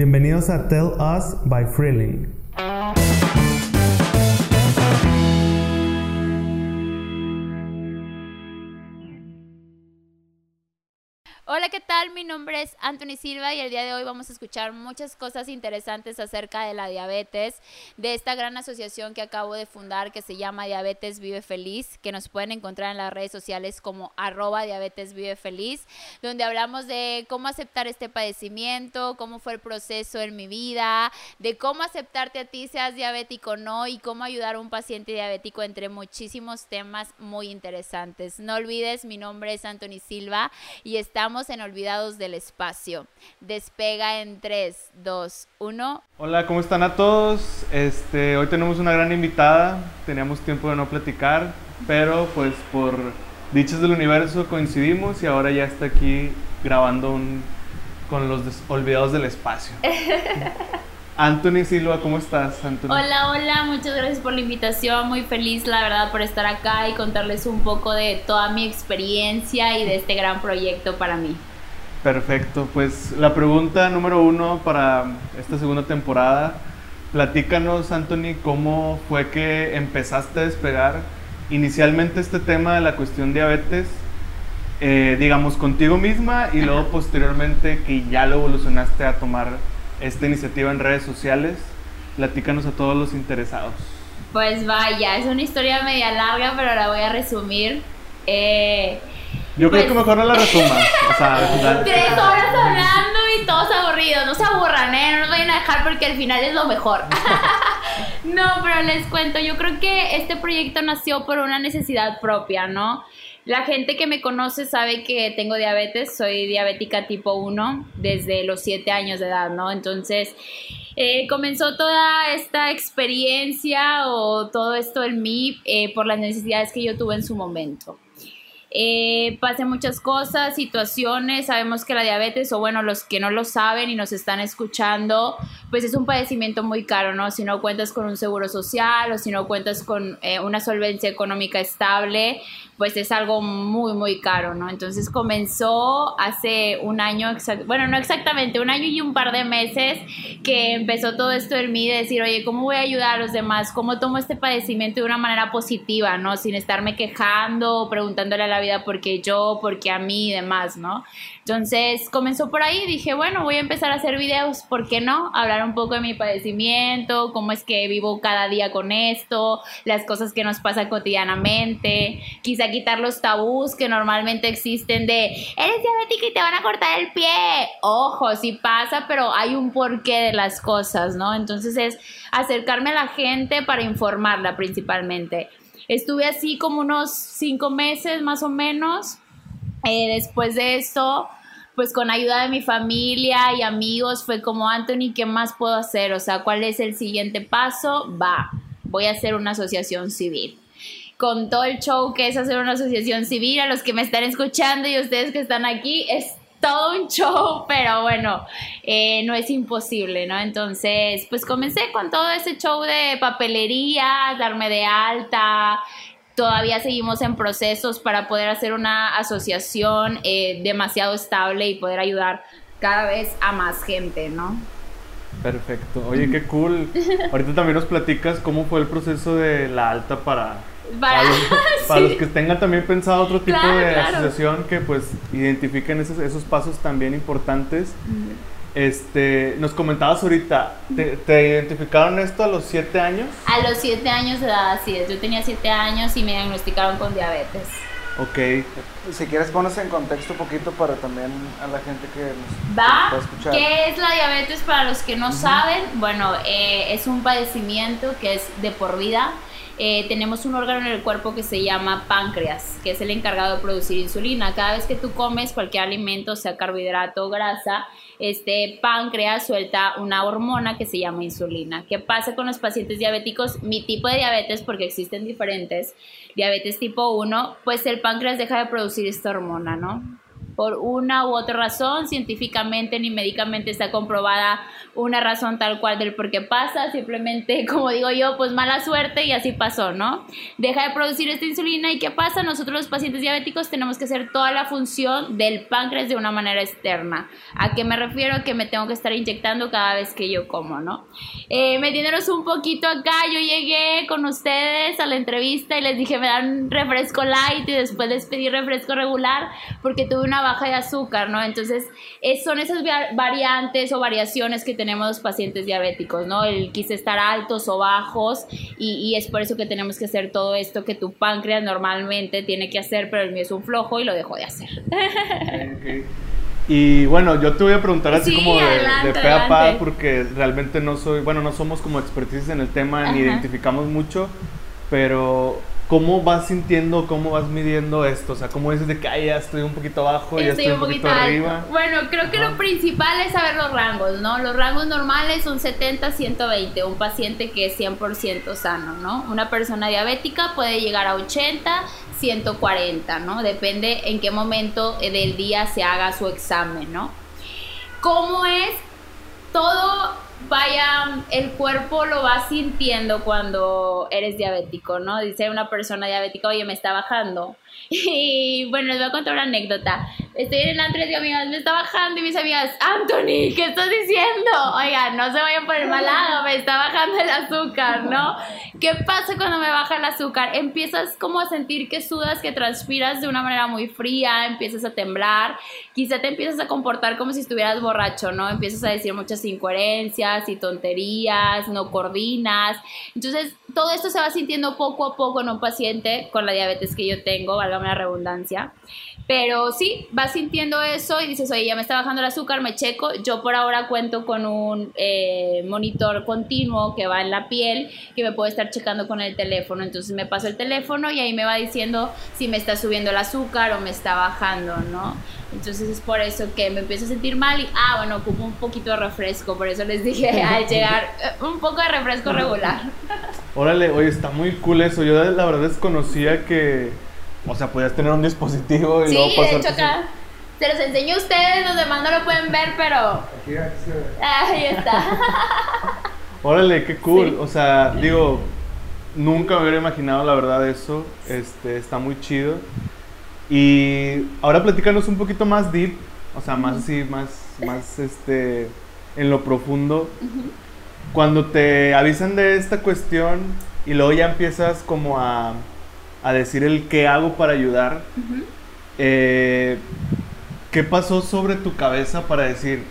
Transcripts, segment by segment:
Bienvenidos a Tell Us by Freeling. ¿Qué tal? Mi nombre es Anthony Silva y el día de hoy vamos a escuchar muchas cosas interesantes acerca de la diabetes, de esta gran asociación que acabo de fundar que se llama Diabetes Vive Feliz, que nos pueden encontrar en las redes sociales como arroba diabetes vive feliz, donde hablamos de cómo aceptar este padecimiento, cómo fue el proceso en mi vida, de cómo aceptarte a ti seas diabético o no y cómo ayudar a un paciente diabético entre muchísimos temas muy interesantes. No olvides, mi nombre es Anthony Silva y estamos en Olvidados del Espacio. Despega en 3, 2, 1. Hola, ¿cómo están a todos? Este, hoy tenemos una gran invitada. Teníamos tiempo de no platicar, pero pues por dichos del universo coincidimos y ahora ya está aquí grabando un, con los Olvidados del Espacio. Anthony Silva, ¿cómo estás, Anthony? Hola, hola, muchas gracias por la invitación. Muy feliz, la verdad, por estar acá y contarles un poco de toda mi experiencia y de este gran proyecto para mí. Perfecto, pues la pregunta número uno para esta segunda temporada. Platícanos, Anthony, cómo fue que empezaste a despegar inicialmente este tema de la cuestión diabetes, eh, digamos, contigo misma y luego posteriormente que ya lo evolucionaste a tomar esta iniciativa en redes sociales. Platícanos a todos los interesados. Pues vaya, es una historia media larga, pero la voy a resumir. Eh, Yo creo que pues mejor no la resumas. O sea, Tres horas hablando y todos aburridos. No se aburran, ¿eh? No nos vayan a dejar porque al final es lo mejor. no, pero les cuento. Yo creo que este proyecto nació por una necesidad propia, ¿no? La gente que me conoce sabe que tengo diabetes, soy diabética tipo 1 desde los 7 años de edad, ¿no? Entonces, eh, comenzó toda esta experiencia o todo esto en mí eh, por las necesidades que yo tuve en su momento. Eh, pasé muchas cosas, situaciones, sabemos que la diabetes, o bueno, los que no lo saben y nos están escuchando, pues es un padecimiento muy caro, ¿no? Si no cuentas con un seguro social o si no cuentas con eh, una solvencia económica estable, pues es algo muy, muy caro, ¿no? Entonces comenzó hace un año, bueno, no exactamente, un año y un par de meses que empezó todo esto en mí de decir, oye, ¿cómo voy a ayudar a los demás? ¿Cómo tomo este padecimiento de una manera positiva, ¿no? Sin estarme quejando, preguntándole a la vida por qué yo, por qué a mí y demás, ¿no? Entonces comenzó por ahí, dije, bueno, voy a empezar a hacer videos, ¿por qué no? Hablar un poco de mi padecimiento, cómo es que vivo cada día con esto, las cosas que nos pasan cotidianamente, quizá quitar los tabús que normalmente existen de, eres diabética y te van a cortar el pie. Ojo, sí pasa, pero hay un porqué de las cosas, ¿no? Entonces es acercarme a la gente para informarla principalmente. Estuve así como unos cinco meses más o menos. Eh, después de esto, pues con ayuda de mi familia y amigos fue como, Anthony, ¿qué más puedo hacer? O sea, ¿cuál es el siguiente paso? Va, voy a hacer una asociación civil. Con todo el show que es hacer una asociación civil, a los que me están escuchando y ustedes que están aquí, es todo un show, pero bueno, eh, no es imposible, ¿no? Entonces, pues comencé con todo ese show de papelería, darme de alta. Todavía seguimos en procesos para poder hacer una asociación eh, demasiado estable y poder ayudar cada vez a más gente, ¿no? Perfecto. Oye, qué cool. Ahorita también nos platicas cómo fue el proceso de la alta para para, los, que tengan también pensado otro tipo de asociación que pues identifiquen esos, esos pasos también importantes. Este, nos comentabas ahorita, ¿te, identificaron esto a los 7 años? A los 7 años de edad, así es. Yo tenía 7 años y me diagnosticaron con diabetes. Ok. Si quieres pones en contexto un poquito para también a la gente que nos va a escuchar. ¿Qué es la diabetes para los que no saben? Bueno, eh, es un padecimiento que es de por vida eh, tenemos un órgano en el cuerpo que se llama páncreas, que es el encargado de producir insulina. Cada vez que tú comes cualquier alimento, sea carbohidrato o grasa, este páncreas suelta una hormona que se llama insulina. ¿Qué pasa con los pacientes diabéticos? Mi tipo de diabetes, porque existen diferentes, diabetes tipo 1, pues el páncreas deja de producir esta hormona, ¿no? por una u otra razón, científicamente ni médicamente está comprobada una razón tal cual del por qué pasa, simplemente, como digo yo, pues mala suerte y así pasó, ¿no? Deja de producir esta insulina y ¿qué pasa? Nosotros los pacientes diabéticos tenemos que hacer toda la función del páncreas de una manera externa. ¿A qué me refiero? Que me tengo que estar inyectando cada vez que yo como, ¿no? Eh, metiéndonos un poquito acá, yo llegué con ustedes a la entrevista y les dije, me dan refresco light y después les pedí refresco regular porque tuve una baja de azúcar, ¿no? Entonces, son esas variantes o variaciones que tenemos los pacientes diabéticos, ¿no? El quise estar altos o bajos y, es por eso que tenemos que hacer todo esto que tu páncreas normalmente tiene que hacer, pero el mío es un flojo y lo dejó de hacer. Y bueno, yo te voy a preguntar así como de, de pe a pa, porque realmente no soy, bueno, no somos como expertices en el tema, ni identificamos mucho, pero ¿cómo vas sintiendo, cómo vas midiendo esto? O sea, ¿cómo dices de que ya estoy un poquito abajo, ya estoy un poquito, arriba? Bueno, creo que lo principal es saber los rangos, ¿no? Los rangos normales son 70, 120, un paciente que es 100% sano, ¿no? Una persona diabética puede llegar a 80, 140, ¿no? Depende en qué momento del día se haga su examen, ¿no? ¿Cómo es todo vaya, el cuerpo lo va sintiendo cuando eres diabético, ¿no? Dice una persona diabética, oye, me está bajando. Y bueno, les voy a contar una anécdota. Estoy en el antro y amigas, me está bajando y mis amigas, Anthony, ¿qué estás diciendo? Oigan, no se vayan por el mal lado, me está bajando el azúcar, ¿no? ¿Qué pasa cuando me baja el azúcar? Empiezas como a sentir que sudas, que transpiras de una manera muy fría, empiezas a temblar, quizá te empiezas a comportar como si estuvieras borracho, ¿no? Empiezas a decir muchas incoherencias y tonterías, no coordinas. Entonces, todo esto se va sintiendo poco a poco en un paciente con la diabetes que yo tengo, válgame la redundancia. Pero sí, vas sintiendo eso y dices, oye, ya me está bajando el azúcar, me checo. Yo por ahora cuento con un eh, monitor continuo que va en la piel, que me puede estar checando con el teléfono. Entonces me paso el teléfono y ahí me va diciendo si me está subiendo el azúcar o me está bajando, ¿no? Entonces es por eso que me empiezo a sentir mal y, ah, bueno, ocupo un poquito de refresco. Por eso les dije al llegar, eh, un poco de refresco regular. Órale, oye, está muy cool eso. Yo la verdad desconocía que o sea, podías tener un dispositivo y sí, luego pasar. de hecho acá. Se los enseño a ustedes, los demás no lo pueden ver, pero. Aquí, se ve. Ahí está. Órale, qué cool. O sea, digo, nunca me hubiera imaginado la verdad eso. Este, está muy chido. Y ahora platícanos un poquito más deep, o sea, más así, más, más este, en lo profundo. Cuando te avisan de esta cuestión y luego ya empiezas como a a decir el qué hago para ayudar, eh, ¿qué pasó sobre tu cabeza para decir,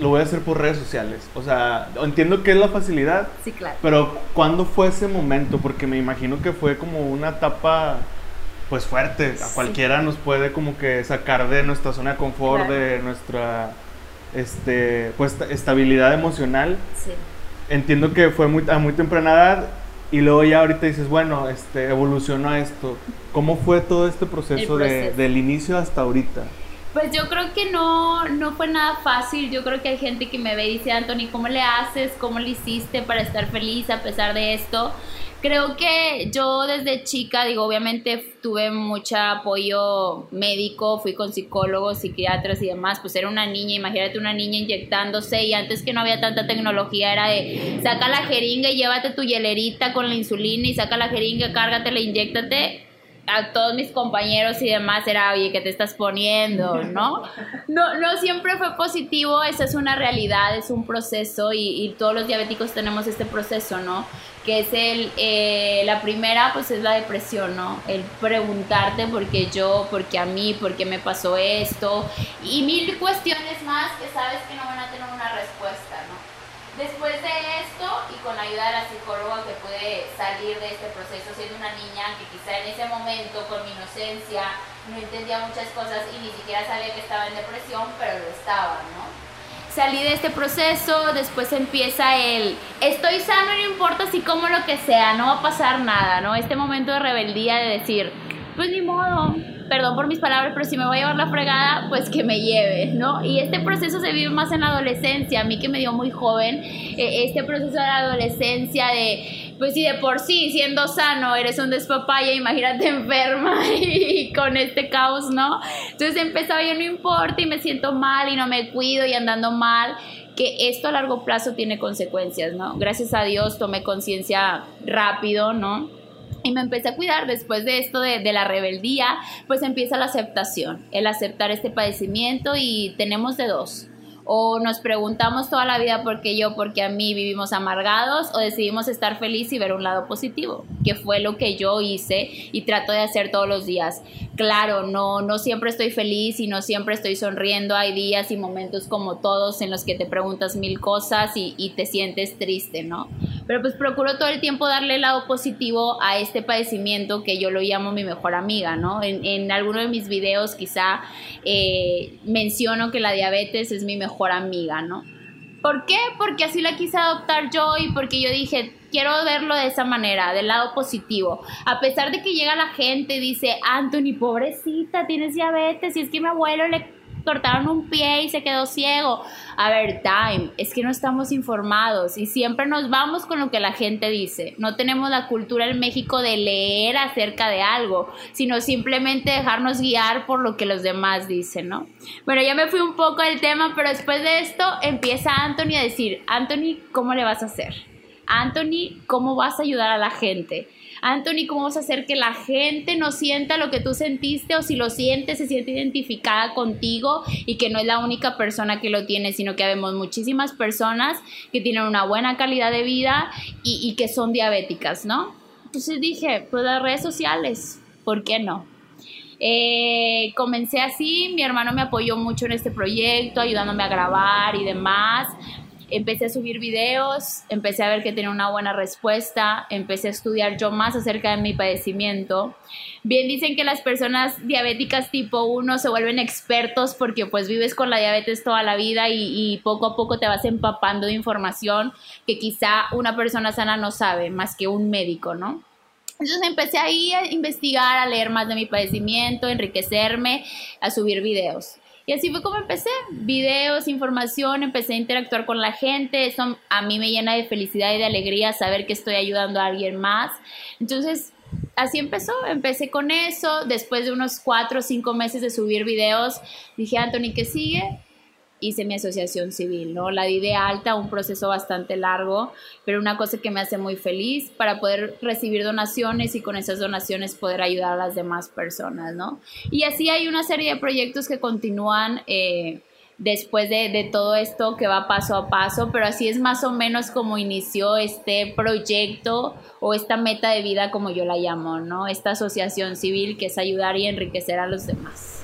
lo voy a hacer por redes sociales? O sea, entiendo que es la facilidad, sí, claro. pero ¿cuándo fue ese momento? Porque me imagino que fue como una etapa pues fuerte, a cualquiera nos puede como que sacar de nuestra zona de confort, de nuestra este pues estabilidad emocional. Sí. Entiendo que fue muy, a muy temprana edad y luego ya ahorita dices, bueno, este, evolucionó esto. ¿Cómo fue todo este proceso, De, del inicio hasta ahorita? Pues yo creo que no, no fue nada fácil. Yo creo que hay gente que me ve y dice, Anthony, ¿cómo le haces? ¿Cómo le hiciste para estar feliz a pesar de esto? Creo que yo desde chica, digo, obviamente tuve mucho apoyo médico, fui con psicólogos, psiquiatras y demás, pues era una niña, imagínate una niña inyectándose y antes que no había tanta tecnología era de saca la jeringa y llévate tu hielerita con la insulina y saca la jeringa, cárgatela, inyectate a todos mis compañeros y demás era, oye, ¿qué te estás poniendo? ¿No? No, no siempre fue positivo, esa es una realidad, es un proceso y, y todos los diabéticos tenemos este proceso, ¿no? Que es el, eh, la primera, pues es la depresión, ¿no? El preguntarte por qué yo, por qué a mí, por qué me pasó esto y mil cuestiones más que sabes que no van a tener una respuesta, ¿no? Después de esto y con la ayuda de la psicóloga que puede salir de este proceso siendo una niña que quizá en ese momento con mi inocencia no entendía muchas cosas y ni siquiera sabía que estaba en depresión, pero lo estaba, ¿no? Salí de este proceso, después empieza el estoy sano, no importa si como lo que sea, no va a pasar nada, ¿no? Este momento de rebeldía de decir, pues ni modo, perdón por mis palabras, pero si me voy a llevar la fregada, pues que me lleve, ¿no? Y este proceso se vive más en la adolescencia, a mí que me dio muy joven, eh, este proceso de la adolescencia de, pues si de por sí, siendo sano, eres un despapaya, imagínate enferma y, con este caos, ¿no? Entonces empezaba yo no importa y me siento mal y no me cuido y andando mal que esto a largo plazo tiene consecuencias, ¿no? Gracias a Dios tomé conciencia rápido, ¿no? Y me empecé a cuidar después de esto de, de, la rebeldía, pues empieza la aceptación, el aceptar este padecimiento y tenemos de dos o nos preguntamos toda la vida por qué yo, por qué a mí vivimos amargados o decidimos estar feliz y ver un lado positivo, que fue lo que yo hice y trato de hacer todos los días. Claro, no, no siempre estoy feliz y no siempre estoy sonriendo, hay días y momentos como todos en los que te preguntas mil cosas y, y te sientes triste, ¿no? Pero pues procuro todo el tiempo darle el lado positivo a este padecimiento que yo lo llamo mi mejor amiga, ¿no? En, en alguno de mis videos quizá eh, menciono que la diabetes es mi mejor amiga, ¿no? ¿Por qué? Porque así la quise adoptar yo y porque yo dije, quiero verlo de esa manera, del lado positivo. A pesar de que llega la gente y dice, Anthony, pobrecita, tienes diabetes, y es que mi abuelo le cortaron un pie y se quedó ciego. A ver, time, es que no estamos informados y siempre nos vamos con lo que la gente dice. No tenemos la cultura en México de leer acerca de algo, sino simplemente dejarnos guiar por lo que los demás dicen, ¿no? Bueno, ya me fui un poco del tema, pero después de esto empieza Anthony a decir, Anthony, ¿cómo le vas a hacer? Anthony, ¿cómo vas a ayudar a la gente? Anthony, ¿cómo vas a hacer que la gente no sienta lo que tú sentiste o si lo sientes, se siente identificada contigo y que no es la única persona que lo tiene, sino que vemos muchísimas personas que tienen una buena calidad de vida y, que son diabéticas, ¿no? Entonces dije, pues las redes sociales, ¿por qué no? Eh, comencé así, mi hermano me apoyó mucho en este proyecto, ayudándome a grabar y demás empecé a subir videos, empecé a ver que tenía una buena respuesta, empecé a estudiar yo más acerca de mi padecimiento. Bien dicen que las personas diabéticas tipo 1 se vuelven expertos porque pues vives con la diabetes toda la vida y, y poco a poco te vas empapando de información que quizá una persona sana no sabe más que un médico, ¿no? Entonces empecé ahí a investigar, a leer más de mi padecimiento, enriquecerme, a subir videos. Y así fue como empecé, videos, información, empecé a interactuar con la gente, eso a mí me llena de felicidad y de alegría saber que estoy ayudando a alguien más. Entonces, así empezó, empecé con eso, después de unos cuatro o cinco meses de subir videos, dije, Anthony, ¿qué sigue? Hice mi asociación civil, ¿no? La di de alta, un proceso bastante largo, pero una cosa que me hace muy feliz para poder recibir donaciones y con esas donaciones poder ayudar a las demás personas, ¿no? Y así hay una serie de proyectos que continúan eh, después de, de, todo esto que va paso a paso, pero así es más o menos como inició este proyecto o esta meta de vida como yo la llamo, ¿no? Esta asociación civil que es ayudar y enriquecer a los demás.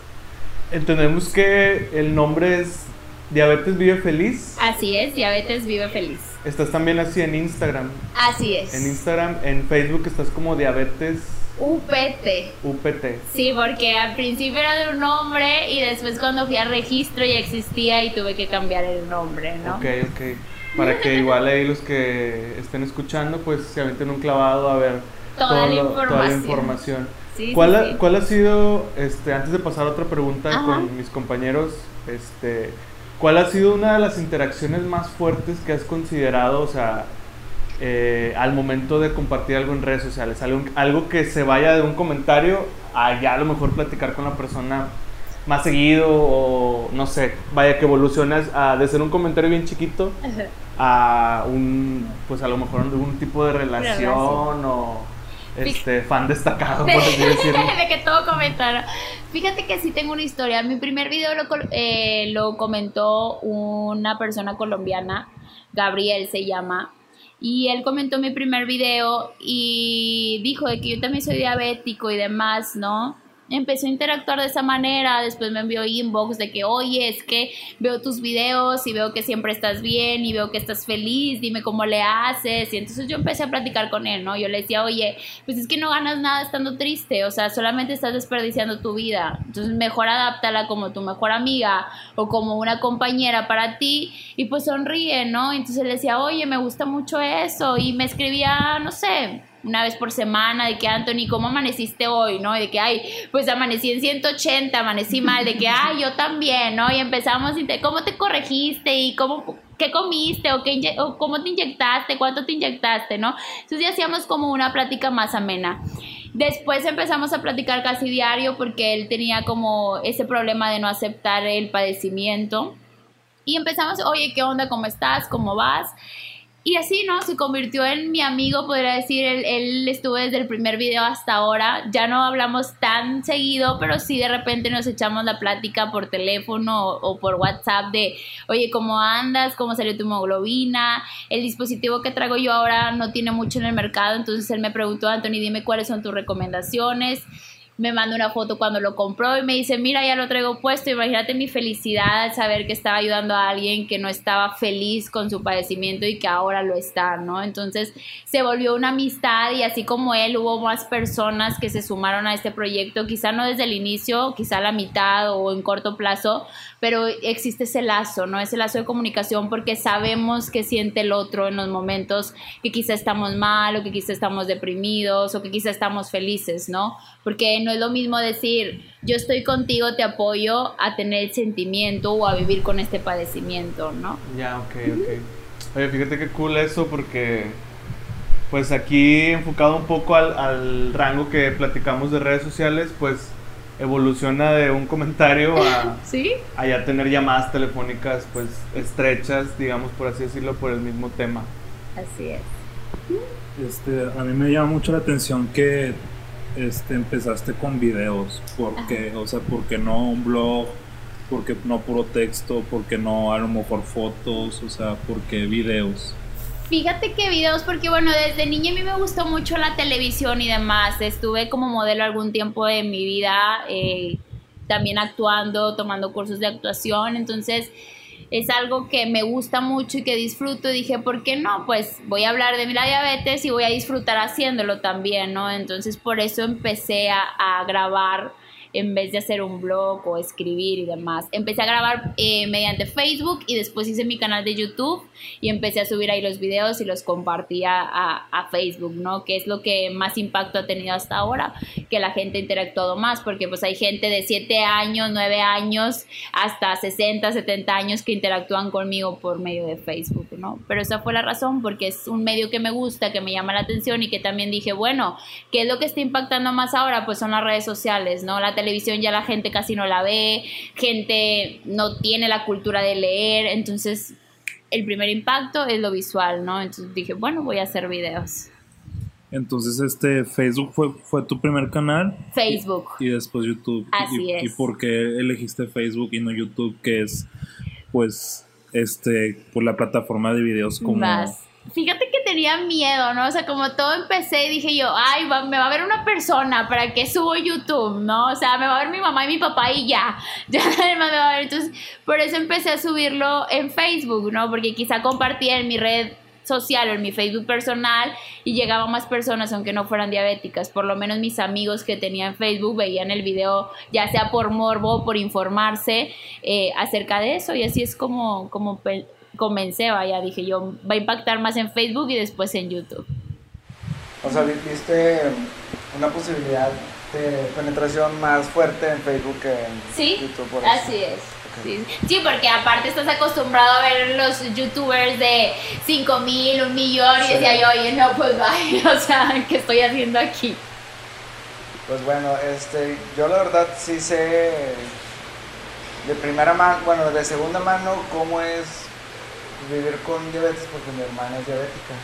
Entendemos que el nombre es Diabetes Vive Feliz. Así es, Diabetes Vive Feliz. Estás también así en Instagram. Así es. En Instagram, en Facebook estás como Diabetes UPT. UPT. Sí, porque al principio era de un nombre y después cuando fui a registro ya existía y tuve que cambiar el nombre, ¿no? Ok, ok. Para que igual ahí los que estén escuchando pues se aventen un clavado a ver toda, la, información. toda la información. Sí, ¿Cuál, ha, ¿Cuál ha sido, este, antes de pasar a otra pregunta con mis compañeros, este, ¿Cuál ha sido una de las interacciones más fuertes que has considerado, o sea, eh, al momento de compartir algo en redes sociales? Algo, algo que se vaya de un comentario a ya a lo mejor platicar con la persona más seguido o no sé, vaya que evolucionas a, de ser un comentario bien chiquito a un, pues a lo mejor un tipo de relación o este, fan destacado, por así decirlo. de que todo comentaron. Fíjate que sí tengo una historia. Mi primer video lo, eh, lo comentó una persona colombiana, Gabriel se llama, y él comentó mi primer video y dijo de que yo también soy diabético y demás, ¿no? Empezó a interactuar de esa manera, después me envió inbox de que, oye, es que veo tus videos y veo que siempre estás bien y veo que estás feliz, dime cómo le haces. Y entonces yo empecé a platicar con él, ¿no? Yo le decía, oye, pues es que no ganas nada estando triste, o sea, solamente estás desperdiciando tu vida. Entonces mejor adáptala como tu mejor amiga o como una compañera para ti y pues sonríe, ¿no? Entonces le decía, oye, me gusta mucho eso y me escribía, no sé, una vez por semana, de que Anthony, ¿cómo amaneciste hoy? ¿No? Y de que, ay, pues amanecí en 180, amanecí mal, de que, ay, yo también, ¿no? Y empezamos, ¿cómo te corregiste? ¿Y cómo, qué comiste? ¿O, qué o cómo te inyectaste? ¿Cuánto te inyectaste? ¿No? Entonces ya hacíamos como una plática más amena. Después empezamos a platicar casi diario porque él tenía como ese problema de no aceptar el padecimiento. Y empezamos, oye, ¿qué onda? ¿Cómo estás? ¿Cómo vas? Y así, ¿no? Se convirtió en mi amigo, podría decir, él, él, estuvo desde el primer video hasta ahora. Ya no hablamos tan seguido, pero sí de repente nos echamos la plática por teléfono o, por WhatsApp de, oye, ¿cómo andas? ¿Cómo salió tu hemoglobina? El dispositivo que traigo yo ahora no tiene mucho en el mercado, entonces él me preguntó, Anthony, dime cuáles son tus recomendaciones me manda una foto cuando lo compró y me dice, mira, ya lo traigo puesto, imagínate mi felicidad al saber que estaba ayudando a alguien que no estaba feliz con su padecimiento y que ahora lo está, ¿no? Entonces se volvió una amistad y así como él hubo más personas que se sumaron a este proyecto, quizá no desde el inicio, quizá a la mitad o en corto plazo, pero existe ese lazo, ¿no? Ese lazo de comunicación porque sabemos que siente el otro en los momentos que quizá estamos mal o que quizá estamos deprimidos o que quizá estamos felices, ¿no? Porque no es lo mismo decir, yo estoy contigo, te apoyo, a tener el sentimiento o a vivir con este padecimiento, ¿no? Ya, ok, ok. Oye, fíjate qué cool eso porque, pues aquí enfocado un poco al, al rango que platicamos de redes sociales, pues evoluciona de un comentario a, ¿Sí? a ya tener llamadas telefónicas pues estrechas, digamos por así decirlo, por el mismo tema. Así es. Este, a mí me llama mucho la atención que este, empezaste con videos, porque, o sea, porque no un blog, porque no puro texto, porque no a lo mejor fotos, o sea, porque videos. Fíjate que videos, porque bueno, desde niña a mí me gustó mucho la televisión y demás. Estuve como modelo algún tiempo de mi vida, eh, también actuando, tomando cursos de actuación. Entonces, es algo que me gusta mucho y que disfruto. Dije, ¿por qué no? Pues voy a hablar de mi diabetes y voy a disfrutar haciéndolo también, ¿no? Entonces, por eso empecé a, a grabar en vez de hacer un blog o escribir y demás. Empecé a grabar eh, mediante Facebook y después hice mi canal de YouTube y empecé a subir ahí los videos y los compartía a, a, Facebook, ¿no? Que es lo que más impacto ha tenido hasta ahora, que la gente ha interactuado más, porque pues hay gente de 7 años, 9 años, hasta 60, 70 años que interactúan conmigo por medio de Facebook, ¿no? Pero esa fue la razón, porque es un medio que me gusta, que me llama la atención y que también dije, bueno, ¿qué es lo que está impactando más ahora? Pues son las redes sociales, ¿no? La televisión ya la gente casi no la ve, gente no tiene la cultura de leer, entonces el primer impacto es lo visual, ¿no? Entonces dije, bueno, voy a hacer videos. Entonces, este, Facebook fue, fue tu primer canal. Facebook. Y, después YouTube. Así y, es. ¿Y por qué elegiste Facebook y no YouTube, que es, pues, este, por la plataforma de videos como... Más fíjate que tenía miedo, ¿no? O sea, como todo empecé y dije yo, ay, me va a ver una persona, ¿para qué subo YouTube, no? O sea, me va a ver mi mamá y mi papá y ya, ya nadie más me va a ver. Entonces, por eso empecé a subirlo en Facebook, ¿no? Porque quizá compartía en mi red social o en mi Facebook personal y llegaban más personas aunque no fueran diabéticas. Por lo menos mis amigos que tenía en Facebook veían el video ya sea por morbo o por informarse eh, acerca de eso y así es como, como comencé, vaya, dije yo, va a impactar más en Facebook y después en YouTube. O sea, viste una posibilidad de penetración más fuerte en Facebook que en ¿Sí? YouTube. Por así es. Sí. sí. porque aparte estás acostumbrado a ver los youtubers de 5 mil, un millón, y decía yo, oye, no, pues vaya, o sea, ¿qué estoy haciendo aquí? Pues bueno, este, yo la verdad sí sé de primera mano, bueno, de segunda mano, cómo es vivir con diabetes porque mi hermana es diabética.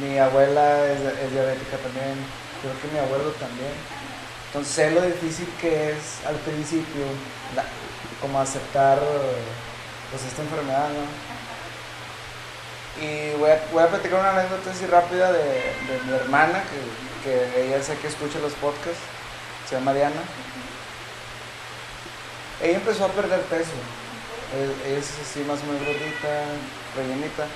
Mi abuela es, diabética también, creo que mi abuelo también. Entonces sé lo difícil que es al principio, como aceptar pues esta enfermedad, ¿no? Y voy a, voy a platicar una anécdota así rápida de, de mi hermana, que, que, ella sé que escucha los podcasts, se llama Diana. Ella empezó a perder peso es así más o menos gordita, rellenita,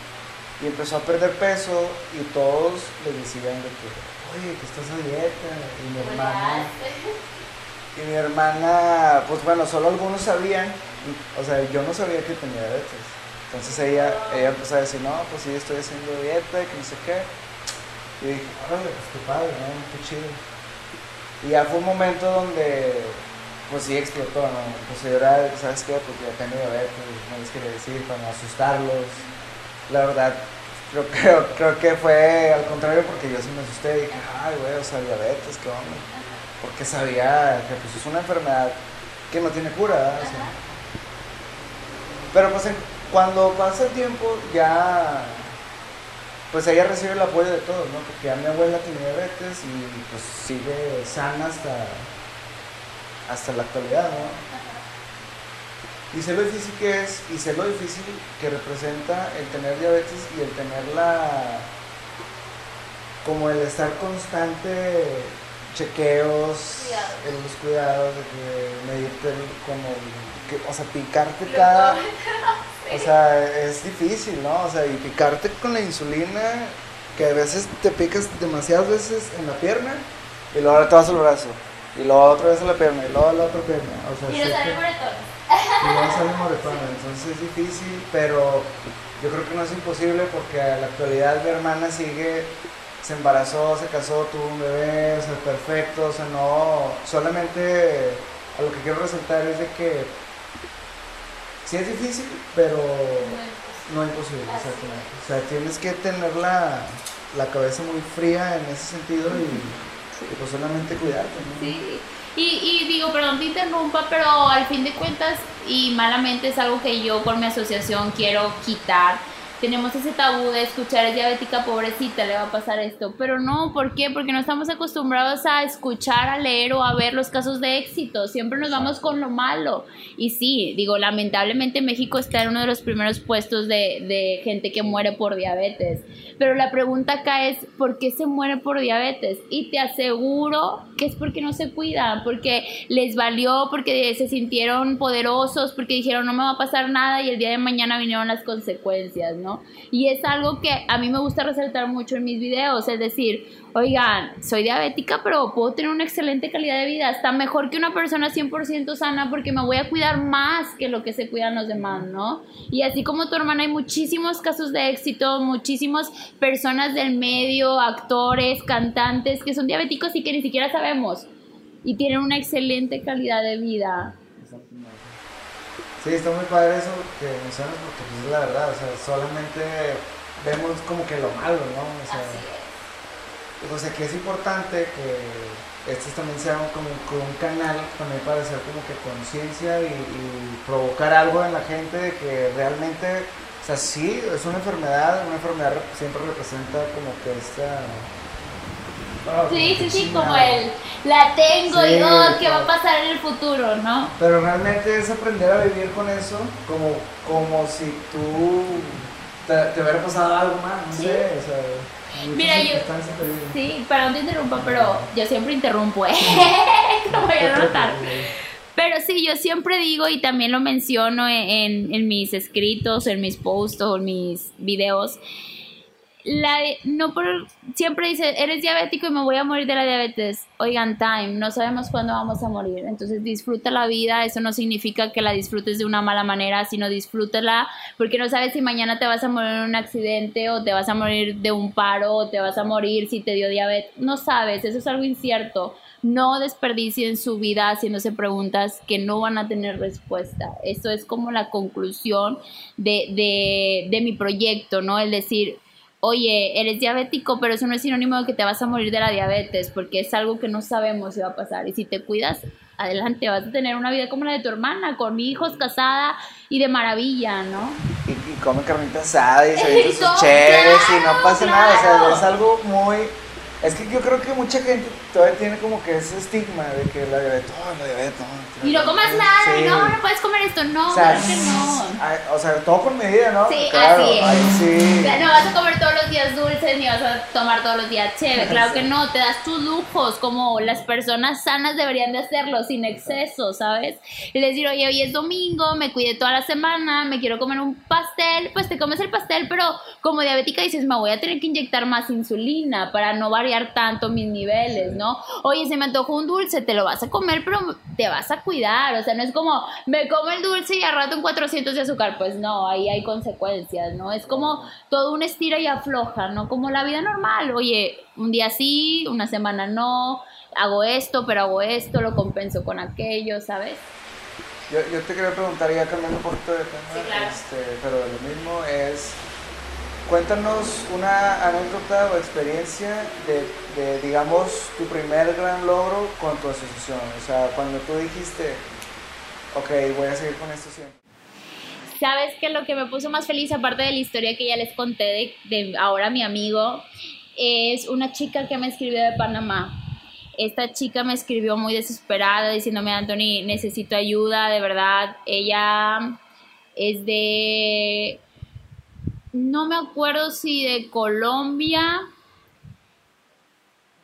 y empezó a perder peso y todos le decían de que, oye, que estás a dieta, y mi hermana, y mi hermana, pues bueno, solo algunos sabían, o sea, yo no sabía que tenía diabetes, entonces ella, ella empezó a decir, no, pues sí, estoy haciendo dieta, que no sé qué, Y dije, órale, pues qué padre, ¿no? Qué chido. Y ya fue un momento donde, pues sí explotó, ¿no? Pues era, ¿sabes qué? Pues ya tengo diabetes, no les quería decir, para no asustarlos. La verdad, creo, creo, creo que fue al contrario porque yo sí me asusté y dije, ay, güey, o sea, diabetes, ¿qué onda? Porque sabía que pues es una enfermedad que no tiene cura, ¿verdad? O sea, pero pues cuando pasa el tiempo ya pues ella recibe el apoyo de todos, ¿no? Porque ya mi abuela tiene diabetes y pues sigue sana hasta, hasta la actualidad, ¿no? Y sé lo difícil que es y sé lo difícil que representa el tener diabetes y el tener la... como el estar constante chequeos, en los cuidados, de que medirte el- como, que, o sea, picarte cada... O sea, es difícil, ¿no? O sea, y picarte con la insulina, que a veces te picas demasiadas veces en la pierna, y luego ahora te vas al brazo, y luego otra vez la pierna, y luego la otra pierna. O sea, Y no sé sale que- moretón. y luego sale moretón, entonces es difícil, pero yo creo que no es imposible porque a la actualidad mi hermana sigue, se embarazó, se casó, tuvo un bebé, o sea, perfecto, o sea, no, solamente a lo que quiero resaltar es de que sí es difícil, pero no imposible, Así exactamente. O sea, tienes que tener la, la cabeza muy fría en ese sentido y, pues solamente cuidarte. Sí. Y, y digo, perdón te interrumpa, pero al fin de cuentas, y malamente es algo que yo con mi asociación quiero quitar. Tenemos ese tabú de escuchar es diabética, pobrecita, le va a pasar esto. Pero no, ¿por qué? Porque no estamos acostumbrados a escuchar, a leer o a ver los casos de éxito. Siempre nos vamos con lo malo. Y sí, digo, lamentablemente México está en uno de los primeros puestos de, de gente que muere por diabetes. Pero la pregunta acá es, ¿por qué se muere por diabetes? Y te aseguro que es porque no se cuidan, porque les valió, porque se sintieron poderosos, porque dijeron no me va a pasar nada y el día de mañana vinieron las consecuencias, ¿no? Y es algo que a mí me gusta resaltar mucho en mis videos, es decir, oigan, soy diabética, pero puedo tener una excelente calidad de vida, está mejor que una persona 100% sana porque me voy a cuidar más que lo que se cuidan los demás, ¿no? Y así como tu hermana hay muchísimos casos de éxito, muchísimas personas del medio, actores, cantantes que son diabéticos y que ni siquiera sabemos y tienen una excelente calidad de vida. Sí, está muy padre eso que mencionas porque pues, es la verdad, o sea, solamente vemos como que lo malo, ¿no? O sea, o sea, que es importante que estos también sean como que un canal también para hacer como que conciencia y, y provocar algo en la gente de que realmente, o sea, sí, es una enfermedad, una enfermedad siempre representa como que esta... ah, Sí, sí, sí, chingada. como el la tengo Sí, y oh, ¿qué va a pasar en el futuro, no? Pero realmente es aprender a vivir con eso como, como si tú te, te hubiera pasado algo más, no Sí. sé, o sea, muchas Mira, yo-. Sí, perdón te interrumpa, pero yo siempre interrumpo, ¿eh? Como ya notar. Pero sí, yo siempre digo y también lo menciono en, en mis escritos, en mis posts o en mis videos. La, no por, siempre dice, eres diabético y me voy a morir de la diabetes. Oigan, time, no sabemos cuándo vamos a morir. Entonces disfruta la vida. Eso no significa que la disfrutes de una mala manera, sino disfrútala porque no sabes si mañana te vas a morir en un accidente o te vas a morir de un paro o te vas a morir si te dio diabetes. No sabes, eso es algo incierto. No desperdicien su vida haciéndose preguntas que no van a tener respuesta. Eso es como la conclusión de, de, de mi proyecto, ¿no? El decir, oye, eres diabético, pero eso no es sinónimo de que te vas a morir de la diabetes, porque es algo que no sabemos si va a pasar. Y si te cuidas, adelante, vas a tener una vida como la de tu hermana, con hijos, casada y de maravilla, ¿no? Y, y come carnita asada y se sus todo, chéves y no claro, pasa nada, o claro. sea, es algo muy... Es que yo creo que mucha gente todavía tiene como que ese estigma de que la diabetes, oh, la diabetes, no, Y no comas nada, Sí. no, no puedes comer esto, no, O sea, claro que no. o sea, todo con medida, ¿no? Sí, Claro, así es. ay, sí. O sea, no vas a comer todos los días dulces ni vas a tomar todos los días chévere. Claro que no, te das tus lujos como las personas sanas deberían de hacerlo, sin exceso, ¿sabes? Y decir, oye, hoy es domingo, me cuidé toda la semana, me quiero comer un pastel, pues te comes el pastel, pero como diabética dices, me voy a tener que inyectar más insulina para no variar tanto mis niveles, ¿no? Oye, se me antojó un dulce, te lo vas a comer, pero te vas a cuidar, o sea, no es como, me como el dulce y al rato un 400 de azúcar, pues no, ahí hay consecuencias, ¿no? Es como todo un estira y afloja, ¿no? Como la la vida normal. Oye, un día sí, una semana no, hago esto, pero hago esto, lo compenso con aquello, ¿sabes? Yo, yo te quería preguntar, ya cambiando un poquito de tema, Sí, claro. este, pero lo mismo es, cuéntanos una anécdota o experiencia de, digamos, tu primer gran logro con tu asociación. O sea, cuando tú dijiste, ok, voy a seguir con esto siempre. Sabes que lo que me puso más feliz, aparte de la historia que ya les conté de, de ahora mi amigo, es una chica que me escribió de Panamá. Esta chica me escribió muy desesperada diciéndome, Anthony, necesito ayuda, de verdad. Ella es de, no me acuerdo si de Colombia,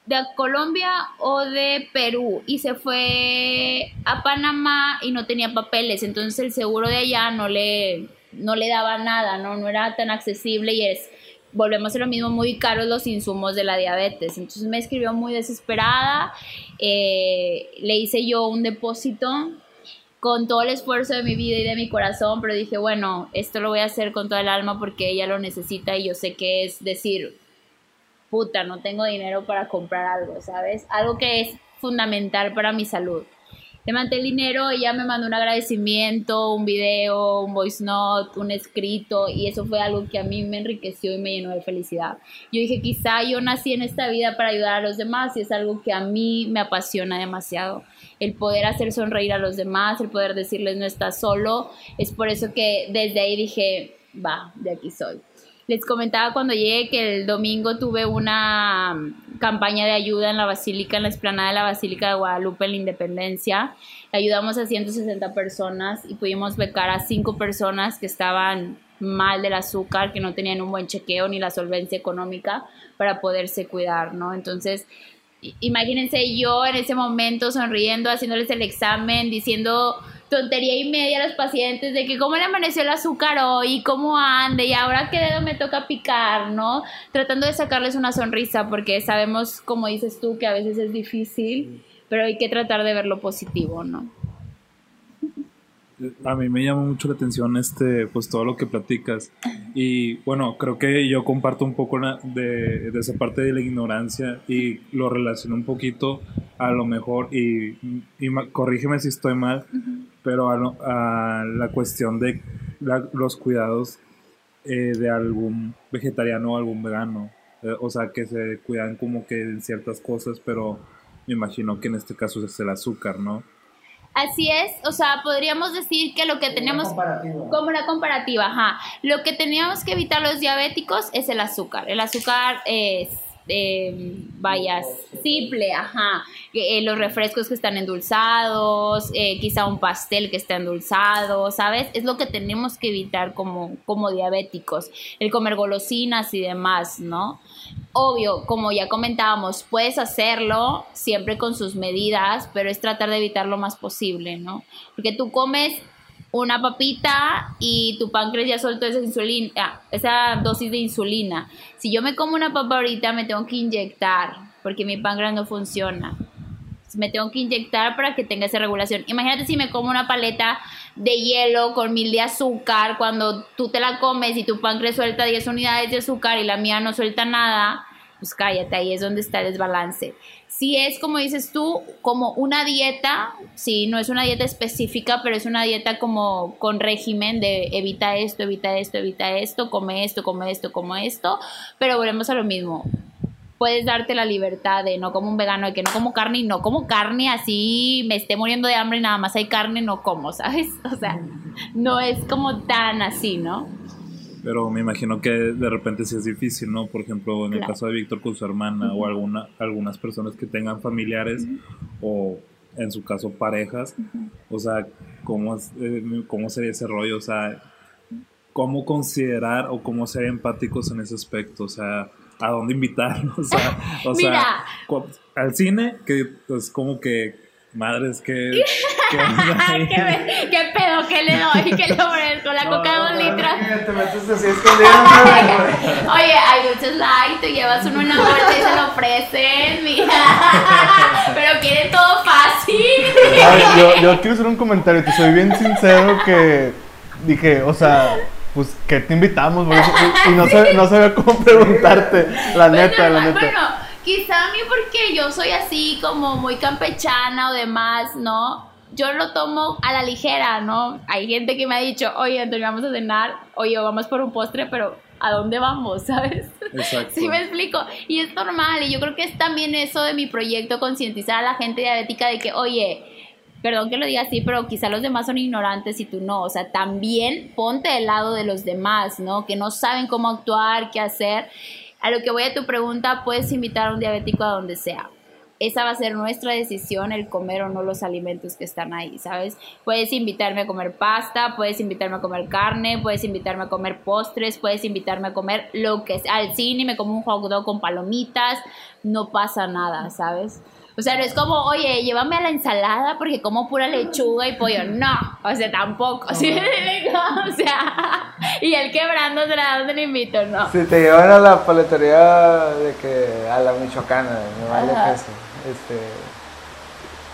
de Colombia o de Perú y se fue a Panamá y no tenía papeles, entonces el seguro de allá no le, no le daba nada, ¿no? no era tan accesible y es, volvemos a lo mismo, muy caros los insumos de la diabetes. Entonces me escribió muy desesperada, eh, le hice yo un depósito con todo el esfuerzo de mi vida y de mi corazón, pero dije, bueno, esto lo voy a hacer con toda el alma porque ella lo necesita y yo sé que es decir, puta, no tengo dinero para comprar algo, ¿sabes? Algo que es fundamental para mi salud. Le mandé el dinero, ella me mandó un agradecimiento, un video, un voice note, un escrito, y eso fue algo que a mí me enriqueció y me llenó de felicidad. Yo dije, quizá yo nací en esta vida para ayudar a los demás y es algo que a mí me apasiona demasiado. El poder hacer sonreír a los demás, el poder decirles no estás solo, es por eso que desde ahí dije, va, de aquí soy. Les comentaba cuando llegué que el domingo tuve una mm, campaña de ayuda en la Basílica, en la explanada de la Basílica de Guadalupe en la Independencia. Ayudamos a 160 personas y pudimos becar a 5 personas que estaban mal del azúcar, que no tenían un buen chequeo ni la solvencia económica para poderse cuidar, ¿no? Entonces, imagínense yo en ese momento sonriendo, haciéndoles el examen, diciendo tontería y media a los pacientes de que cómo le amaneció el azúcar hoy, cómo ande y ahora qué dedo me toca picar, ¿no? Tratando de sacarles una sonrisa porque sabemos, como dices tú, que a veces es difícil, pero hay que tratar de ver lo positivo, ¿no? A mí me llama mucho la atención este, pues todo lo que platicas. Y bueno, creo que yo comparto un poco de, de esa parte de la ignorancia y lo relaciono un poquito a lo mejor, y, y corrígeme si estoy mal, pero a, lo- a la cuestión de la- los cuidados eh, de algún vegetariano o algún vegano. Eh, o sea, que se cuidan como que en ciertas cosas, pero me imagino que en este caso es el azúcar, ¿no? Así es, o sea, podríamos decir que lo que tenemos... Como una comparativa, ajá. Lo que teníamos que evitar los diabéticos es el azúcar. El azúcar es, eh, vaya, simple, ajá. Eh, los refrescos que están endulzados, eh, quizá un pastel que está endulzado, ¿sabes? Es lo que tenemos que evitar como, como diabéticos. El comer golosinas y demás, ¿no? Obvio, como ya comentábamos, puedes hacerlo siempre con sus medidas, pero es tratar de evitar lo más posible, ¿no? Porque tú comes una papita y tu páncreas ya soltó esa insulina, ah, esa dosis de insulina. Si yo me como una papa ahorita, me tengo que inyectar porque mi páncreas no funciona. Me tengo que inyectar para que tenga esa regulación. Imagínate si me como una paleta de hielo con mil de azúcar, cuando tú te la comes y tu páncreas suelta 10 unidades de azúcar y la mía no suelta nada, pues cállate, ahí es donde está el desbalance. Si es como dices tú, como una dieta, sí, no es una dieta específica, pero es una dieta como con régimen de evita esto, evita esto, evita esto, come esto, come esto, come esto, pero volvemos a lo mismo. Puedes darte la libertad de no como un vegano, de que no como carne y no como carne así, me esté muriendo de hambre y nada más hay carne, no como, ¿sabes? O sea, no es como tan así, ¿no? Pero me imagino que de repente sí es difícil, ¿no? Por ejemplo, en el Claro. caso de Víctor con su hermana o alguna, algunas personas que tengan familiares o en su caso parejas, o sea, ¿cómo, es- eh, ¿cómo sería ese rollo? O sea, ¿cómo considerar o cómo ser empáticos en ese aspecto? O sea, ¿a dónde invitarlos? O sea, o sea, al cine, que pues como que, madres, que... que? ¿Qué, me- qué pedo? ¿Qué le doy? ¿Qué le ofrezco? La coca de dos litros. Te metes así escondido. Oye, hay dulces light, te llevas uno en la bolsa y se lo ofrecen, mira. Pero quieren todo fácil. A ver, yo, yo quiero hacer un comentario, te soy bien sincero que dije, o sea, pues, ¿qué te invitamos? Y, y no, sabía, no sabía cómo preguntarte, la Pues neta, la neta. Bueno, quizá a mí porque yo soy así como muy campechana o demás, ¿no? Yo lo tomo a la ligera, ¿no? Hay gente que me ha dicho, oye, Antonio, vamos a cenar, oye, vamos por un postre, pero ¿a dónde vamos? ¿Sabes? Exacto. Sí me explico. Y es normal. Y yo creo que es también eso de mi proyecto, concientizar a la gente diabética de que, oye, perdón que lo diga así, pero quizá los demás son ignorantes y tú no. O sea, también ponte del lado de los demás, ¿no? Que no saben cómo actuar, qué hacer. A lo que voy a tu pregunta, puedes invitar a un diabético a donde sea. Esa va a ser nuestra decisión, el comer o no los alimentos que están ahí, ¿sabes? Puedes invitarme a comer pasta, puedes invitarme a comer carne, puedes invitarme a comer postres, puedes invitarme a comer lo que sea. Al cine me como un hot con palomitas, no pasa nada, ¿sabes? O sea, no es como, oye, llévame a la ensalada porque como pura lechuga y pollo. No, o sea, tampoco. ¿sí? o sea, y el quebrándose, ¿a dónde le invito? No. Si te llevan a la paletería de que a la michoacana, me vale Ajá. queso. Este,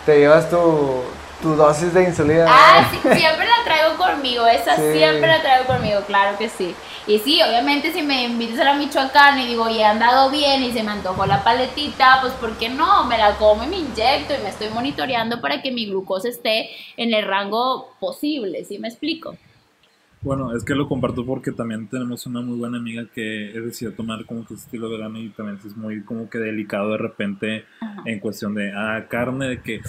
te llevas tu, tu dosis de insulina. Ah, sí, siempre la traigo conmigo, esa Sí. siempre la traigo conmigo, claro que sí. Y sí, obviamente si me invitas a la Michoacán y digo, oye, he andado bien y se me antojó la paletita, pues ¿por qué no? Me la como y me inyecto y me estoy monitoreando para que mi glucosa esté en el rango posible, ¿sí me explico? Bueno, es que lo comparto porque también tenemos una muy buena amiga que he decidido tomar como que estilo vegano y también es muy como que delicado de repente Ajá. en cuestión de, ah, carne, de que,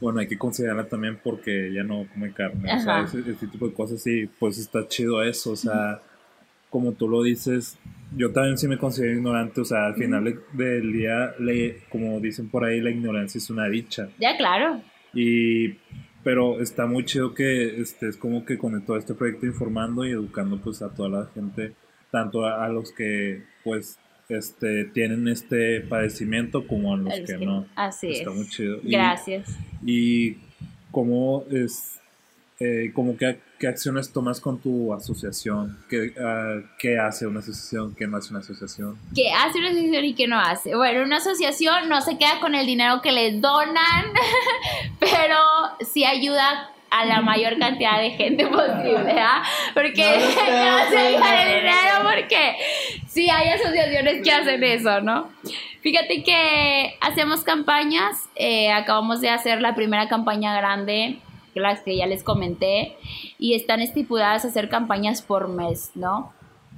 bueno, hay que considerarla también porque ya no come carne, o sea, ese, ese tipo de cosas y pues está chido eso, o sea, como tú lo dices, yo también sí me considero ignorante, o sea, al final de- del día, le, como dicen por ahí, la ignorancia es una dicha. Ya, claro. Y pero está muy chido que estés como que con todo este proyecto informando y educando pues a toda la gente, tanto a, a los que pues este tienen este padecimiento como a los Es que que- no. Así Está es. muy chido. Y- Gracias. Y, cómo es eh, como que qué acciones tomas con tu asociación, qué, ah, qué hace una asociación, qué no hace una asociación. ¿Qué hace una asociación y qué no hace? Bueno, una asociación no se queda con el dinero que les donan, pero sí ayuda a la mayor cantidad de gente posible, ¿ah? Porque No no se el dinero porque sí hay asociaciones que hacen eso, ¿no? Fíjate que hacemos campañas, eh, acabamos de hacer la primera campaña grande, las que ya les comenté, y están estipuladas a hacer campañas por mes, ¿no?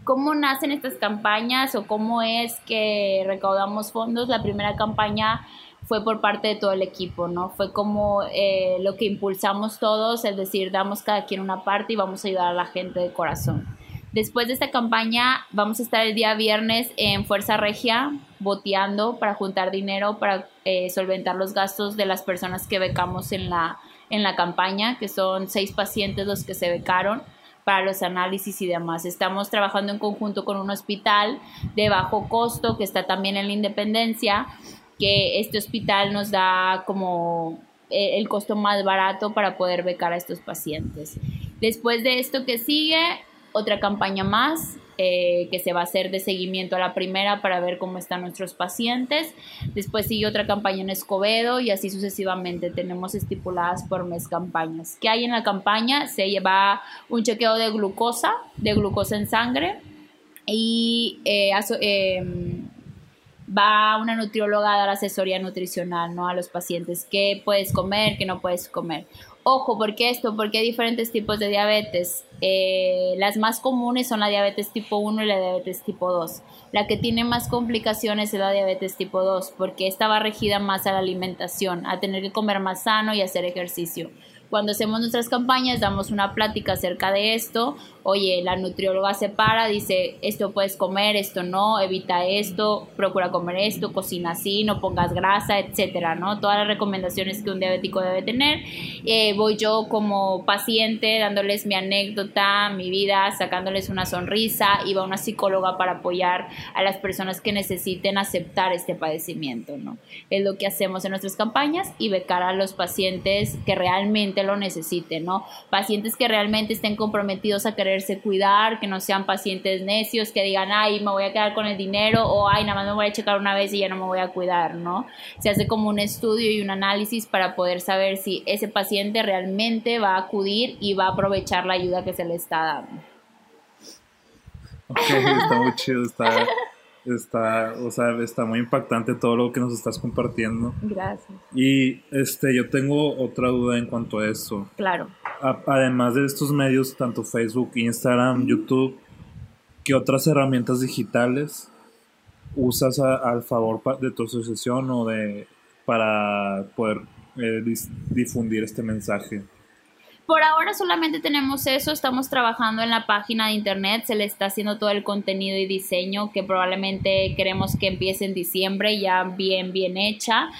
¿Cómo nacen estas campañas o cómo es que recaudamos fondos? La primera campaña fue por parte de todo el equipo, ¿no? Fue como eh, lo que impulsamos todos, es decir, damos cada quien una parte y vamos a ayudar a la gente de corazón. Después de esta campaña vamos a estar el día viernes en Fuerza Regia boteando para juntar dinero para eh, solventar los gastos de las personas que becamos en la, en la campaña, que son seis pacientes los que se becaron para los análisis y demás. Estamos trabajando en conjunto con un hospital de bajo costo que está también en la Independencia, que este hospital nos da como eh, el costo más barato para poder becar a estos pacientes. Después de esto que sigue, otra campaña más eh, que se va a hacer de seguimiento a la primera para ver cómo están nuestros pacientes. Después sigue otra campaña en Escobedo y así sucesivamente. Tenemos estipuladas por mes campañas. ¿Qué hay en la campaña? Se lleva un chequeo de glucosa, de glucosa en sangre y eh, em, va una nutrióloga a dar asesoría nutricional ¿no? a los pacientes. ¿Qué puedes comer? ¿Qué no puedes comer? Ojo, ¿por qué esto? Porque hay diferentes tipos de diabetes. Eh, las más comunes son la diabetes tipo 1 y la diabetes tipo 2. La que tiene más complicaciones es la diabetes tipo 2, porque esta va regida más a la alimentación, a tener que comer más sano y hacer ejercicio. Cuando hacemos nuestras campañas damos una plática acerca de esto. Oye, la nutrióloga se para, dice, esto puedes comer, esto no, evita esto, procura comer esto, cocina así, no pongas grasa, etcétera, ¿no? Todas las recomendaciones que un diabético debe tener. Eh, voy yo como paciente dándoles mi anécdota, mi vida, sacándoles una sonrisa y va una psicóloga para apoyar a las personas que necesiten aceptar este padecimiento, ¿no? Es lo que hacemos en nuestras campañas y becar a los pacientes que realmente lo necesiten, ¿no? Pacientes que realmente estén comprometidos a quererse cuidar, que no sean pacientes necios, que digan, ay, me voy a quedar con el dinero o ay, nada más me voy a checar una vez y ya no me voy a cuidar, ¿no? Se hace como un estudio y un análisis para poder saber si ese paciente realmente va a acudir y va a aprovechar la ayuda que se le está dando. Ok, está muy chido, está, está, o sea, está muy impactante todo lo que nos estás compartiendo. Gracias. Y este, yo tengo otra duda en cuanto a eso. Claro. A- además de estos medios, tanto Facebook, Instagram, YouTube, ¿qué otras herramientas digitales usas al favor de tu asociación o de para poder eh, difundir este mensaje? Por ahora solamente tenemos eso, estamos trabajando en la página de internet, se le está haciendo todo el contenido y diseño que probablemente queremos que empiece en diciembre, ya bien, bien hecha.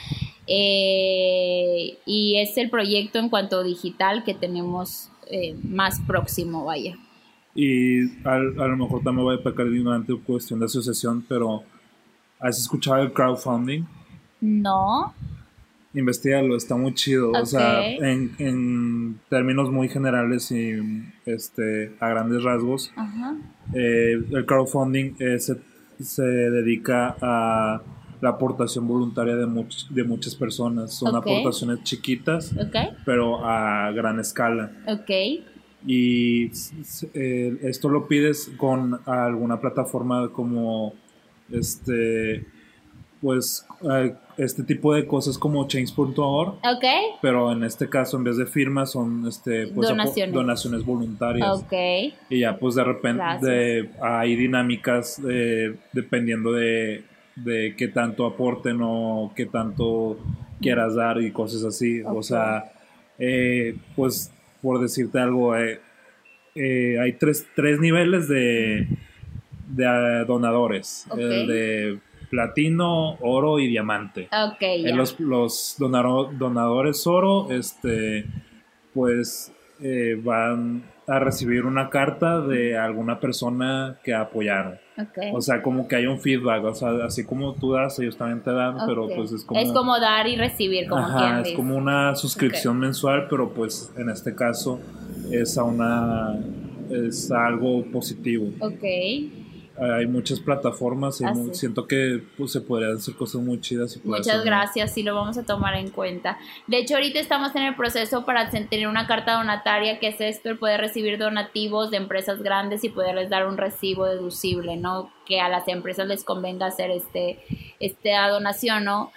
Eh, y es el proyecto en cuanto digital que tenemos eh, más próximo, vaya. Y al- a, lo mejor también voy a pecar de ignorante cuestión de asociación, pero ¿has escuchado el crowdfunding? No, Investígalo, está muy chido. O sea, en, en términos muy generales y este, a grandes rasgos, eh, el crowdfunding eh, se, se dedica a la aportación voluntaria de, much- de muchas personas. Son aportaciones chiquitas, pero a gran escala. ok, Y eh, esto lo pides con alguna plataforma como este pues eh, este tipo de cosas como change.org ok, pero en este caso en vez de firmas son este pues, Donaciones. donaciones voluntarias ok, y ya pues de repente de- hay dinámicas eh, dependiendo de, de qué tanto aporten o qué tanto quieras dar y cosas así. O sea, eh, pues por decirte algo, eh, eh, hay tres, tres niveles de, de donadores. El de platino, oro y diamante. ok, Eh, los los donadores oro, este, pues eh, van a recibir una carta de alguna persona que apoyaron. ok. O sea, como que hay un feedback, o sea, así como tú das, ellos también te dan, pero pues es como... dar y recibir, como Ajá, es como una suscripción mensual, pero pues en este caso es a una es a algo positivo. Ok, Hay muchas plataformas y es. siento que pues, se podrían hacer cosas muy chidas. y muchas gracias, sí lo vamos a tomar en cuenta. De hecho, ahorita estamos en el proceso para ten- tener una carta donataria, que es esto, el poder recibir donativos de empresas grandes y poderles dar un recibo deducible, ¿no? Que a las empresas les convenga hacer este, esta donación, ¿no?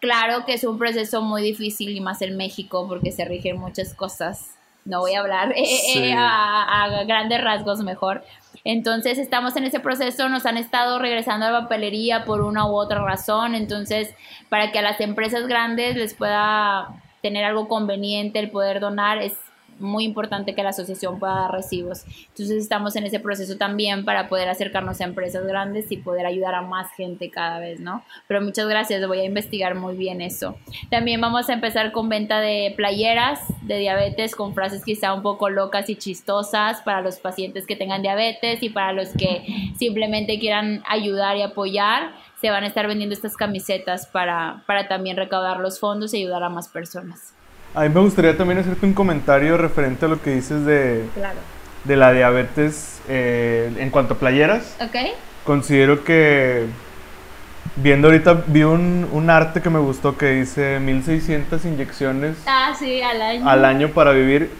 Claro que es un proceso muy difícil y más en México porque se rigen muchas cosas. No voy a hablar eh, eh, a grandes rasgos mejor. Entonces estamos en ese proceso, nos han estado regresando a la papelería por una u otra razón, entonces para que a las empresas grandes les pueda tener algo conveniente el poder donar es muy importante que la asociación pueda dar recibos. Entonces estamos en ese proceso también para poder acercarnos a empresas grandes y poder ayudar a más gente cada vez, ¿no? Pero muchas gracias, voy a investigar muy bien eso. También vamos a empezar con venta de playeras de diabetes con frases quizá un poco locas y chistosas para los pacientes que tengan diabetes y para los que simplemente quieran ayudar y apoyar. Se van a estar vendiendo estas camisetas para, para también recaudar los fondos y ayudar a más personas. A mí me gustaría también hacerte un comentario referente a lo que dices de, Claro. de la diabetes eh, en cuanto a playeras. ¿Ok? Considero que viendo ahorita vi un, un arte que me gustó que dice 1600 inyecciones Ah, sí, al año. al año para vivir.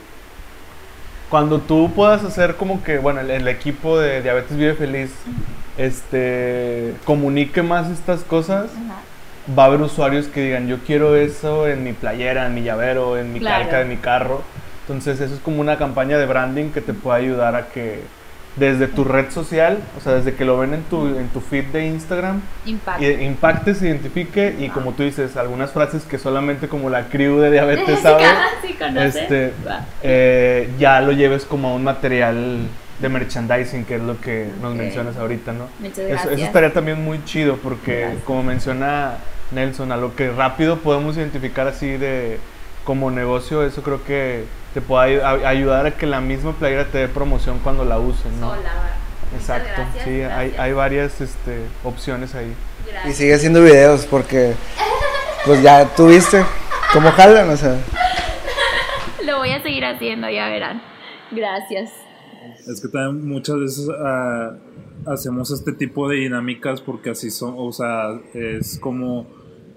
Cuando tú puedas hacer como que, bueno, el, el equipo de Diabetes Vive Feliz este, comunique más estas cosas, Ajá. Va a haber usuarios que digan, yo quiero eso en mi playera, en mi llavero, en mi Claro. calca de mi carro. Entonces eso es como una campaña de branding que te puede ayudar a que desde tu red social, o sea, desde que lo ven en tu, en tu feed de Instagram, Impacto. i- impacte, se identifique y como tú dices, algunas frases que solamente como la crew de diabetes Sí, sabe, sí, conoce. este, Va. eh, ya lo lleves como a un material de merchandising, que es lo que nos mencionas ahorita, ¿no? Muchas Eso, gracias. eso estaría también muy chido porque, Gracias. como menciona Nelson, a lo que rápido podemos identificar así de como negocio, eso creo que te puede a- ayudar a que la misma playera te dé promoción cuando la usen, ¿no? Sola, Exacto, gracias, sí, hay, gracias. hay varias este, opciones ahí. Y sigue haciendo videos porque, pues ya tuviste cómo jalan, o sea. Lo voy a seguir haciendo, ya verán. Gracias. Es que también muchas veces ah, hacemos este tipo de dinámicas porque así son, o sea, es como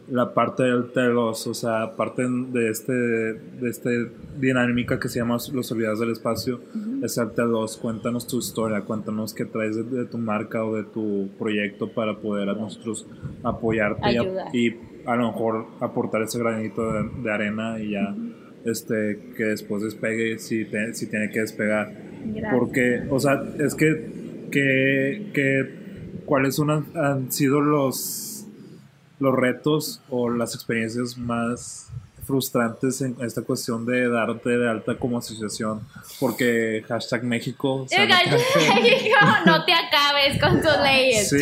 la parte del telos, o sea, parte de este de este dinámica que se llama Los Olvidados del Espacio, es el telos. Cuéntanos tu historia, cuéntanos qué traes de, tu marca o de tu proyecto para poder a nosotros apoyarte y a, lo mejor aportar ese granito de, arena y ya este que después despegue si, si tiene que despegar. Porque, o sea, es que, que, que ¿cuáles son, han sido los los retos o las experiencias más frustrantes en esta cuestión de darte de alta como asociación porque hashtag México no te acabes con tus leyes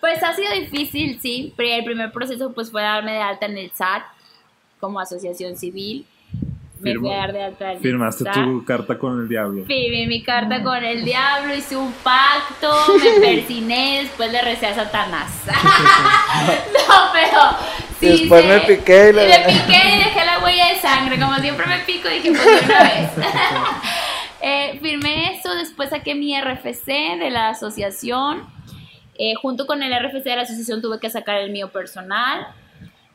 pues ha sido difícil sí el primer proceso pues fue darme de alta en el SAT como asociación civil me fui a dar de alta Firmaste tu carta con el diablo. Firmé mi carta con el diablo, hice un pacto, me persiné, después le recé a Satanás. no, pero. Sí, después me piqué y le... Me piqué y dejé la huella de sangre. Como siempre me pico, dije, pues una vez. eh, firmé eso, después saqué mi RFC de la asociación. Eh, junto con el RFC de la asociación tuve que sacar el mío personal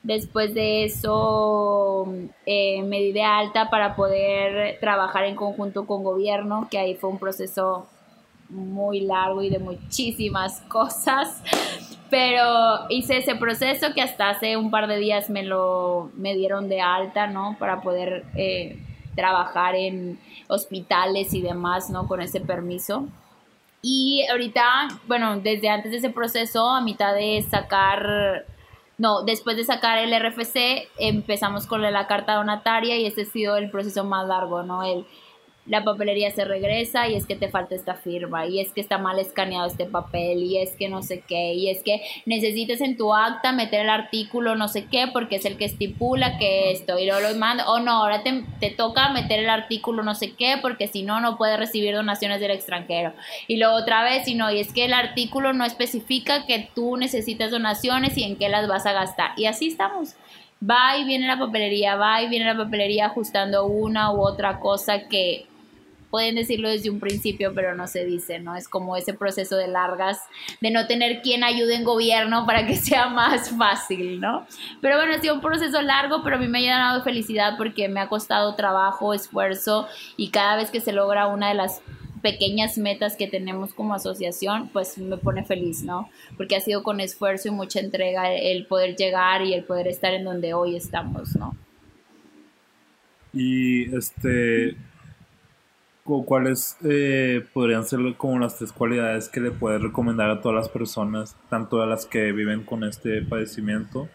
Después de eso eh, me di de alta para poder trabajar en conjunto con gobierno, que ahí fue un proceso muy largo y de muchísimas cosas. Pero hice ese proceso que hasta hace un par de días me lo me dieron de alta, ¿no? Para poder eh, trabajar en hospitales y demás, ¿no? Con ese permiso. Y ahorita, bueno, desde antes de ese proceso, a mitad de sacar no, después de sacar el RFC empezamos con la carta donataria y ese ha sido el proceso más largo, ¿no? El la papelería se regresa y es que te falta esta firma y es que está mal escaneado este papel y es que no sé qué y es que necesitas en tu acta meter el artículo no sé qué porque es el que estipula que esto y luego lo manda o no, ahora te, te, toca meter el artículo no sé qué porque si no no puedes recibir donaciones del extranjero. Y luego otra vez y no y es que el artículo no especifica que tú necesitas donaciones y en qué las vas a gastar. Y así estamos. Va y viene la papelería, va y viene la papelería ajustando una u otra cosa que pueden decirlo desde un principio, pero no se dice, ¿no? Es como ese proceso de largas, de no tener quien ayude en gobierno para que sea más fácil, ¿no? Pero bueno, ha sido un proceso largo, pero a mí me ha de felicidad porque me ha costado trabajo, esfuerzo y cada vez que se logra una de las pequeñas metas que tenemos como asociación, pues me pone feliz, ¿no? Porque ha sido con esfuerzo y mucha entrega el poder llegar y el poder estar en donde hoy estamos, ¿no? Y este, ¿Cuáles eh, podrían ser como las tres cualidades que le puedes recomendar a todas las personas, tanto a las que viven con este padecimiento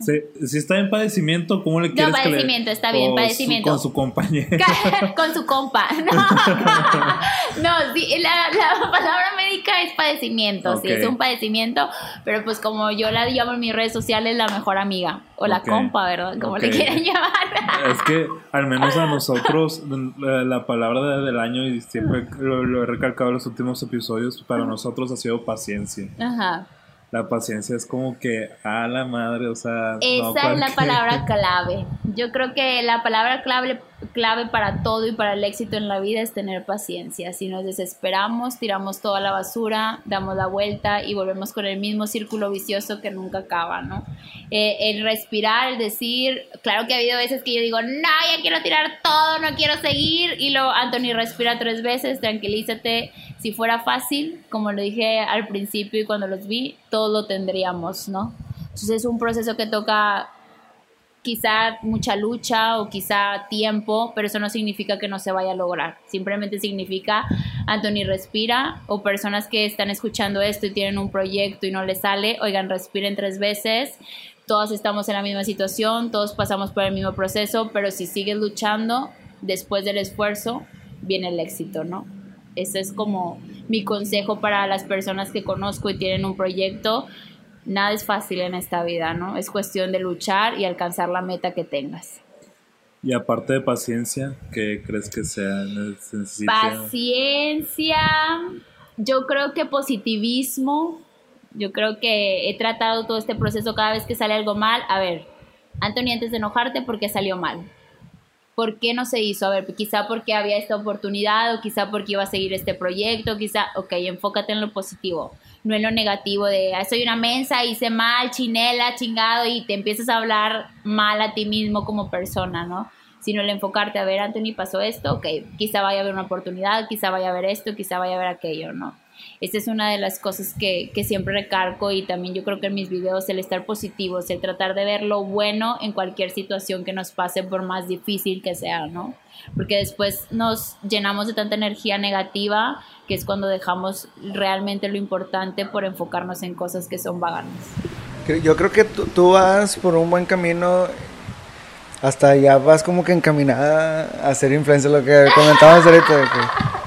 si está en padecimiento, ¿cómo le quieres no, padecimiento, está bien, padecimiento. con su compañero. con su compa. No, no sí, la, la, palabra médica es padecimiento, sí, es un padecimiento, pero pues como yo la llamo en mis redes sociales, la mejor amiga, o la compa, ¿verdad? Como le quieran llamar. es que al menos a nosotros, la, palabra del año, y siempre lo, lo he recalcado en los últimos episodios, para nosotros ha sido paciencia. Ajá la paciencia es como que a la madre, o sea. Esa es la palabra clave. Yo creo que la palabra clave, clave para todo y para el éxito en la vida es tener paciencia. Si nos desesperamos, tiramos toda la basura, damos la vuelta y volvemos con el mismo círculo vicioso que nunca acaba, ¿no? Eh, el respirar, el decir, claro que ha habido veces que yo digo, no, ya quiero tirar todo, no quiero seguir. Y luego, Anthony, respira tres veces, tranquilízate. Si fuera fácil, como lo dije al principio y cuando los vi, todo lo tendríamos, ¿no? Entonces es un proceso que toca quizá mucha lucha o quizá tiempo, pero eso no significa que no se vaya a lograr. Simplemente significa, Anthony, respira, o personas que están escuchando esto y tienen un proyecto y no les sale, oigan, respiren tres veces. Todos estamos en la misma situación, todos pasamos por el mismo proceso, pero si sigues luchando, después del esfuerzo, viene el éxito, ¿no? Ese es como mi consejo para las personas que conozco y tienen un proyecto nada es fácil en esta vida, ¿no? Es cuestión de luchar y alcanzar la meta que tengas. Y aparte de paciencia, ¿qué crees que sea Paciencia, yo creo que positivismo, yo creo que he tratado todo este proceso cada vez que sale algo mal, a ver, Anthony, antes de enojarte, ¿por qué salió mal? ¿Por qué no se hizo? A ver, quizá porque había esta oportunidad o quizá porque iba a seguir este proyecto, quizá, ok, enfócate en lo positivo, no en lo negativo de, soy una mensa, hice mal, chinela, chingado y te empiezas a hablar mal a ti mismo como persona, ¿no? Sino el enfocarte a ver, Anthony, pasó esto, ok, quizá vaya a haber una oportunidad, quizá vaya a haber esto, quizá vaya a haber aquello, ¿no? Esta es una de las cosas que, que, siempre recargo y también yo creo que en mis videos el estar positivos, el tratar de ver lo bueno en cualquier situación que nos pase por más difícil que sea, ¿no? Porque después nos llenamos de tanta energía negativa que es cuando dejamos realmente lo importante por enfocarnos en cosas que son vaganas. Yo creo que tú, tú vas por un buen camino hasta ya vas como que encaminada a ser influencer, lo que comentábamos ahorita. De que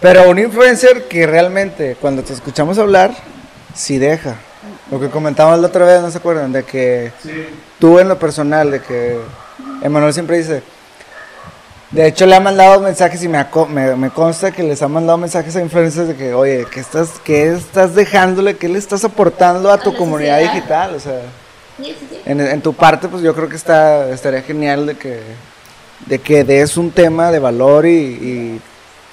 pero un influencer que realmente, cuando te escuchamos hablar, sí deja. Lo que comentábamos la otra vez, ¿no se acuerdan? De que tú en lo personal, de que Emanuel siempre dice, de hecho le ha mandado mensajes y me, me, consta que les ha mandado mensajes a influencers de que, oye, ¿qué estás, qué estás dejándole? ¿Qué le estás aportando a tu comunidad digital? O sea, En, tu parte, pues yo creo que está, estaría genial de que, de que des un tema de valor y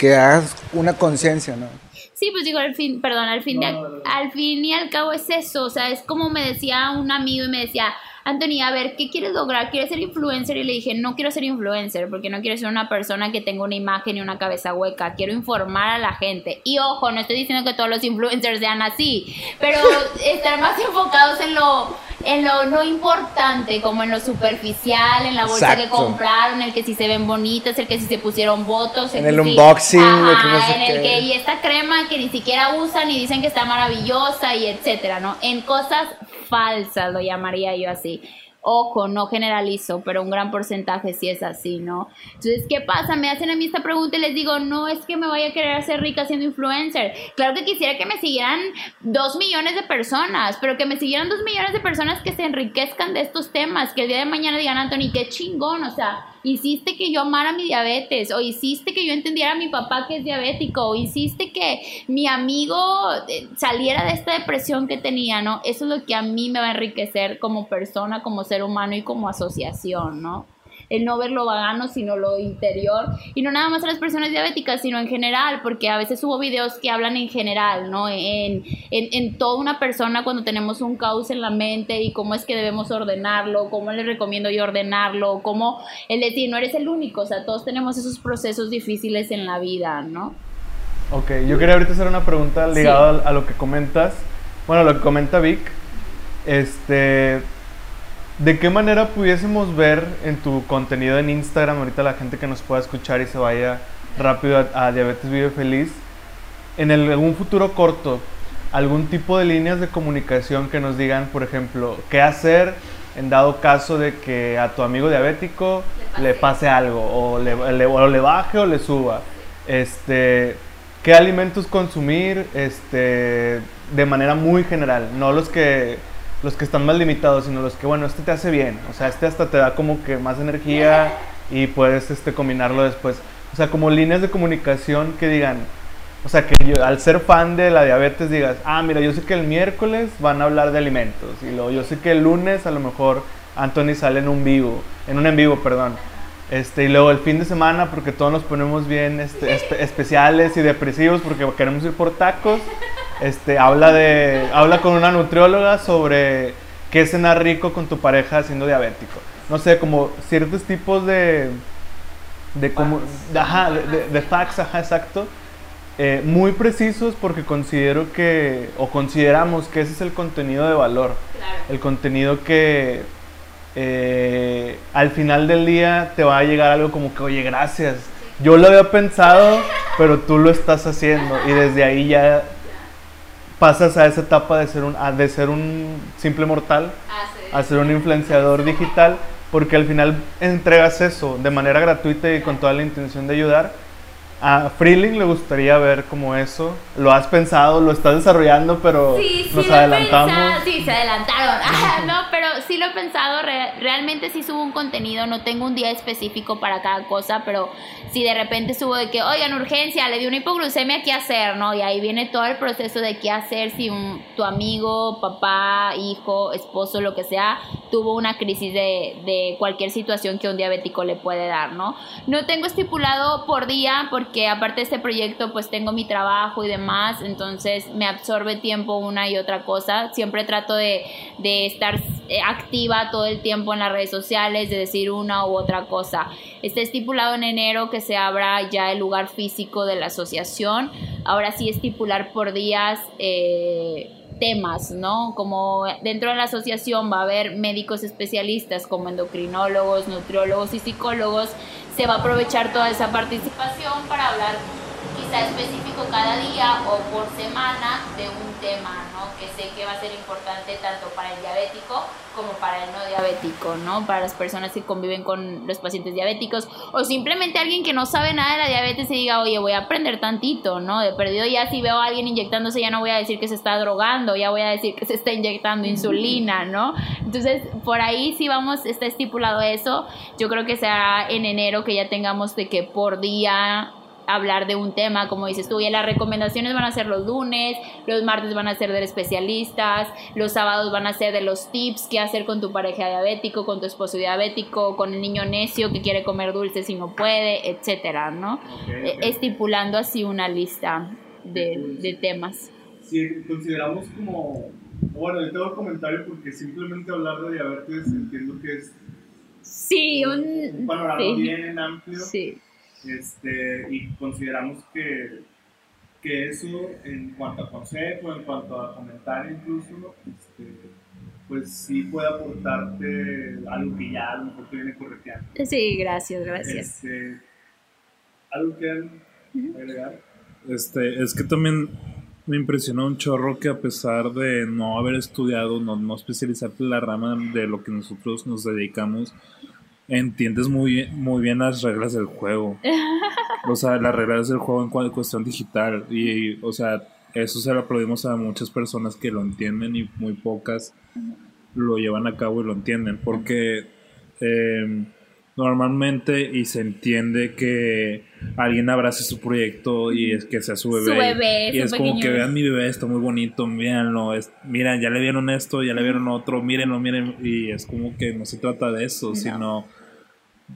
que hagas una conciencia, ¿no? Sí, pues digo, al fin, perdón, al fin, al fin y al cabo es eso, o sea, es como me decía un amigo y me decía, Anthony, a ver, ¿qué quieres lograr? ¿Quieres ser influencer? Y le dije, no quiero ser influencer porque no quiero ser una persona que tenga una imagen y una cabeza hueca. Quiero informar a la gente. Y ojo, no estoy diciendo que todos los influencers sean así, pero estar más enfocados en lo en lo no importante, como en lo superficial, en la bolsa que compraron, el que si se ven bonitas, el que si se pusieron votos, en el unboxing, en el que y esta crema que ni siquiera usan y dicen que está maravillosa y etcétera, ¿no? En cosas falsas lo llamaría yo así. Ojo, no generalizo, pero un gran porcentaje sí es así, ¿no? Entonces, ¿qué pasa? Me hacen a mí esta pregunta y les digo, no es que me vaya a querer hacer rica siendo influencer. Claro que quisiera que me siguieran dos millones de personas, pero que me siguieran dos millones de personas que se enriquezcan de estos temas, que el día de mañana digan, Anthony, qué chingón, o sea, hiciste que yo amara mi diabetes, o hiciste que yo entendiera a mi papá que es diabético, o hiciste que mi amigo eh, saliera de esta depresión que tenía, ¿no? Eso es lo que a mí me va a enriquecer como persona, como ser humano y como asociación, ¿no? El no ver lo vagano, sino lo interior. Y no nada más a las personas diabéticas, sino en general, porque a veces hubo videos que hablan en general, ¿no? En, en, en toda una persona cuando tenemos un caos en la mente y cómo es que debemos ordenarlo, cómo les recomiendo yo ordenarlo, cómo el decir, no eres el único, o sea, todos tenemos esos procesos difíciles en la vida, ¿no? Ok, yo quería ahorita hacer una pregunta ligada a, a lo que comentas, bueno, lo que comenta Vic. Este, ¿De qué manera pudiésemos ver en tu contenido en Instagram, ahorita la gente que nos pueda escuchar y se vaya rápido a, Diabetes Vive Feliz, en algún futuro corto, algún tipo de líneas de comunicación que nos digan, por ejemplo, qué hacer en dado caso de que a tu amigo diabético le pase, algo, o le, o le, baje o le suba? Este, ¿Qué alimentos consumir este, de manera muy general? No los que los que están más limitados, sino los que, bueno, este te hace bien, o sea, este hasta te da como que más energía y puedes este, combinarlo después. O sea, como líneas de comunicación que digan, o sea, que yo, al ser fan de la diabetes digas, ah, mira, yo sé que el miércoles van a hablar de alimentos, y luego yo sé que el lunes a lo mejor Anthony sale en un vivo, en un en vivo, perdón. Este, y luego el fin de semana, porque todos nos ponemos bien este, especiales y depresivos porque queremos ir por tacos, este, habla, de, habla con una nutrióloga sobre qué cenar rico con tu pareja siendo diabético. No sé, como ciertos tipos de... De, como, ajá, de, facts, ajá, exacto. Eh, muy precisos porque considero que, o consideramos que ese es el contenido de valor. El contenido que eh, al final del día te va a llegar algo como que, oye, gracias. Yo lo había pensado, pero tú lo estás haciendo. Y desde ahí ya pasas a esa etapa de ser un, de ser un simple mortal ah, a ser un influenciador digital, porque al final entregas eso de manera gratuita y con toda la intención de ayudar. A Freeling le gustaría ver como eso. ¿Lo has pensado? ¿Lo estás desarrollando? Pero nos adelantamos. sí, se adelantaron. no, pero sí lo he pensado, realmente sí subo un contenido, no tengo un día específico para cada cosa, pero si de repente subo de que, oigan, urgencia, le di una hipoglucemia, ¿qué hacer? ¿No? Y ahí viene todo el proceso de qué hacer si un, tu amigo, papá, hijo, esposo, lo que sea, tuvo una crisis de, de cualquier situación que un diabético le puede dar, ¿no? No tengo estipulado por día porque aparte de este proyecto pues tengo mi trabajo y demás, entonces me absorbe tiempo una y otra cosa. Siempre trato de, de estar eh, activa todo el tiempo en las redes sociales, de decir una u otra cosa. Está estipulado en enero que se abra ya el lugar físico de la asociación. Ahora sí estipular por días. Eh, temas, ¿no? Como dentro de la asociación va a haber médicos especialistas como endocrinólogos, nutriólogos y psicólogos, se va a aprovechar toda esa participación para hablar quizá específico cada día o por semana de un tema, ¿no? Que sé que va a ser importante tanto para el diabético como para el no diabético, ¿no? Para las personas que conviven con los pacientes diabéticos o simplemente alguien que no sabe nada de la diabetes y diga, oye, voy a aprender tantito, ¿no? De perdido ya si veo a alguien inyectándose ya no voy a decir que se está drogando, ya voy a decir que se está inyectando insulina, ¿no? Entonces, por ahí sí vamos, está estipulado eso. Yo creo que será en enero que ya tengamos de que por día hablar de un tema, como dices tú, y las recomendaciones van a ser los lunes, los martes van a ser de especialistas, los sábados van a ser de los tips, qué hacer con tu pareja diabético, con tu esposo diabético, con el niño necio que quiere comer dulces y no puede, etcétera, ¿no? E, estipulando así una lista de, de temas. Si consideramos como, bueno, yo tengo un comentario porque simplemente hablar de diabetes entiendo que es Sí, un, panorama bien amplio. Sí. Este, y consideramos que, que eso, en cuanto a consejo, en cuanto a comentario incluso, este, pues sí puede aportarte algo que ya a lo mejor te viene correteando. Sí, gracias, gracias. Este, ¿Algo que agregar? Este, es que también me impresionó un chorro que a pesar de no haber estudiado, no, no especializarte en la rama de lo que nosotros nos dedicamos, entiendes muy, muy bien las reglas del juego. o sea, las reglas del juego en cuestión digital. Y, o sea, eso se lo aplaudimos a muchas personas que lo entienden y muy pocas lo llevan a cabo y lo entienden. Porque em, normalmente y se entiende que alguien abrace su proyecto y es que sea su bebé. y es como que vean mi bebé, está muy bonito, véanlo, es, miren, ya le vieron esto, ya le vieron otro, mírenlo, miren, y es como que no se trata de eso, sino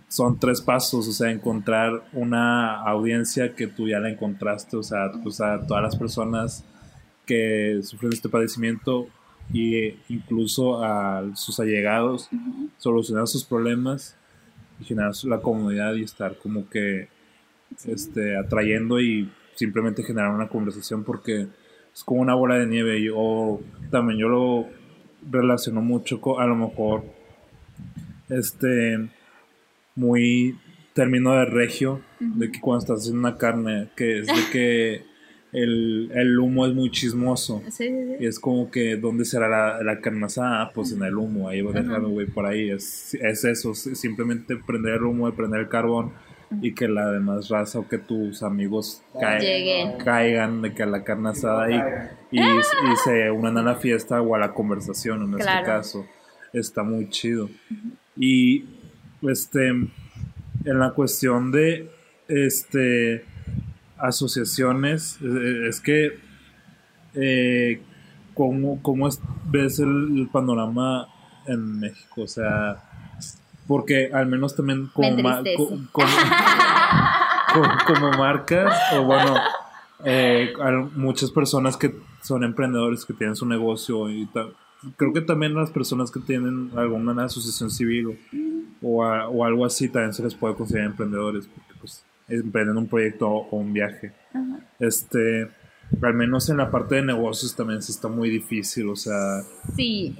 son tres pasos, o sea, encontrar una audiencia que tú ya la encontraste, o sea, o sea todas las personas que sufren este padecimiento e incluso a sus allegados, solucionar sus problemas y generar la comunidad y estar como que este, atrayendo y simplemente generar una conversación porque es como una bola de nieve. Yo también yo lo relaciono mucho con, a lo mejor, este, muy término de regio, de que cuando estás haciendo una carne, que es de que el, el humo es muy chismoso. Y es como que, ¿dónde será la, la carne asada? Ah, pues en el humo, ahí voy a dejar, güey, por ahí. Es, es eso, simplemente prender el humo, prender el carbón y que la demás raza o que tus amigos caigan de que a la carne asada y, y, se unan a la fiesta o a la conversación en este caso. Está muy chido. Y este en la cuestión de este asociaciones es, que eh, ¿cómo, cómo ves el, panorama en México? O sea, porque al menos también como, como, marcas, o bueno, eh, muchas personas que son emprendedores que tienen su negocio y creo que también las personas que tienen alguna asociación civil o, o, algo así también se les puede considerar emprendedores porque pues emprenden un proyecto o un viaje. Este, al menos en la parte de negocios también se está muy difícil, o sea... Sí,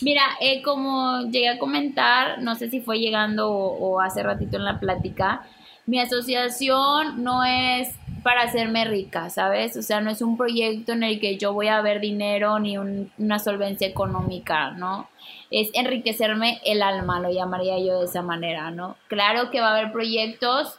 Mira, eh, como llegué a comentar, no sé si fue llegando o, hace ratito en la plática, mi asociación no es para hacerme rica, ¿sabes? O sea, no es un proyecto en el que yo voy a ver dinero ni una solvencia económica, ¿no? Es enriquecerme el alma, lo llamaría yo de esa manera, ¿no? Claro que va a haber proyectos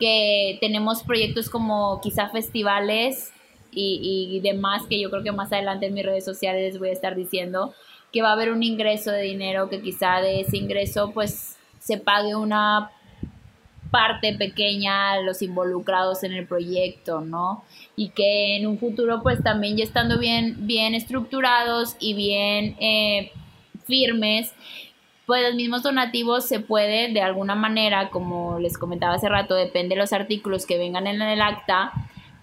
que tenemos proyectos como quizá festivales y, y demás que yo creo que más adelante en mis redes sociales les voy a estar diciendo que va a haber un ingreso de dinero que quizá de ese ingreso pues se pague una parte pequeña a los involucrados en el proyecto, ¿no? Y que en un futuro, pues también ya estando bien, bien estructurados y bien eh, firmes, pues los mismos donativos se puede de alguna manera, como les comentaba hace rato, depende de los artículos que vengan en el acta,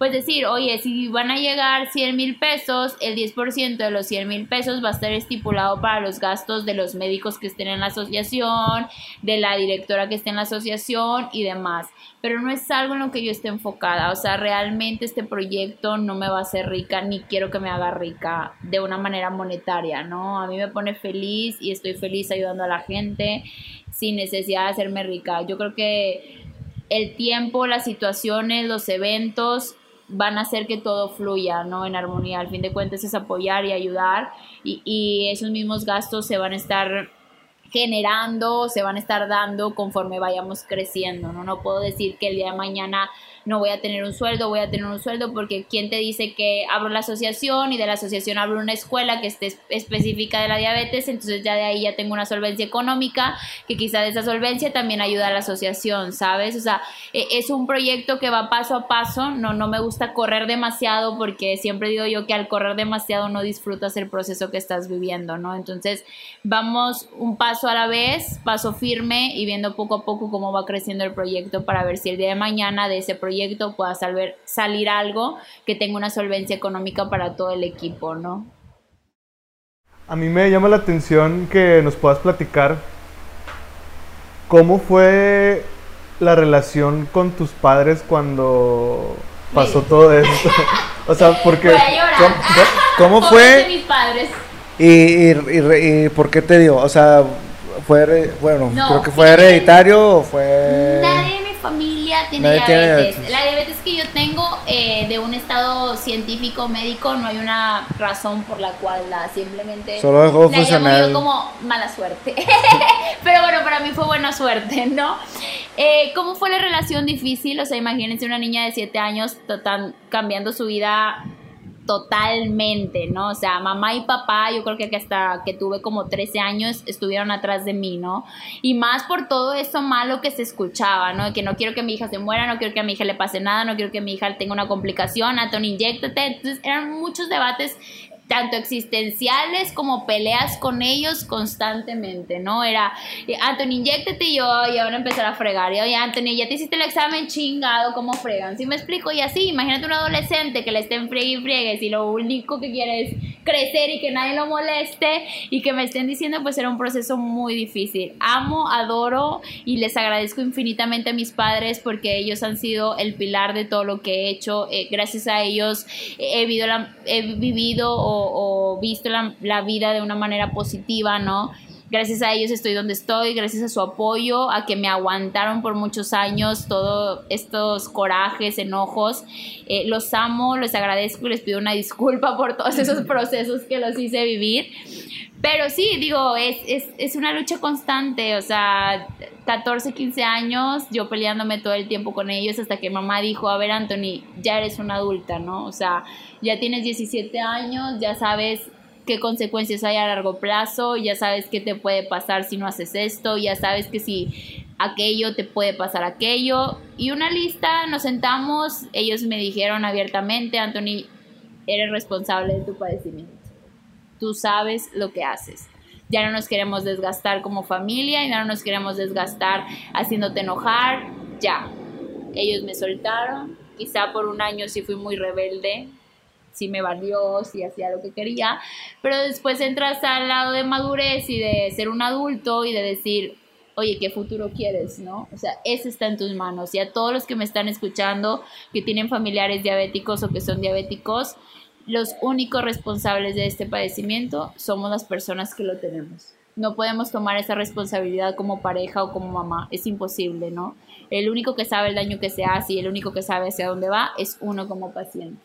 pues decir, oye, si van a llegar 100 mil pesos, el 10% de los 100 mil pesos va a estar estipulado para los gastos de los médicos que estén en la asociación, de la directora que esté en la asociación y demás. Pero no es algo en lo que yo esté enfocada. O sea, realmente este proyecto no me va a hacer rica ni quiero que me haga rica de una manera monetaria, ¿no? A mí me pone feliz y estoy feliz ayudando a la gente sin necesidad de hacerme rica. Yo creo que el tiempo, las situaciones, los eventos van a hacer que todo fluya, ¿no? En armonía. Al fin de cuentas es apoyar y ayudar y, y esos mismos gastos se van a estar generando, se van a estar dando conforme vayamos creciendo, ¿no? No puedo decir que el día de mañana no voy a tener un sueldo, voy a tener un sueldo porque ¿quién te dice que abro la asociación y de la asociación abro una escuela que esté específica de la diabetes? Entonces ya de ahí ya tengo una solvencia económica que quizá de esa solvencia también ayuda a la asociación, ¿sabes? O sea, e, es un proyecto que va paso a paso, no, no me gusta correr demasiado porque siempre digo yo que al correr demasiado no disfrutas el proceso que estás viviendo, ¿no? Entonces vamos un paso a la vez, paso firme y viendo poco a poco cómo va creciendo el proyecto para ver si el día de mañana de ese proyecto proyecto pueda salir, salir algo que tenga una solvencia económica para todo el equipo, ¿no? A mí me llama la atención que nos puedas platicar cómo fue la relación con tus padres cuando pasó todo esto. o sea, porque... ¿Cómo, cómo fue? mis padres. Y, y, y, y, por qué te digo? O sea, fue, bueno, No, creo que fue hereditario o fue... Nadie familia tiene Nadie diabetes. diabetes. La diabetes que yo tengo eh, de un estado científico médico no hay una razón por la cual la simplemente Solo dejó la funcionar. yo como mala suerte. Pero bueno, para mí fue buena suerte, ¿no? Eh, ¿Cómo fue la relación difícil? O sea, imagínense una niña de 7 años total, cambiando su vida totalmente, ¿no? O sea, mamá y papá, yo creo que hasta que tuve como 13 años estuvieron atrás de mí, ¿no? Y más por todo eso malo que se escuchaba, ¿no? Que no quiero que mi hija se muera, no quiero que a mi hija le pase nada, no quiero que mi hija tenga una complicación, Anton, inyectate. Entonces eran muchos debates tanto existenciales como peleas con ellos constantemente, ¿no? Era, eh, Anthony, inyectate y yo, y ahora empezar a fregar, y oye, Anthony, ya te hiciste el examen chingado, ¿cómo fregan? ¿Sí me explico? Y así, imagínate un adolescente que le estén friegue y friegues y lo único que quiere es crecer y que nadie lo moleste y que me estén diciendo, pues era un proceso muy difícil. Amo, adoro y les agradezco infinitamente a mis padres porque ellos han sido el pilar de todo lo que he hecho. Eh, gracias a ellos he vivido, la, he vivido o, o visto la, la, vida de una manera positiva, ¿no? Gracias a ellos estoy donde estoy, gracias a su apoyo, a que me aguantaron por muchos años todos estos corajes, enojos. Eh, los amo, les agradezco y les pido una disculpa por todos esos procesos que los hice vivir. Pero sí, digo, es, es, es, una lucha constante, o sea, 14, 15 años, yo peleándome todo el tiempo con ellos hasta que mamá dijo, a ver, Anthony, ya eres una adulta, ¿no? O sea, ya tienes 17 años, ya sabes qué consecuencias hay a largo plazo, ya sabes qué te puede pasar si no haces esto, ya sabes que si aquello te puede pasar aquello. Y una lista, nos sentamos, ellos me dijeron abiertamente, Anthony, eres responsable de tu padecimiento tú sabes lo que haces. Ya no nos queremos desgastar como familia y ya no nos queremos desgastar haciéndote enojar. Ya. Ellos me soltaron. Quizá por un año sí fui muy rebelde. Sí me valió, sí hacía lo que quería. Pero después entras al lado de madurez y de ser un adulto y de decir, oye, ¿qué futuro quieres? ¿No? O sea, ese está en tus manos. Y a todos los que me están escuchando, que tienen familiares diabéticos o que son diabéticos, los únicos responsables de este padecimiento somos las personas que lo tenemos. No podemos tomar esa responsabilidad como pareja o como mamá, es imposible, ¿no? El único que sabe el daño que se hace y el único que sabe hacia dónde va es uno como paciente.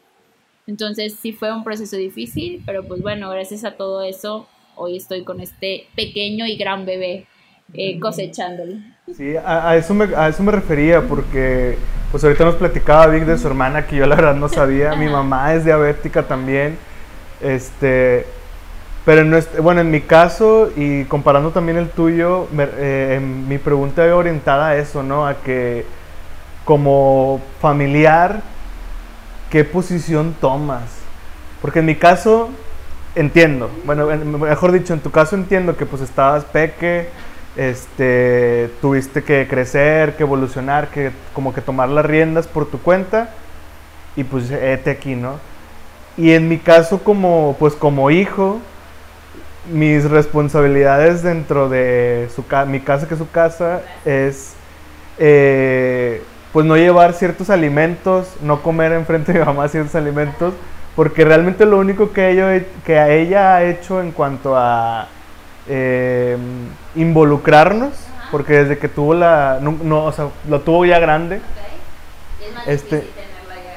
Entonces sí fue un proceso difícil, pero pues bueno, gracias a todo eso, hoy estoy con este pequeño y gran bebé eh, cosechándolo. Sí, a, a eso me, a eso me refería, porque pues ahorita nos platicaba Vic de su hermana, que yo la verdad no sabía. Mi mamá es diabética también. Este, pero en nuestro- bueno, en mi caso y comparando también el tuyo, me- eh, mi pregunta iba orientada a eso, ¿no? A que como familiar, ¿qué posición tomas? Porque en mi caso, entiendo, bueno, en- mejor dicho, en tu caso entiendo que pues estabas peque, este, tuviste que crecer, que evolucionar, que como que tomar las riendas por tu cuenta y pues este aquí, ¿no? Y en mi caso como pues como hijo, mis responsabilidades dentro de su mi casa que es su casa es eh, pues no llevar ciertos alimentos, no comer enfrente de mi mamá ciertos alimentos, porque realmente lo único que, ello, que a ella ha hecho en cuanto a eh, involucrarnos, porque desde que tuvo la, no, no, o sea, lo tuvo ya grande, Es más Este,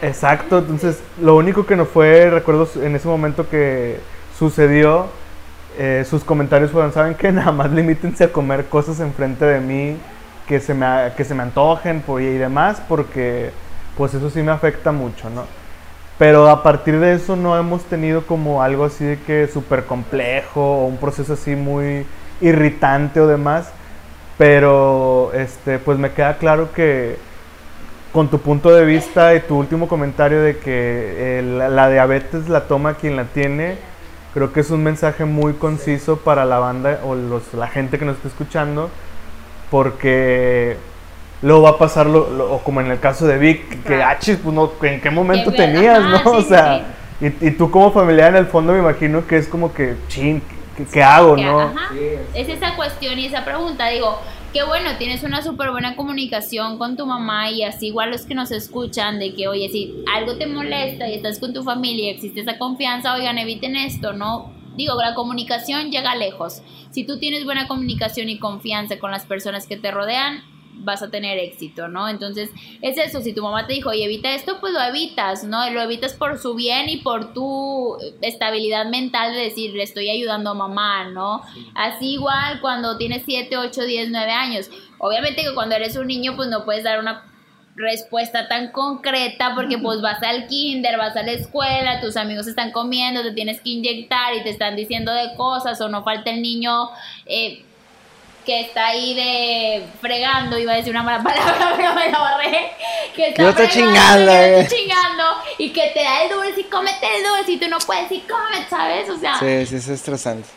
ya. Exacto, entonces lo único que no fue, recuerdo en ese momento que sucedió, eh, sus comentarios fueron, ¿saben qué? Nada más limítense a comer cosas enfrente de mí que se me, que se me antojen por, y demás, porque pues eso sí me afecta mucho, ¿no? Pero a partir de eso no hemos tenido como algo así de que súper complejo o un proceso así muy irritante o demás, pero este, pues me queda claro que con tu punto de vista y tu último comentario de que eh, la, la diabetes la toma quien la tiene, creo que es un mensaje muy conciso para la banda o los, la gente que nos está escuchando, porque luego va a pasar lo, lo- o como en el caso de Vic, que Claro. ah, chis, pues no, ¿en qué momento Que- tenías, ajá, no? o sí, sea, y, y tú como familiar en el fondo me imagino que es como que, chin, ¿qué, qué hago, Que, no? ajá, Sí, es esa cuestión y esa pregunta. Digo, qué bueno, tienes una súper buena comunicación con tu mamá y así igual los que nos escuchan de que, oye, si algo te molesta y estás con tu familia y existe esa confianza, oigan, eviten esto, ¿no? Digo, la comunicación llega lejos. Si tú tienes buena comunicación y confianza con las personas que te rodean, vas a tener éxito, ¿no? Entonces, es eso, si tu mamá te dijo, oye, evita esto, pues lo evitas, ¿no? Lo evitas por su bien y por tu estabilidad mental de decir, le estoy ayudando a mamá, ¿no? Así igual cuando tienes 7, 8, 10, 9 años. Obviamente que cuando eres un niño, pues no puedes dar una respuesta tan concreta porque pues vas al kinder, vas a la escuela, tus amigos están comiendo, te tienes que inyectar y te están diciendo de cosas o no falta el niño eh, que está ahí de fregando, iba a decir una mala palabra, pero me la borré. Que está, está fregando, chingando, eh. chingando y que te da el dulce y cómete el dulce y tú no puedes y come, ¿sabes? O sea, Sí, sí, es estresante.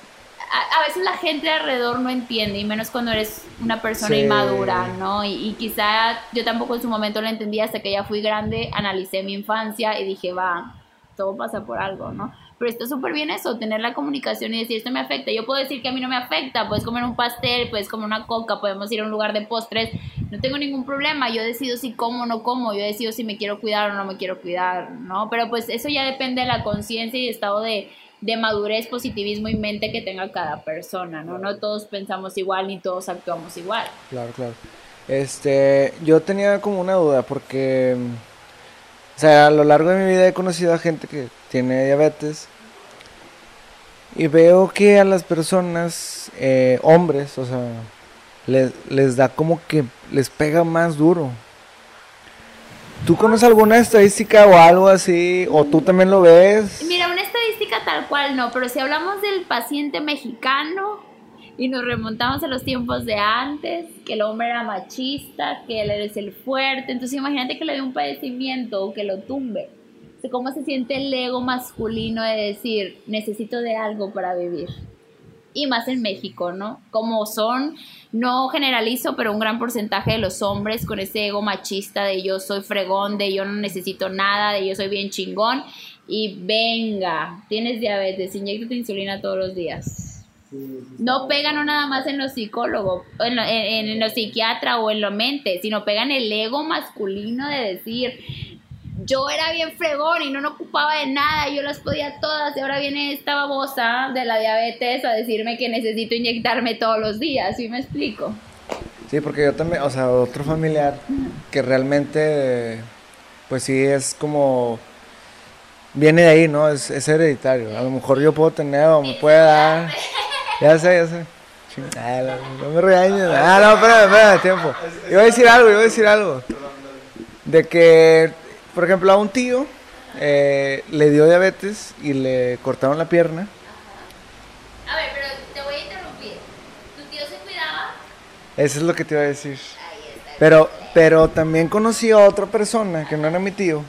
a, a veces la gente alrededor no entiende, y menos cuando eres una persona Sí. inmadura, ¿no? Y, y quizá yo tampoco en su momento lo entendí hasta que ya fui grande, analicé mi infancia y dije, va, todo pasa por algo, ¿no? Pero está súper bien eso, tener la comunicación y decir, esto me afecta. Yo puedo decir que a mí no me afecta, puedes comer un pastel, puedes comer una coca, podemos ir a un lugar de postres, no tengo ningún problema. Yo decido si como o no como, yo decido si me quiero cuidar o no me quiero cuidar, ¿no? Pero pues eso ya depende de la conciencia y estado de, de madurez, positivismo y mente que tenga cada persona, ¿no? No todos pensamos igual ni todos actuamos igual. Claro, claro. Este, yo tenía como una duda porque, o sea, a lo largo de mi vida he conocido a gente que tiene diabetes y veo que a las personas, eh, hombres, o sea, les, les da como que les pega más duro. ¿Tú conoces alguna estadística o algo así? ¿O tú también lo ves? Mira, una estadística tal cual no, pero si hablamos del paciente mexicano y nos remontamos a los tiempos de antes, que el hombre era machista, que él eres el fuerte, entonces imagínate que le dé un padecimiento o que lo tumbe. Sea, ¿Cómo se siente el ego masculino de decir, necesito de algo para vivir? y más en México, ¿no? Como son, no generalizo, pero un gran porcentaje de los hombres con ese ego machista de yo soy fregón, de yo no necesito nada, de yo soy bien chingón y venga, tienes diabetes, inyectate insulina todos los días. No pegan no nada más en los psicólogos, en, lo- en, en los psiquiatras o en la mente, sino pegan el ego masculino de decir, yo era bien fregón y no me ocupaba de nada, yo las podía todas y ahora viene esta babosa de la diabetes a decirme que necesito inyectarme todos los días, ¿sí me explico? Sí, porque yo también, o sea, otro familiar que realmente, pues sí, es como, viene de ahí, ¿no? Es, es hereditario. A lo mejor yo puedo tener o me puede dar. Ya sé, ya sé. Chingada, no me regañes. Ah, no, espérame, espérame, tiempo. Iba a decir algo, iba a decir algo. De que, por ejemplo, a un tío eh, le dio diabetes y le cortaron la pierna. A ver, pero te voy a interrumpir. ¿Tu tío se cuidaba? Eso es lo que te iba a decir. Pero, pero también conocí a otra persona que no era mi tío,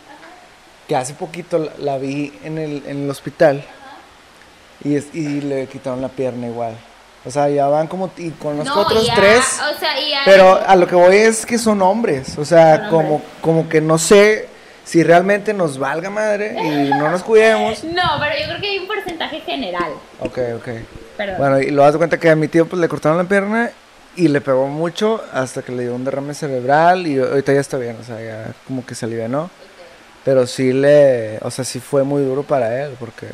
que hace poquito la, la vi en el, en el hospital y, es- y le quitaron la pierna igual. O sea, ya van como, y conozco otros ya, tres, O sea, y ya- pero a lo que voy es que son hombres. O sea, como, como que no sé si realmente nos valga madre y no nos cuidemos. No, pero yo creo que hay un porcentaje general. Ok, ok. Perdón. Bueno, y lo das de cuenta que a mi tío pues le cortaron la pierna y le pegó mucho hasta que le dio un derrame cerebral y ahorita ya está bien, o sea, ya como que se alivianó. Pero sí le, o sea, sí fue muy duro para él porque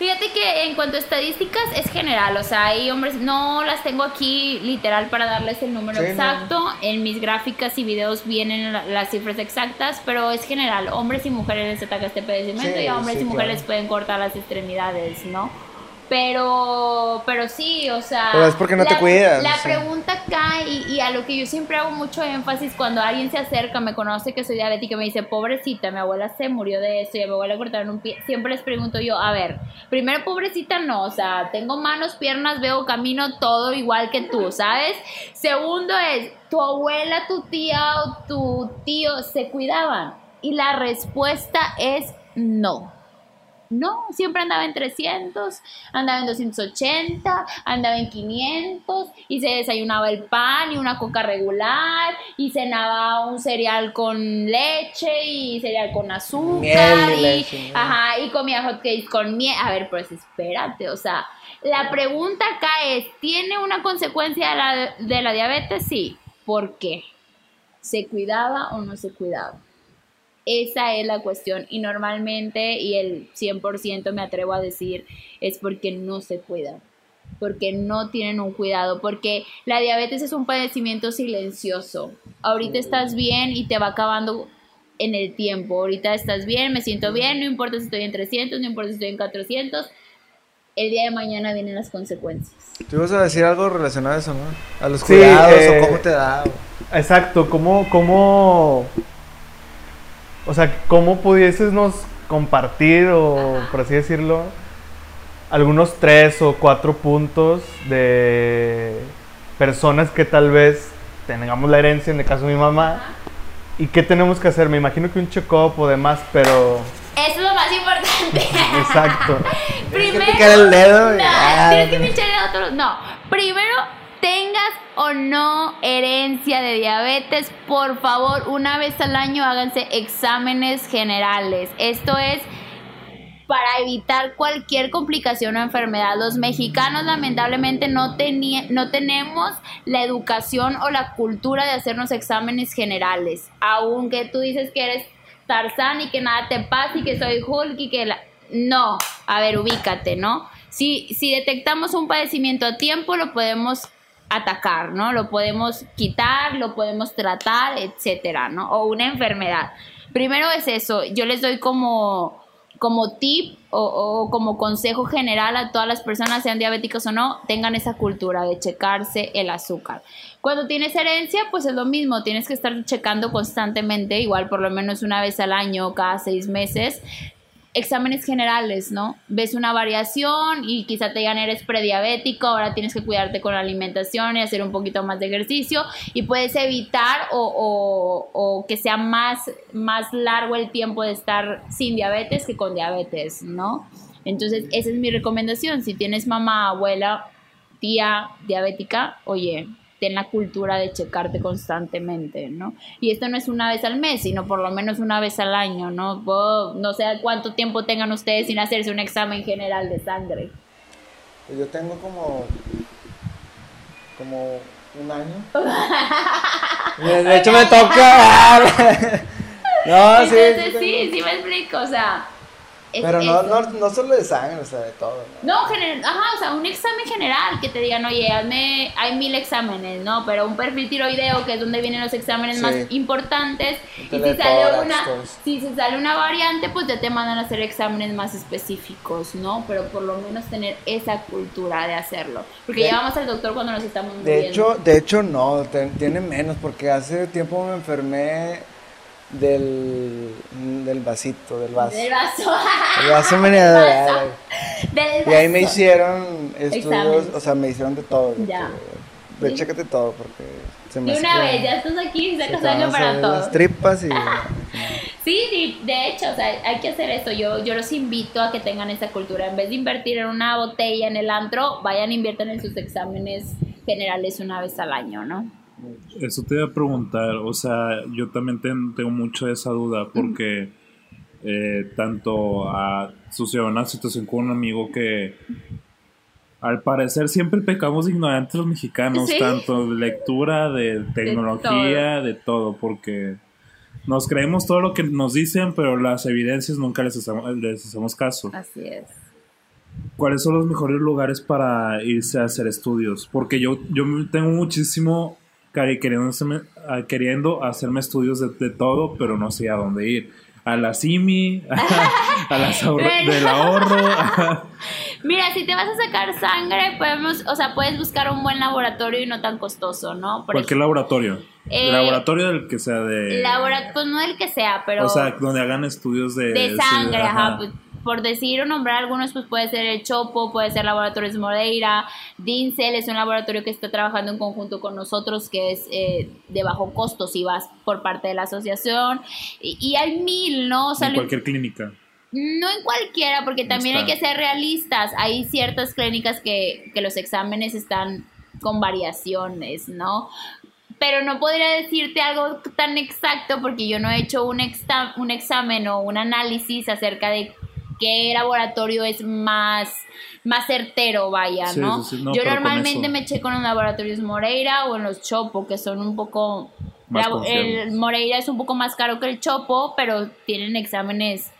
Fíjate que en cuanto a estadísticas es general, o sea, hay hombres, no las tengo aquí literal para darles el número Sí, no. exacto, en mis gráficas y videos vienen la- las cifras exactas, pero es general, hombres y mujeres les ataca este padecimiento Sí, y a hombres sí, y mujeres claro. pueden cortar las extremidades, ¿no? Pero, pero sí, o sea... Pero es porque no te la- cuidas, La o sea. pregunta acá y, y a lo que yo siempre hago mucho énfasis cuando alguien se acerca, me conoce que soy diabética y me dice, pobrecita, mi abuela se murió de esto y a mi abuela cortaron un pie, siempre les pregunto yo, a ver, primero pobrecita no, o sea, tengo manos, piernas, veo, camino, todo igual que tú, ¿sabes? Segundo es, tu abuela, tu tía o tu tío se cuidaban y la respuesta es no. No, siempre andaba en 300, andaba en 280, andaba en 500 y se desayunaba el pan y una coca regular y cenaba un cereal con leche y cereal con azúcar Miel y ajá, y comía hotcakes con miel. A ver, pues espérate, o sea, la pregunta acá es, ¿tiene una consecuencia de la, de la diabetes? Sí. ¿Por qué? ¿Se cuidaba o no se cuidaba? Esa es la cuestión y normalmente y el 100% me atrevo a decir es porque no se cuidan, porque no tienen un cuidado, porque la diabetes es un padecimiento silencioso. Ahorita estás bien y te va acabando en el tiempo. Ahorita estás bien, me siento bien, no importa si estoy en 300, no importa si estoy en 400. El día de mañana vienen las consecuencias. tú ibas a decir algo relacionado a eso, ¿no? A los Sí, cuidados eh, o cómo te da. o- Exacto, ¿cómo, cómo, o sea, cómo pudiésemos compartir o, por así decirlo, algunos tres o cuatro puntos de personas que tal vez tengamos la herencia, en el caso de mi mamá, y qué tenemos que hacer? Me imagino que un check-up o demás, pero... Eso es lo más importante. Exacto. Primero, picar el dedo y- No, tienes que pinchar el otro. No, primero tengas o no herencia de diabetes, por favor, una vez al año háganse exámenes generales. Esto es para evitar cualquier complicación o enfermedad. Los mexicanos lamentablemente no, no tenemos la educación o la cultura de hacernos exámenes generales. Aunque tú dices que eres Tarzán y que nada te pasa y que soy Hulk y que la... No, a ver, ubícate, ¿no? Si, si detectamos un padecimiento a tiempo, lo podemos atacar, ¿no? Lo podemos quitar, lo podemos tratar, etcétera, ¿no? O una enfermedad. Primero es eso, yo les doy como, como tip o, o como consejo general a todas las personas, sean diabéticos o no, tengan esa cultura de checarse el azúcar. Cuando tienes herencia, pues es lo mismo, tienes que estar checando constantemente, igual por lo menos una vez al año, cada seis meses, exámenes generales, ¿no? Ves una variación y quizá te digan eres prediabético, ahora tienes que cuidarte con la alimentación y hacer un poquito más de ejercicio y puedes evitar o, o- o que sea más, más largo el tiempo de estar sin diabetes que con diabetes, ¿no? Entonces, esa es mi recomendación. Si tienes mamá, abuela, tía diabética, oye, ten la cultura de checarte constantemente, ¿no? Y esto no es una vez al mes, sino por lo menos una vez al año, ¿no? No sé cuánto tiempo tengan ustedes sin hacerse un examen general de sangre. Pues yo tengo como. como un año. de hecho, me toca. no, sí. Entonces, sí sí, tengo. sí me explico, o sea, Es Pero no, no, no solo de sangre, o sea, de todo. ¿no? No, general, ajá, o sea, un examen general que te digan, oye, hazme, hay mil exámenes, ¿no? Pero un perfil tiroideo, que es donde vienen los exámenes Sí. más importantes, y si sale una, si se sale una variante, pues ya te mandan a hacer exámenes más específicos, ¿no? Pero por lo menos tener esa cultura de hacerlo. Porque De- llevamos al doctor cuando nos estamos De muriendo. hecho, de hecho no, te- tiene menos, porque hace tiempo me enfermé del, del vasito, del vaso. Del vaso. El vaso meneador. Del Y ahí me hicieron estudios, o sea, me hicieron de todo. de Ya. Sí. chécate todo, porque se me De hace una vez, ya estás aquí y sacas algo para todo. las tripas y... Sí, sí, de hecho, o sea, hay que hacer eso. Yo, yo los invito a que tengan esa cultura. En vez de invertir en una botella en el antro, vayan e inviertan en sus exámenes generales una vez al año, ¿no? Eso te iba a preguntar, o sea, yo también ten- tengo mucho esa duda porque eh, tanto a, sucedió una situación con un amigo que al parecer siempre pecamos de ignorantes los mexicanos, Sí. tanto de lectura, de tecnología, de todo, porque nos creemos todo lo que nos dicen, pero las evidencias nunca les hacemos, les hacemos caso. Así es. ¿Cuáles son los mejores lugares para irse a hacer estudios? Porque yo, yo tengo muchísimo queriendo hacerme, ah, queriendo hacerme estudios de, de todo, pero no sé a dónde ir. A la CIMI, a las ahorro- Bueno. del ahorro. Mira, si te vas a sacar sangre, podemos, o sea, puedes buscar un buen laboratorio y no tan costoso, ¿no? Por Cualquier laboratorio. Eh, laboratorio del que sea de... labora- pues no del que sea, pero o sea, donde hagan estudios de... de sangre, sí, ajá. pues, por decir o nombrar algunos, pues puede ser el Chopo, puede ser Laboratorios Moreira, Dincel es un laboratorio que está trabajando en conjunto con nosotros, que es eh, de bajo costo si vas por parte de la asociación. Y, y hay mil, ¿no? O sea, en cualquier clínica. no en cualquiera, porque también hay que ser realistas. Hay ciertas clínicas que, que los exámenes están con variaciones, ¿no? Pero no podría decirte algo tan exacto porque yo no he hecho un, exta- un examen o un análisis acerca de qué laboratorio es más, más certero, vaya, Sí, ¿no? sí, sí, no, yo normalmente eso- me eché con los laboratorios Moreira o en los Chopo, que son un poco... Más la- confiables. el Moreira es un poco más caro que el Chopo, pero tienen exámenes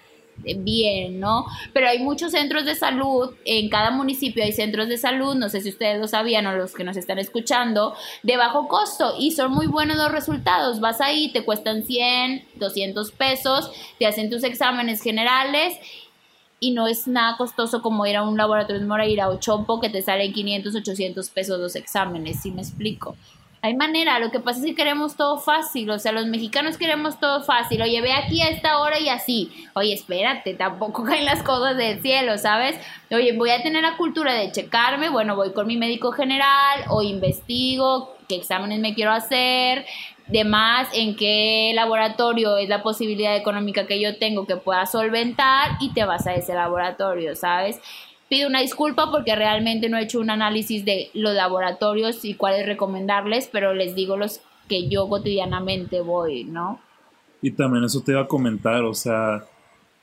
eh, bien, ¿no? Pero hay muchos centros de salud, en cada municipio hay centros de salud, no sé si ustedes lo sabían o los que nos están escuchando, de bajo costo y son muy buenos los resultados. Vas ahí, te cuestan 100, 200 pesos, te hacen tus exámenes generales y no es nada costoso como ir a un laboratorio en Moreira o Chopo que te salen 500, 800 pesos los exámenes, ¿sí me explico? Hay manera, lo que pasa es que queremos todo fácil, o sea, los mexicanos queremos todo fácil, oye, ve aquí a esta hora y así, oye, espérate, tampoco caen las cosas del cielo, ¿sabes? Oye, voy a tener la cultura de checarme, bueno, voy con mi médico general o investigo qué exámenes me quiero hacer, demás, en qué laboratorio es la posibilidad económica que yo tengo que pueda solventar y te vas a ese laboratorio, ¿sabes? Pido una disculpa porque realmente no he hecho un análisis de los laboratorios y cuáles recomendarles, pero les digo los que yo cotidianamente voy, ¿no? Y también eso te iba a comentar, o sea,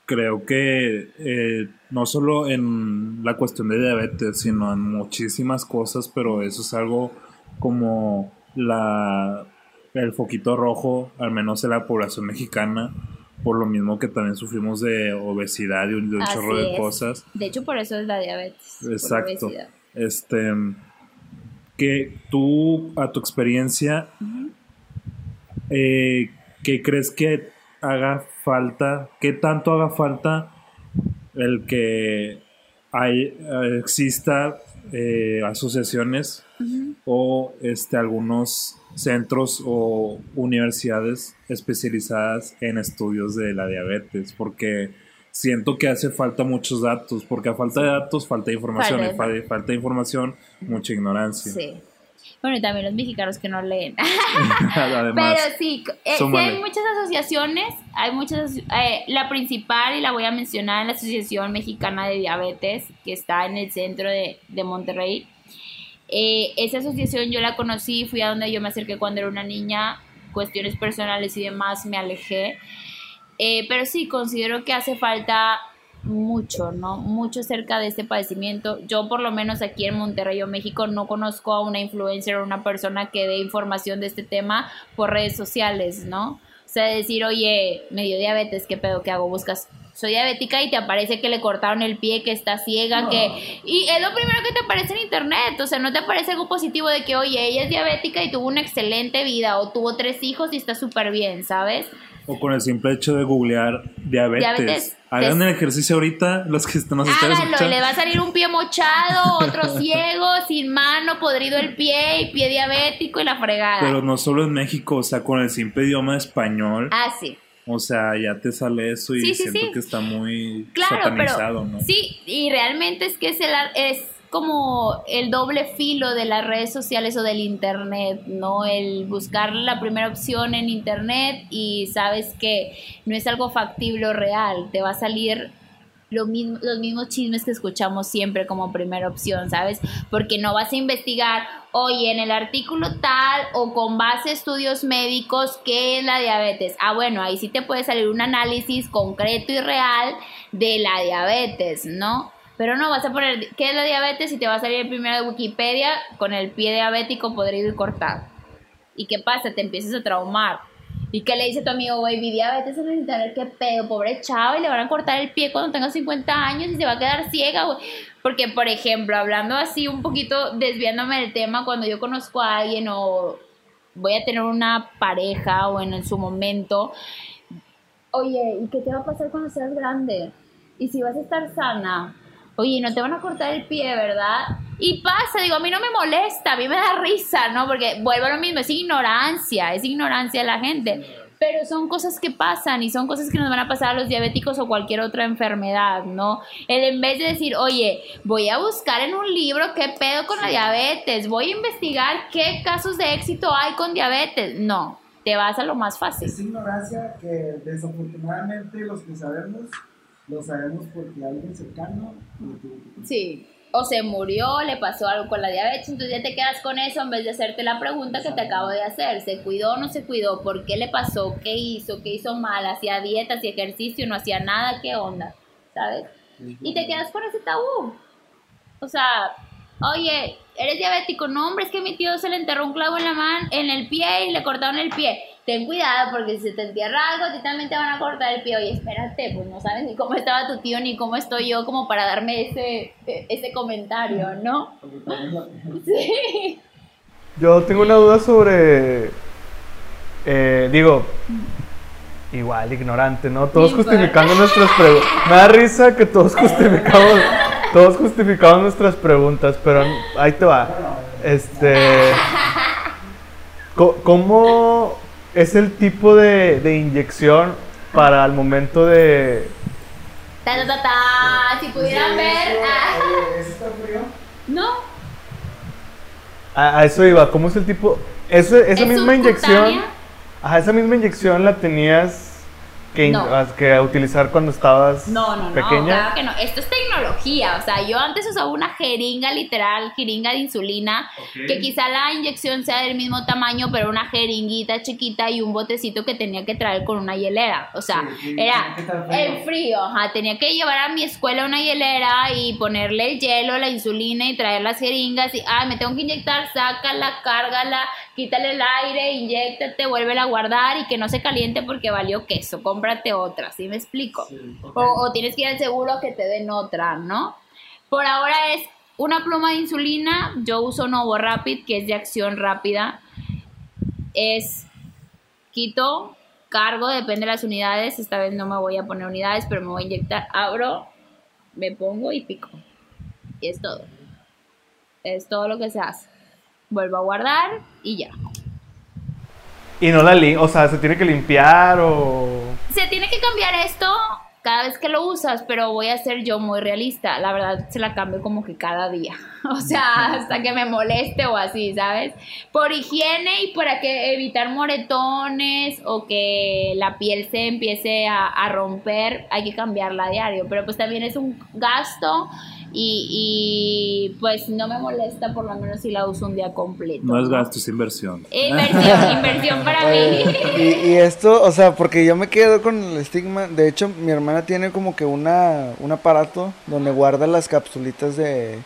creo que eh, no solo en la cuestión de diabetes, sino en muchísimas cosas, pero eso es algo como la el foquito rojo, al menos en la población mexicana, por lo mismo que también sufrimos de obesidad y un, de un Así chorro de es. cosas. De hecho, por eso es la diabetes. Exacto. Este, que tú, a tu experiencia, eh, ¿qué crees que haga falta? ¿Qué tanto haga falta el que hay, exista eh, asociaciones o este, algunos centros o universidades especializadas en estudios de la diabetes? Porque siento que hace falta muchos datos, porque a falta de datos falta información, Falta y fa- falta de información, mucha ignorancia. Sí. Bueno, y también los mexicanos que no leen. Además, Pero sí, eh, sí hay muchas asociaciones, hay muchas, eh, la principal y la voy a mencionar, la Asociación Mexicana de Diabetes, que está en el centro de, de Monterrey. Eh, esa asociación yo la conocí, fui a donde yo me acerqué cuando era una niña, cuestiones personales y demás, me alejé. Eh, pero sí, considero que hace falta mucho, ¿no? Mucho cerca de este padecimiento. Yo por lo menos aquí en Monterrey o México no conozco a una influencer o una persona que dé información de este tema por redes sociales, ¿no? O sea, decir, oye, me dio diabetes, ¿qué pedo? ¿Qué hago? Buscas soy diabética y te aparece que le cortaron el pie, que está ciega, que... Y es lo primero que te aparece en internet, o sea, no te aparece algo positivo de que, oye, ella es diabética y tuvo una excelente vida, o tuvo tres hijos y está súper bien, ¿sabes? O con el simple hecho de googlear diabetes. Diabetes. Hagan el ejercicio ahorita, los que nos están Háganlo, escuchando. le va a salir un pie mochado, otro ciego, sin mano, podrido el pie, y pie diabético y la fregada. Pero no solo en México, o sea, con el simple idioma español, Ah, sí. O sea, ya te sale eso y Sí, sí, siento sí. que está muy Claro, satanizado, pero ¿no? sí, y realmente es que es, el, es como el doble filo de las redes sociales o del internet, ¿no? El buscar la primera opción en internet y sabes que no es algo factible o real, te va a salir lo mismo, los mismos chismes que escuchamos siempre como primera opción, ¿sabes? Porque no vas a investigar, oye, en el artículo tal o con base a estudios médicos, ¿qué es la diabetes? Ah, bueno, ahí sí te puede salir un análisis concreto y real de la diabetes, ¿no? Pero no vas a poner, ¿qué es la diabetes? Y te va a salir el primero de Wikipedia con el pie diabético podrido y cortado. ¿Y qué pasa? Te empiezas a traumar. ¿Y qué le dice tu amigo, güey? Vi diabetes el qué pedo, pobre chavo, y le van a cortar el pie cuando tenga 50 años y se va a quedar ciega, güey. Porque, por ejemplo, hablando así un poquito, desviándome del tema, cuando yo conozco a alguien o voy a tener una pareja o en, en su momento, oye, ¿y qué te va a pasar cuando seas grande? ¿Y si vas a estar sana? Oye, no te van a cortar el pie, ¿verdad? Y pasa, digo, a mí no me molesta, a mí me da risa, ¿no? Porque vuelvo a lo mismo, es ignorancia, es ignorancia de la gente. Pero son cosas que pasan y son cosas que nos van a pasar a los diabéticos o cualquier otra enfermedad, ¿no? El en vez de decir, oye, voy a buscar en un libro qué pedo con la diabetes, voy a investigar qué casos de éxito hay con diabetes. No, te vas a lo más fácil. Es ignorancia que desafortunadamente los que sabemos, lo sabemos porque alguien cercano. Sí. O se murió, le pasó algo con la diabetes, entonces ya te quedas con eso en vez de hacerte la pregunta que te acabo de hacer. ¿Se cuidó o no se cuidó? ¿Por qué le pasó? ¿Qué hizo? ¿Qué hizo mal? ¿Hacía dieta? ¿Hacía ejercicio? ¿No hacía nada? ¿Qué onda? ¿Sabes? Y te quedas con ese tabú. O sea, oye, eres diabético. No, hombre, es que mi tío se le enterró un clavo en la mano, en el pie y le cortaron el pie. Ten cuidado porque si se te entierra algo, a ti también te van a cortar el pie. Oye, espérate, pues no sabes ni cómo estaba tu tío ni cómo estoy yo como para darme ese, ese comentario, ¿no? Sí. Yo tengo una duda sobre. eh, digo, igual, ignorante, ¿no? Todos justificando nuestras preguntas. Me da risa que todos justificamos, todos justificamos nuestras preguntas, pero ahí te va. Este. ¿Cómo es el tipo de, de inyección para el momento de. Ta, ta, ta, ta. Si pudieran ver. ah, ¿ese está frío? No, A, a eso iba, ¿cómo es el tipo. Ese- esa ¿Es misma inyección. Ajá, esa misma inyección la tenías que, No. que utilizar cuando estabas No, no, no, pequeña. claro que no. Esto es tecnología. O sea, yo antes usaba una jeringa literal, jeringa de insulina, que quizá la inyección sea del mismo tamaño, pero una jeringuita chiquita y un botecito que tenía que traer con una hielera. O sea, Sí, sí, era el frío. Ajá, tenía que llevar a mi escuela una hielera y ponerle el hielo, la insulina y traer las jeringas. Y, ay, me tengo que inyectar, sácala, cárgala, quítale el aire, inyectate, vuélvela a guardar y que no se caliente porque valió queso. Cómprate otra, ¿sí me explico? Sí. O, o tienes que ir al seguro que te den otra, ¿no? Por ahora es una pluma de insulina. Yo uso Novo Rapid, que es de acción rápida. Es quito, cargo, depende de las unidades. Esta vez no me voy a poner unidades, pero me voy a inyectar. Abro, me pongo y pico. Y es todo. Es todo lo que se hace. Vuelvo a guardar y ya. Y no la lim o sea, se tiene que limpiar o... Se tiene que cambiar esto cada vez que lo usas, pero voy a ser yo muy realista. La verdad, se la cambio como que cada día. O sea, hasta que me moleste o así, ¿sabes? Por higiene y para que evitar moretones o que la piel se empiece a, a romper, hay que cambiarla a diario. Pero pues también es un gasto y, y, pues no me molesta por lo menos si la uso un día completo. No es gasto, es inversión. Inversión, inversión para mí. Y, y esto, o sea, porque yo me quedo con el estigma. De hecho, mi hermana tiene como que una, un aparato donde guarda las capsulitas de,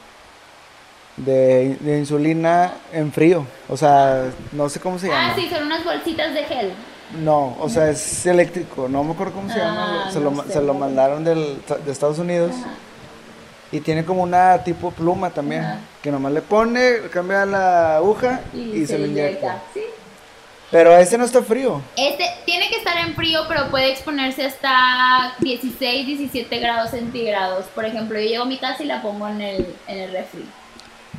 de, de insulina en frío. O sea, no sé cómo se llama. Ah, sí, son unas bolsitas de gel. No, o sea, es eléctrico, no me acuerdo cómo se llama, Ah, se, no lo, se lo mandaron del, de Estados Unidos y tiene como una tipo pluma también, Ajá. que nomás le pone, cambia la aguja y, se, lo inyecta. ¿sí? Pero ese no está frío. Este tiene que estar en frío, pero puede exponerse hasta 16, 17 grados centígrados. Por ejemplo, yo llego a mi casa y la pongo en el, en el refri.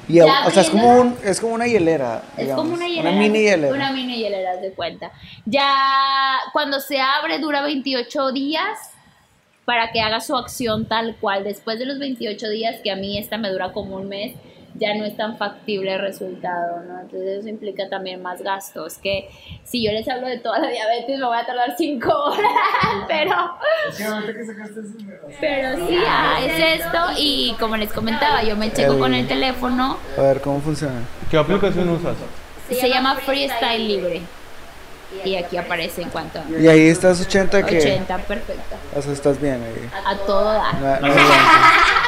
Y, o sea, es como, un, es como una hielera. Es digamos, como una hielera. mini hielera. Una mini hielera, de cuenta. Ya cuando se abre dura 28 días para que haga su acción tal cual. Después de los 28 días, que a mí esta me dura como un mes, ya no es tan factible el resultado, ¿no? Entonces eso implica también más gastos, que si yo les hablo de toda la diabetes me voy a tardar 5 horas, pero... Pero sí, ah, es esto y como les comentaba, yo me checo El- con el teléfono, A ver, ¿cómo funciona? ¿Qué aplicación usas? se llama Freestyle Libre. Y aquí aparece en cuanto a Y ahí estás 80 que... 80, perfecto. O sea, estás bien ahí. A todo da. No- no aguantas.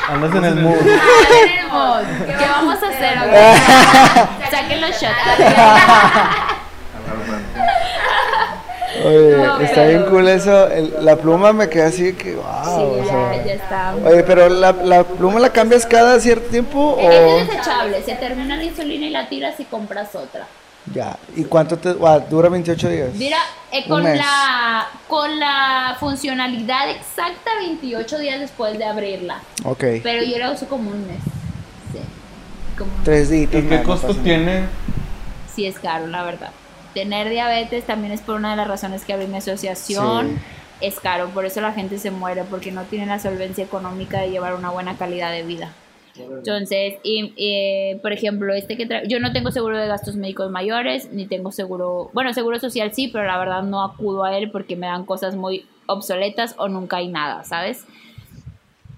Andas en el mood. ¿Qué vamos a hacer? Saquen los shots. Oye, No, está pero- bien cool eso. el- la pluma me queda así que, wow. Sí, o sea. ya, ya está. Oye, pero la, la pluma la cambias cada cierto tiempo o es desechable, se termina la insulina y la tiras y compras otra. Ya. ¿Y cuánto te ah, dura 28 días? Mira, eh, con la con la funcionalidad exacta 28 días después de abrirla. Ok. Pero yo la uso como un mes. Sí. Como un Tres días. ¿Y qué costo tiene? sí es caro, la verdad. Tener diabetes también es por una de las razones que abrí mi asociación. Sí. Es caro, por eso la gente se muere, porque no tiene la solvencia económica de llevar una buena calidad de vida. Entonces, y, eh, por ejemplo, este que tra- yo no tengo seguro de gastos médicos mayores, ni tengo seguro, bueno, seguro social sí, pero la verdad no acudo a él porque me dan cosas muy obsoletas o nunca hay nada, ¿sabes?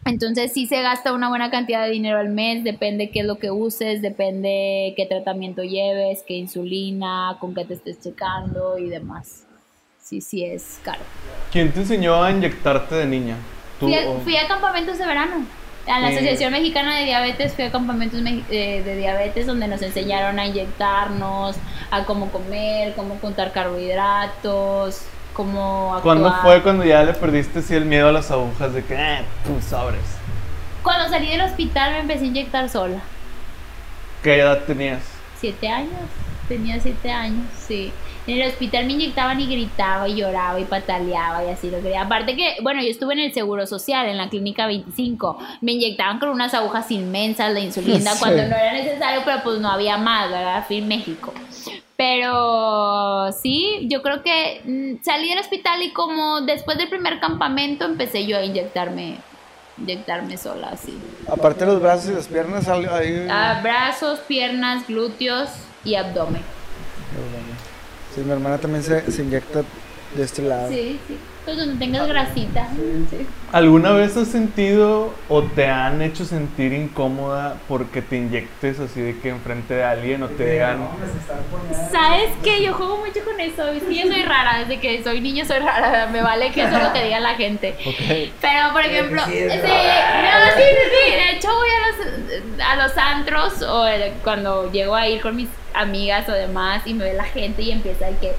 Entonces sí se gasta una buena cantidad de dinero al mes, depende qué es lo que uses, depende qué tratamiento lleves, qué insulina, con qué te estés checando y demás. Sí, sí es caro. ¿Quién te enseñó a inyectarte de niña? ¿Tú Fui a, o- fui a campamentos de verano. A la Sí. Asociación Mexicana de Diabetes fui a campamentos me- eh, de diabetes donde nos enseñaron a inyectarnos, a cómo comer, cómo contar carbohidratos, cómo actuar. ¿Cuándo fue cuando ya le perdiste así el miedo a las agujas de que, eh, tú sabres? Cuando salí del hospital me empecé a inyectar sola. ¿Qué edad tenías? Siete años. Tenía siete años, sí. En el hospital me inyectaban y gritaba y lloraba y pataleaba y así lo quería. Aparte que, bueno, yo estuve en el Seguro Social, en la Clínica 25. Me inyectaban con unas agujas inmensas de insulina Sí. cuando no era necesario, pero pues no había más, ¿verdad? Fui en México. Pero sí, yo creo que mm, salí del hospital y como después del primer campamento empecé yo a inyectarme, inyectarme sola, así. Aparte los brazos y las piernas, ahí. Ah, brazos, piernas, glúteos y abdomen. Sí, mi hermana también se, se inyecta de este lado. Sí, sí. Pues donde tengas grasita. Sí. ¿Alguna vez has sentido o te han hecho sentir incómoda porque te inyectes así de que enfrente de alguien o te digan, ¿Sabes qué? Yo juego mucho con eso. Es que yo soy rara. Desde que soy niña soy rara. Me vale que eso es lo que diga la gente. ok, Pero, por ejemplo, sí, no, sí, sí, sí. De hecho, voy a los, a los antros o eh, cuando llego a ir con mis amigas o demás y me ve la gente y empieza a que,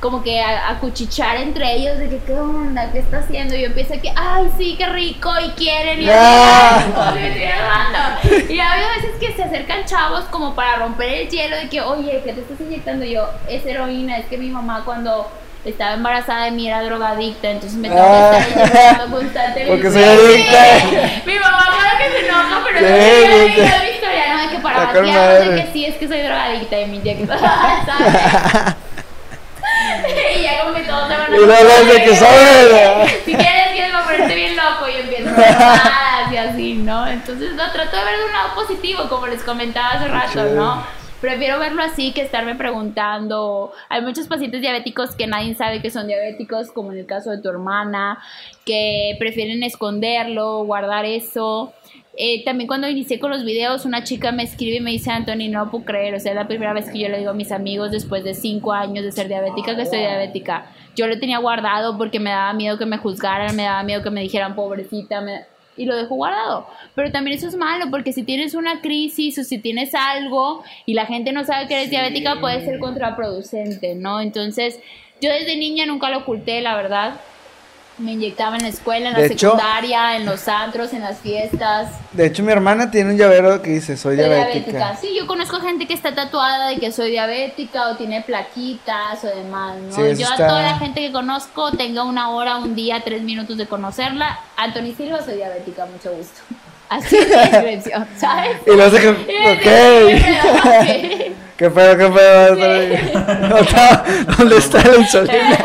como que a, a cuchichar entre ellos de que, ¿qué onda? ¿Qué está haciendo? Y yo empiezo a que, ¡ay, sí, qué rico! Y quieren. Y yo, Ah. Y había veces que se acercan chavos como para romper el hielo de que, oye, ¿qué te estás inyectando? Y yo, es heroína, es que mi mamá cuando estaba embarazada de mí era drogadicta, entonces me tengo Ah. que estar inyectando constantemente. Porque soy adicta. Mi mamá claro que se enoja, pero no sé qué sí. mi historia, no, de que para vaciarnos de madre. que sí, es que soy drogadicta y me inyecto. ¿sabes? y ya como que todos se van a Y luego es de que sabes. si quieres, quieres para ponerte bien loco y empiezo a y así, ¿no? Entonces lo trato de ver de un lado positivo, como les comentaba hace rato. ¿no? Prefiero verlo así que estarme preguntando. Hay muchos pacientes diabéticos que nadie sabe que son diabéticos, como en el caso de tu hermana, que prefieren esconderlo, guardar eso. Eh, también cuando inicié con los videos, una chica me escribe y me dice, Anthony, no puedo creer, o sea, es la primera vez que yo le digo a mis amigos después de cinco años de ser diabética que estoy diabética. Yo lo tenía guardado porque me daba miedo que me juzgaran, me daba miedo que me dijeran pobrecita, me- y lo dejo guardado. Pero también eso es malo porque si tienes una crisis o si tienes algo y la gente no sabe que eres diabética puede ser contraproducente, ¿no? Entonces Yo desde niña nunca lo oculté, la verdad. Me inyectaba en la escuela, en De la hecho- secundaria, en los antros, en las fiestas. De hecho, mi hermana tiene un llavero que dice, soy Soy diabética. diabética. Sí, yo conozco gente que está tatuada de que soy diabética o tiene plaquitas o demás, ¿no? Sí, yo está- a toda la gente que conozco, tenga una hora, un día, tres minutos de conocerla. Anthony Silva, soy diabética, mucho gusto. Así es la descripción, ¿sabes? Y lo sé que, ok. Qué feo, qué feo. No, está- ¿Dónde está la insulina?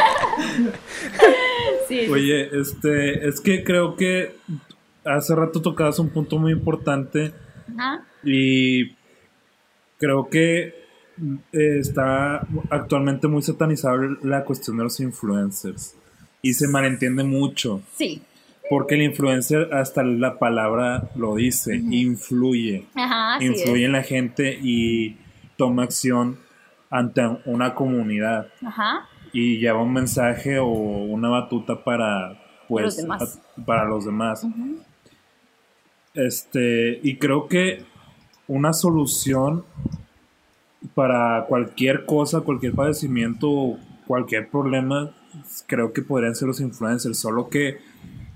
Sí. Oye, este, es que creo que hace rato tocabas un punto muy importante Ajá. y creo que eh, está actualmente muy satanizada la cuestión de los influencers y se malentiende mucho Sí. porque el influencer hasta la palabra lo dice, influye, Ajá, influye es. en la gente y toma acción ante una comunidad Ajá. Y lleva un mensaje o una batuta para pues Los demás. para los demás. Este, y creo que una solución para cualquier cosa, cualquier padecimiento, cualquier problema, creo que podrían ser los influencers, solo que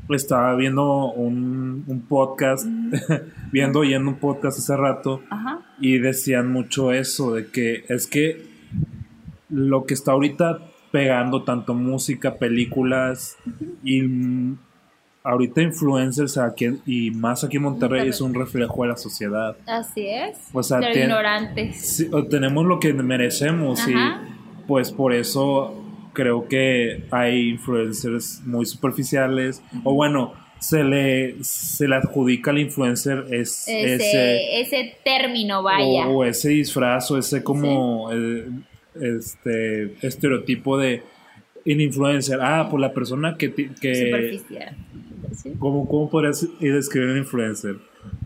estaba viendo un, un podcast, viendo oyendo un podcast hace rato Ajá. y decían mucho eso, de que es que lo que está ahorita pegando tanto música, películas y ahorita influencers aquí y más aquí en Monterrey es un reflejo de la sociedad. Así es. O sea, tiene- ignorantes. Sí, tenemos lo que merecemos Ajá. y pues por eso creo que hay influencers muy superficiales o bueno, se le se le adjudica al influencer es, Ese, ese ese término, vaya. o, o ese disfraz o ese como eh, este estereotipo de influencer ah pues la persona que que Superficial. Sí. ¿cómo, cómo podrías describir un influencer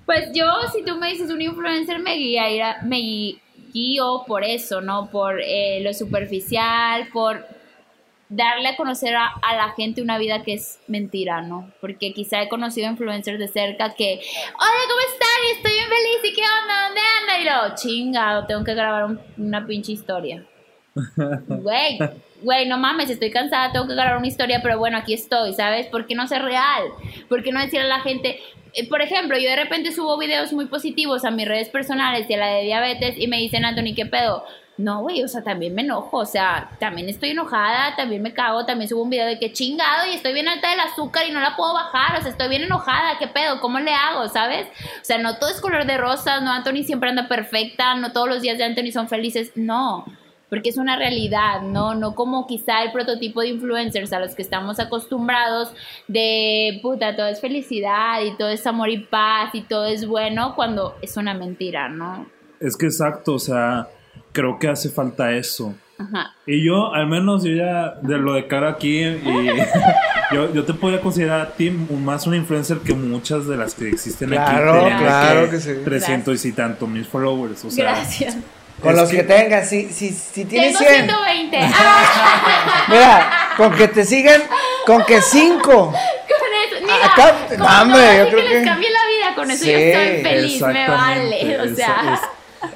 Pues yo, si tú me dices un influencer, me guía, me guío por eso, ¿no? Por eh, lo superficial, por darle a conocer a, a la gente una vida que es mentira, ¿no? Porque quizá he conocido influencers de cerca que, hola, ¿cómo están? Estoy bien feliz, ¿y qué onda? ¿Dónde anda? Y lo, chingado, tengo que grabar un- una pinche historia. Güey, güey, no mames, estoy cansada, tengo que grabar una historia, pero bueno, aquí estoy, ¿sabes? ¿Por qué no ser real? ¿Por qué no decirle a la gente? eh, Por ejemplo, yo de repente subo videos muy positivos a mis redes personales y a la de diabetes y me dicen, Anthony, ¿qué pedo? No, güey, o sea, también me enojo, o sea, también estoy enojada, también me cago, también subo un video de que chingado y estoy bien alta del azúcar y no la puedo bajar, o sea, estoy bien enojada, ¿qué pedo? ¿Cómo le hago? ¿Sabes? O sea, no todo es color de rosas, no Anthony siempre anda perfecta, no todos los días de Anthony son felices, no porque es una realidad, ¿no? No como quizá el prototipo de influencers a los que estamos acostumbrados de, puta, todo es felicidad y todo es amor y paz y todo es bueno cuando es una mentira, ¿no? es que exacto o sea creo que hace falta eso Ajá. Y yo, al menos, yo ya de lo de cara aquí, y yo, yo te podría considerar a ti más un influencer que muchas de las que existen Claro, aquí. teniendo claro que sí. 300 y tanto mil followers. O sea, Gracias. Con Es los que, que- tengas, si, si, si tienes Tengo 100. 120. ¡Ah! Mira, con que te sigan, con que 5. Con eso, mira, Acá- con no, hombre, todo yo creo que les que- cambie la vida, con eso Sí, yo estoy feliz, me exactamente, vale, o es- sea.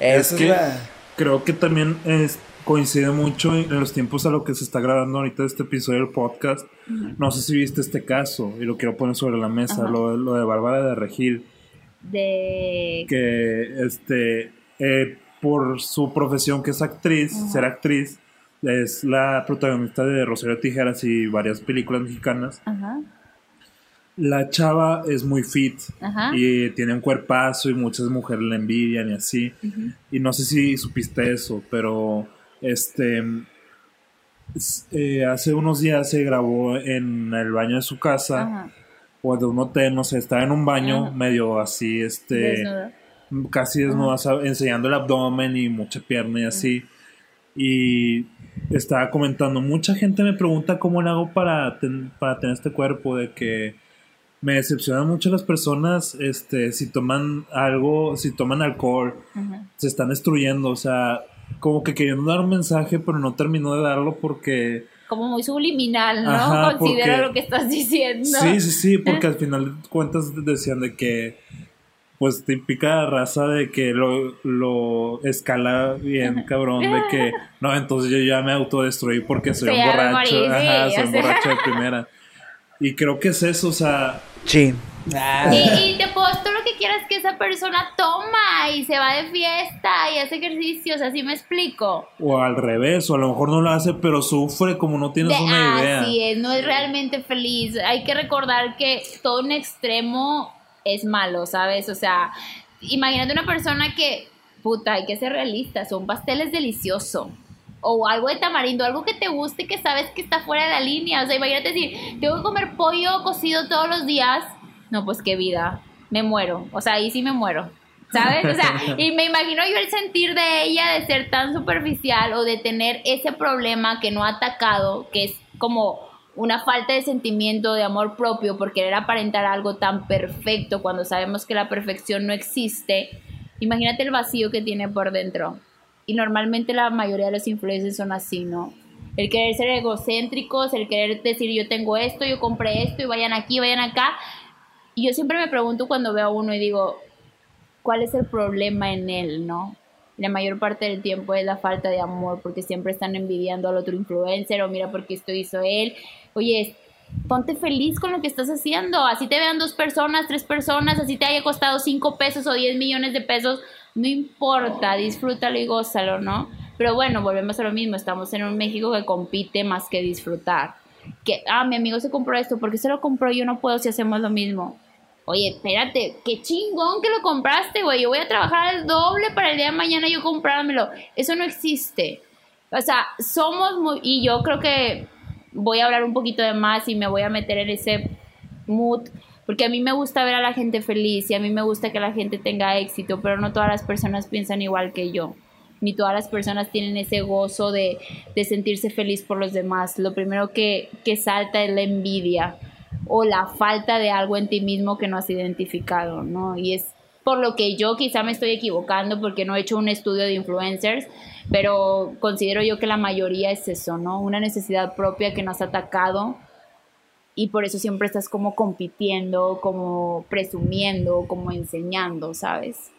es- Eso que la- creo que también es- coincide mucho en los tiempos a lo que se está grabando ahorita este episodio del podcast. No sé si viste este caso y lo quiero poner sobre la mesa, lo, lo de Bárbara de Regil. de que este eh, por su profesión que es actriz, ser actriz, es la protagonista de Rosario Tijeras y varias películas mexicanas. ajá, La chava es muy fit y tiene un cuerpazo y muchas mujeres la envidian y así. Y no sé si supiste eso, pero este eh, hace unos días se grabó en el baño de su casa o de un hotel, no sé, estaba en un baño medio así, este Desnuda. Casi desnuda, ¿sabe? enseñando el abdomen y mucha pierna y así. Y estaba comentando, mucha gente me pregunta cómo le hago para, ten- para tener este cuerpo, de que me decepcionan mucho las personas, este, si toman algo, si toman alcohol, se están destruyendo, o sea, como que queriendo dar un mensaje, pero no terminó de darlo porque... como muy subliminal, ¿no? Ajá, Considera porque- lo que estás diciendo. Sí, sí, sí, porque al final de cuentas decían de que pues típica raza de que lo, lo escala bien cabrón, de que no, entonces yo ya me autodestruí porque soy Sí, un borracho, morí, sí, ajá, soy un borracho de primera. Y creo que es eso, o sea, Chin. Ah. Y, y te puedo todo lo que quieras que esa persona toma y se va de fiesta y hace ejercicios, así me explico. o al revés, o a lo mejor no lo hace, pero sufre como no tienes De- una idea. Así es, no es realmente feliz. Hay que recordar que todo un extremo es malo, ¿sabes? O sea, imagínate una persona que, puta, hay que ser realistas, un pastel es delicioso. O algo de tamarindo, algo que te guste, que sabes que está fuera de la línea. O sea, imagínate decir, tengo que comer pollo cocido todos los días. No, pues qué vida, me muero. O sea, ahí sí me muero. ¿Sabes? O sea, y me imagino yo el sentir de ella de ser tan superficial o de tener ese problema que no ha atacado, que es como una falta de sentimiento de amor propio por querer aparentar algo tan perfecto cuando sabemos que la perfección no existe. Imagínate el vacío que tiene por dentro. Y normalmente la mayoría de los influencers son así, ¿no? El querer ser egocéntricos, el querer decir yo tengo esto, yo compré esto y vayan aquí, vayan acá. Y yo siempre me pregunto cuando veo a uno y digo, ¿cuál es el problema en él, no? La mayor parte del tiempo es la falta de amor porque siempre están envidiando al otro influencer o mira porque esto hizo él. Oye, ponte feliz con lo que estás haciendo. Así te vean dos personas, tres personas, así te haya costado cinco pesos o diez millones de pesos. No importa, disfrútalo y gózalo, ¿no? Pero bueno, volvemos a lo mismo. Estamos en un México que compite más que disfrutar. Que, ah, mi amigo se compró esto, ¿por qué se lo compró? Yo no puedo si hacemos lo mismo. Oye, espérate, qué chingón que lo compraste, güey. Yo voy a trabajar el doble para el día de mañana yo comprármelo. Eso no existe. O sea, somos muy... Y yo creo que voy a hablar un poquito de más y me voy a meter en ese mood. Porque a mí me gusta ver a la gente feliz y a mí me gusta que la gente tenga éxito, pero no todas las personas piensan igual que yo. Ni todas las personas tienen ese gozo de, de sentirse feliz por los demás. Lo primero que, que salta es la envidia o la falta de algo en ti mismo que no has identificado, ¿no? Y es por lo que yo quizá me estoy equivocando porque no he hecho un estudio de influencers, pero considero yo que la mayoría es eso, ¿no? Una necesidad propia que nos ha atacado y por eso siempre estás como compitiendo, como presumiendo, como enseñando, ¿sabes?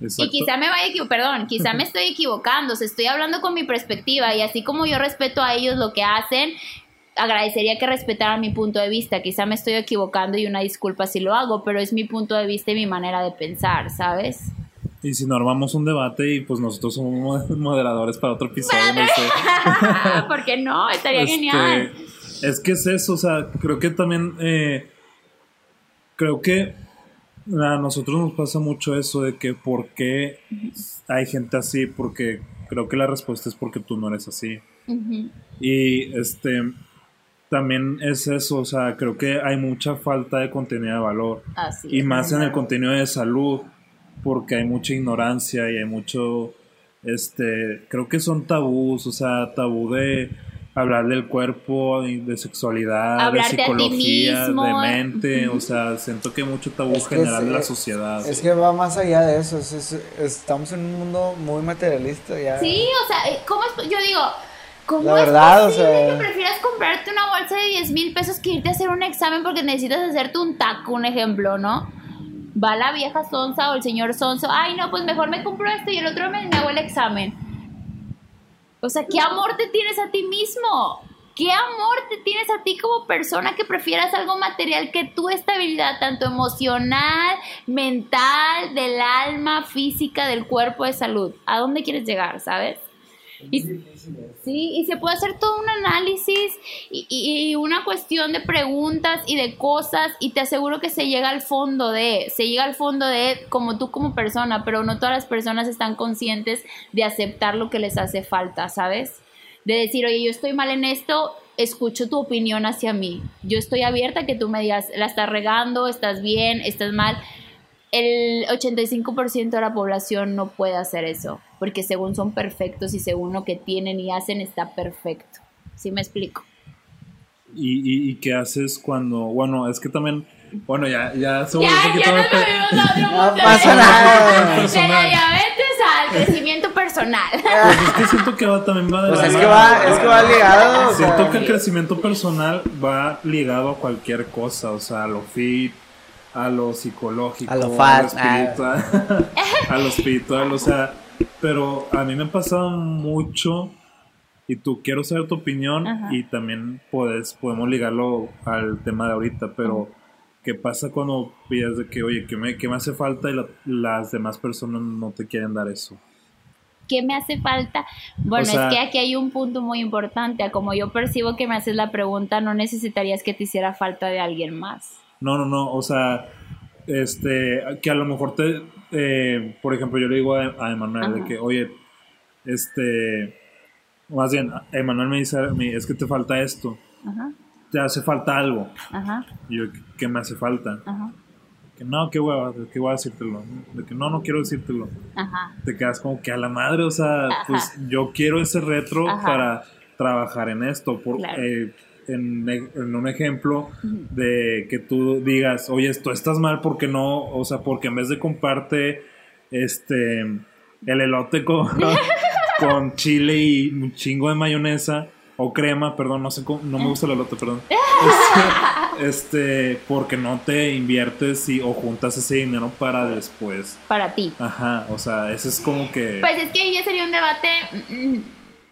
Exacto. Y quizá me vaya equivo- perdón, quizá me estoy equivocando, o sea, estoy hablando con mi perspectiva y así como yo respeto a ellos lo que hacen, agradecería que respetaran mi punto de vista. Quizá me estoy equivocando y una disculpa si lo hago, pero es mi punto de vista y mi manera de pensar, ¿sabes? Y si no armamos un debate y pues nosotros somos mo- moderadores para otro episodio, no sé. ¿Por qué no? Estaría Este, genial. Es que es eso, o sea, creo que también, eh, creo que a nosotros nos pasa mucho eso de que por qué hay gente así, porque creo que la respuesta es porque tú no eres así. Y este, también es eso, o sea, creo que hay mucha falta de contenido de valor. Así Y es. más en el contenido de salud, porque hay mucha ignorancia y hay mucho, este, creo que son tabús, o sea, tabú de hablar del cuerpo, de sexualidad, Hablarte de psicología, de mente, o sea, siento que hay mucho tabú Es general es- de la sociedad. Es que va más allá de eso. es- es- estamos en un mundo muy materialista ya. Sí, o sea, ¿cómo es? Yo digo, ¿cómo La es verdad, o posible sea- que prefieras comprarte una bolsa de 10 mil pesos que irte a hacer un examen porque necesitas hacerte un taco, un ejemplo, ¿no? Va la vieja sonsa o el señor sonso, ay, no, pues mejor me compro esto y el otro mes me hago el examen. O sea, ¿qué amor te tienes a ti mismo? ¿Qué amor te tienes a ti como persona que prefieras algo material que tu estabilidad, tanto emocional, mental, del alma, física, del cuerpo, de salud? ¿A dónde quieres llegar, sabes? Y, sí, y se puede hacer todo un análisis y, y- una cuestión de preguntas y de cosas y te aseguro que se llega al fondo de, se llega al fondo de como tú como persona, pero no todas las personas están conscientes de aceptar lo que les hace falta, ¿sabes? De decir, oye, yo estoy mal en esto, escucho tu opinión hacia mí. Yo estoy abierta a que tú me digas, la estás regando, estás bien, estás mal. El 85% de la población no puede hacer eso, porque según son perfectos y según lo que tienen y hacen está perfecto. ¿Sí me explico? Y, y, y qué haces cuando, bueno, es que también, bueno, ya, ya se Ya, un ya poquito nos más- movimos a otro No punto pasa de- nada. De la diabetes al crecimiento personal. Pues es que siento que va también va de Pues la es que va, es que va ligado. o Siento sea, que el crecimiento personal va ligado a cualquier cosa, o sea, a lo fit, a lo psicológico, A lo lo fat, espiritual, a lo espiritual, o sea, pero a mí me ha pasado mucho y tú quiero saber tu opinión Ajá. y también puedes, podemos ligarlo al tema de ahorita, pero ¿qué pasa cuando pides de que, oye, ¿qué me, qué me hace falta y la- las demás personas no te quieren dar eso? ¿Qué me hace falta? Bueno, O sea- es que aquí hay un punto muy importante. A Como yo percibo que me haces la pregunta, no necesitarías que te hiciera falta de alguien más. No, no, no, o sea, este, que a lo mejor te, eh, por ejemplo, yo le digo a, a Emanuel de que, oye, este, más bien, Emanuel me dice a mí, es que te falta esto, Ajá, te hace falta algo. ajá, Y yo, ¿qué me hace falta? ajá, Que no, ¿qué voy a, qué voy a decírtelo? De que no, no quiero decírtelo. ajá. Te quedas como que a la madre, o sea, Ajá. pues yo quiero ese retro para trabajar en esto. Por, Claro. eh, en, en un ejemplo de que tú digas, oye, esto estás mal porque no, o sea, porque en vez de comprarte este el elote con, con chile y un chingo de mayonesa o crema, perdón, no sé cómo, no me gusta el elote, perdón. Este, este, porque no te inviertes y, o juntas ese dinero para después. Para ti. Ajá, o sea, eso es como que... Pues es que ahí ya sería un debate mm,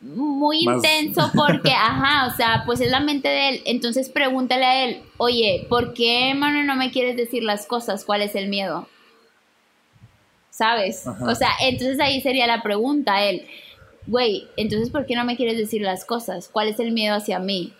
muy Más- intenso porque, ajá, o sea, pues es la mente de él. Entonces pregúntale a él, oye, ¿por qué, Manuel, no me quieres decir las cosas? ¿Cuál es el miedo? ¿Sabes? Ajá. O sea, entonces ahí sería la pregunta a él. Güey, entonces ¿por qué no me quieres decir las cosas? ¿Cuál es el miedo hacia mí?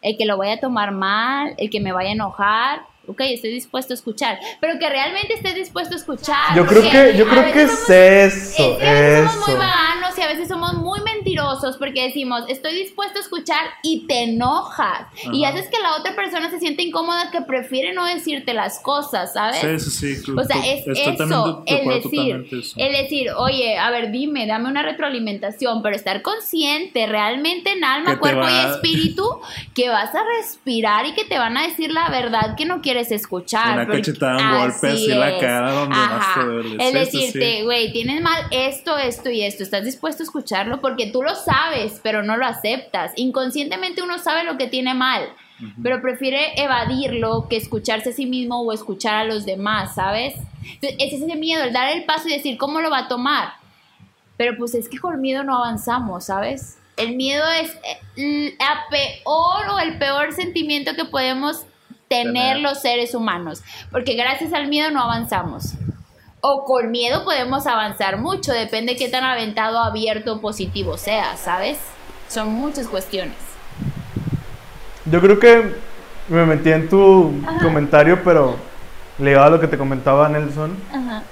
¿El que lo vaya a tomar mal? ¿El que me vaya a enojar? Ok, estoy dispuesto a escuchar. Pero que realmente estés dispuesto a escuchar. Yo creo que, yo creo que somos- es eso, es que a veces somos muy vaganos y a veces somos muy mentirosos porque decimos, estoy dispuesto a escuchar y te enojas. Y haces que la otra persona se siente incómoda que prefiere no decirte las cosas, ¿sabes? Sí, sí, sí. O sea, to- es eso, de el decir, eso. el decir, oye, a ver, dime, dame una retroalimentación, pero estar consciente realmente en alma, cuerpo y espíritu, que vas a respirar y que te van a decir la verdad que no quieres escuchar. Una porque- cachetada, un golpe así la cara donde más te sí, decirte, güey, tienes mal esto, esto y esto, ¿estás dispuesto a escucharlo? Porque tú lo sabes, pero no lo aceptas. Inconscientemente uno sabe lo que tiene mal. Pero prefiere evadirlo que escucharse a sí mismo o escuchar a los demás, ¿sabes? Entonces, ese es ese miedo, el dar el paso y decir cómo lo va a tomar. Pero pues es que con miedo no avanzamos, ¿sabes? El miedo es eh, la peor o el peor sentimiento que podemos tener los seres humanos. Porque gracias al miedo no avanzamos. O con miedo podemos avanzar mucho, depende qué tan aventado, abierto positivo sea, ¿sabes? Son muchas cuestiones. Yo creo que me metí en tu Ajá. comentario, pero ligado a lo que te comentaba Nelson, Ajá.